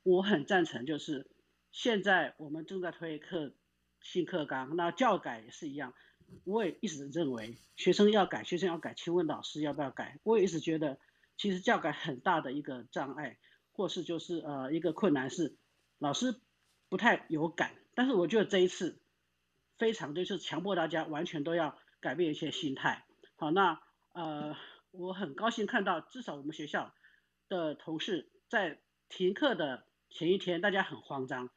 我很赞成，就是现在我们正在推课新课纲，那教改也是一样，我也一直认为学生要改，学生要改，请问老师要不要改？我也一直觉得其实教改很大的一个障碍。或是就是呃一个困难是老师不太有感，但是我觉得这一次非常就是强迫大家完全都要改变一些心态。好，那呃我很高兴看到至少我们学校的同事在停课的前一天，大家很慌张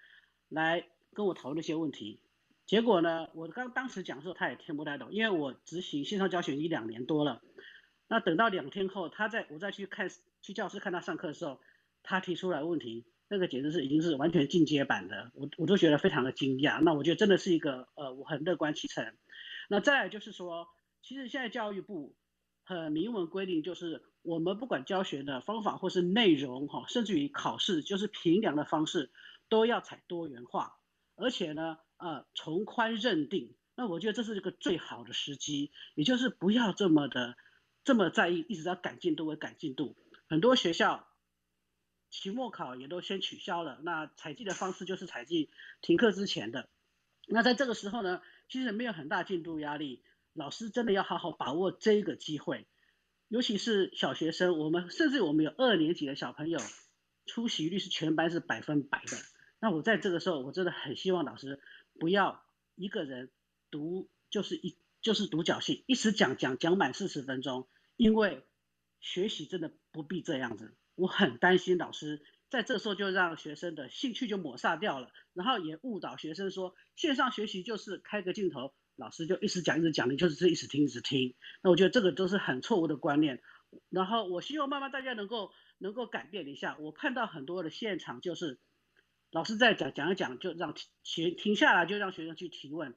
来跟我讨论一些问题。结果呢，我刚当时讲的时候他也听不太懂，因为我执行线上教学一两年多了。那等到两天后，他在我再去看去教室看他上课的时候。他提出来问题，那个简直是已经是完全进阶版的，我我都觉得非常的惊讶。那我觉得真的是一个呃，我很乐观其成。那再来就是说，其实现在教育部很明文规定，就是我们不管教学的方法或是内容哈，甚至于考试，就是评量的方式都要采多元化，而且呢，呃，从宽认定。那我觉得这是一个最好的时机，也就是不要这么的这么在意，一直要赶进度为赶进度。很多学校。期末考也都先取消了，那采集的方式就是采集停课之前的。那在这个时候呢，其实没有很大进度压力，老师真的要好好把握这个机会，尤其是小学生，我们甚至我们有二年级的小朋友，出席率是全班是百分百的。那我在这个时候，我真的很希望老师不要一个人独就是一就是独角戏，一直讲讲讲满四十分钟，因为学习真的不必这样子。我很担心老师在这时候就让学生的兴趣就抹杀掉了，然后也误导学生说线上学习就是开个镜头，老师就一直讲一直讲，你就是一直听一直听。那我觉得这个都是很错误的观念。然后我希望慢慢大家能够能够改变一下。我看到很多的现场就是老师在讲讲一讲，就让学停下来，就让学生去提问，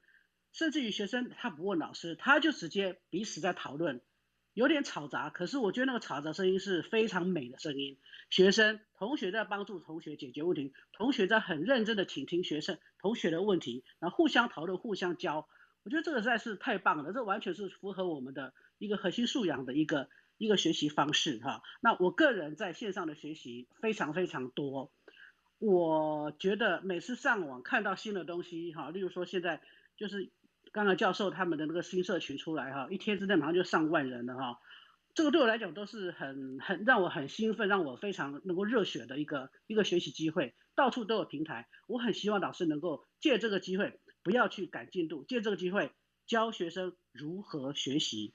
甚至于学生他不问老师，他就直接彼此在讨论。有点吵杂，可是我觉得那个吵杂声音是非常美的声音。学生、同学在帮助同学解决问题，同学在很认真的倾听学生、同学的问题，然后互相讨论、互相教。我觉得这个实在是太棒了，这完全是符合我们的一个核心素养的一个一个学习方式哈。那我个人在线上的学习非常非常多，我觉得每次上网看到新的东西哈，例如说现在就是。刚才教授他们的那个新社群出来哈，一天之内马上就上万人了哈，这个对我来讲都是很很让我很兴奋，让我非常能够热血的一个一个学习机会。到处都有平台，我很希望老师能够借这个机会，不要去赶进度，借这个机会教学生如何学习，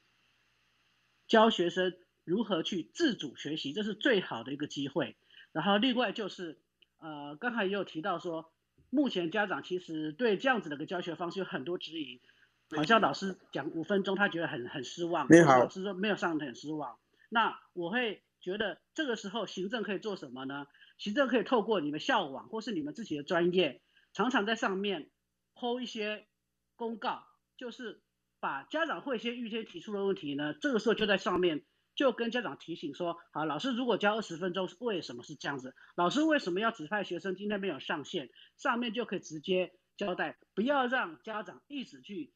教学生如何去自主学习，这是最好的一个机会。然后另外就是呃，刚才也有提到说。目前家长其实对这样子的一个教学方式有很多质疑，好像老师讲五分钟，他觉得很很失望。你好，老师说没有上得很失望。那我会觉得这个时候行政可以做什么呢？行政可以透过你们校网或是你们自己的专业，常常在上面 PO 一些公告，就是把家长会先预先提出的问题呢，这个时候就在上面就跟家长提醒说，好，老师如果教二十分钟，为什么是这样子？老师为什么要指派学生今天没有上线？上面就可以直接交代，不要让家长一直去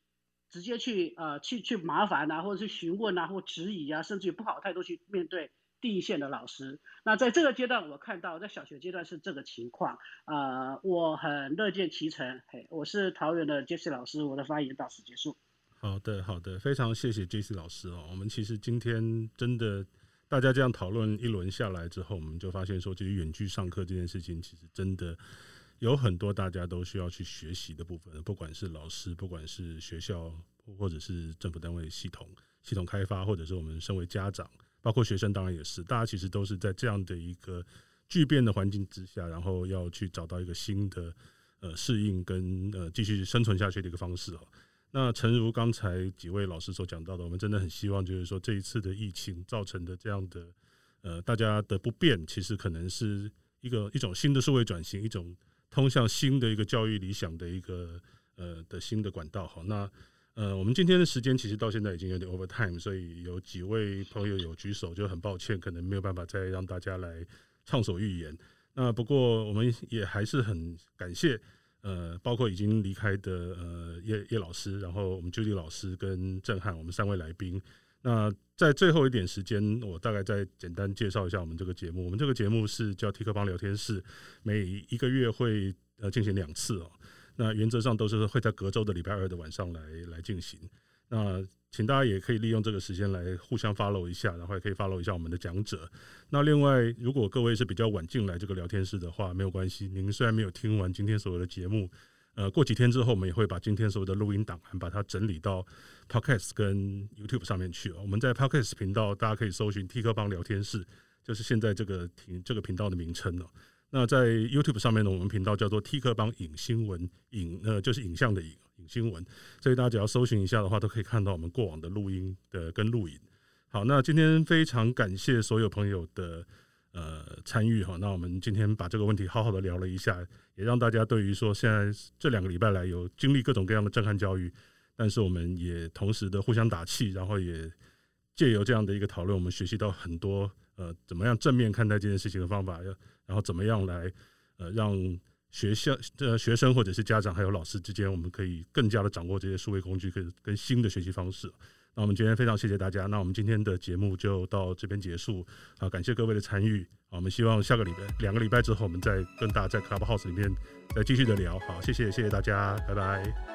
直接去呃去去麻烦啊，或者去询问啊，或质疑啊，甚至于不好态度去面对第一线的老师。那在这个阶段，我看到在小学阶段是这个情况，呃，我很乐见其成。嘿，我是桃园的 Jesse 老师，我的发言到此结束。好的，好的，非常谢谢 Jesse 老师哦。我们其实今天真的大家这样讨论一轮下来之后，我们就发现说，其实远距上课这件事情，其实真的有很多大家都需要去学习的部分，不管是老师，不管是学校，或者是政府单位系统系统开发，或者是我们身为家长，包括学生，当然也是，大家其实都是在这样的一个巨变的环境之下，然后要去找到一个新的呃适应跟呃继续生存下去的一个方式哦。那诚如刚才几位老师所讲到的，我们真的很希望，就是说这一次的疫情造成的这样的呃大家的不便，其实可能是一个一种新的社会转型，一种通向新的一个教育理想的一个呃的新的管道。好，那呃我们今天的时间其实到现在已经有点 over time，所以有几位朋友有举手，就很抱歉，可能没有办法再让大家来畅所欲言。那不过我们也还是很感谢。呃，包括已经离开的呃叶叶老师，然后我们 Judy 老师跟震撼，我们三位来宾。那在最后一点时间，我大概再简单介绍一下我们这个节目。我们这个节目是叫 T 课帮聊天室，每一个月会呃进行两次哦。那原则上都是会在隔周的礼拜二的晚上来来进行。那请大家也可以利用这个时间来互相 follow 一下，然后也可以 follow 一下我们的讲者。那另外，如果各位是比较晚进来这个聊天室的话，没有关系。您虽然没有听完今天所有的节目，呃，过几天之后，我们也会把今天所有的录音档案把它整理到 Podcast 跟 YouTube 上面去。我们在 Podcast 频道，大家可以搜寻 T 课帮聊天室，就是现在这个频这个频道的名称了。那在 YouTube 上面呢，我们频道叫做 T 课帮影新闻，影呃就是影像的影。新闻，所以大家只要搜寻一下的话，都可以看到我们过往的录音的跟录影。好，那今天非常感谢所有朋友的呃参与哈。那我们今天把这个问题好好的聊了一下，也让大家对于说现在这两个礼拜来有经历各种各样的震撼教育，但是我们也同时的互相打气，然后也借由这样的一个讨论，我们学习到很多呃怎么样正面看待这件事情的方法，要然后怎么样来呃让。学校的学生或者是家长还有老师之间，我们可以更加的掌握这些数位工具跟跟新的学习方式。那我们今天非常谢谢大家，那我们今天的节目就到这边结束。好，感谢各位的参与。好，我们希望下个礼拜两个礼拜之后，我们再跟大家在 Clubhouse 里面再继续的聊。好，谢谢谢谢大家，拜拜。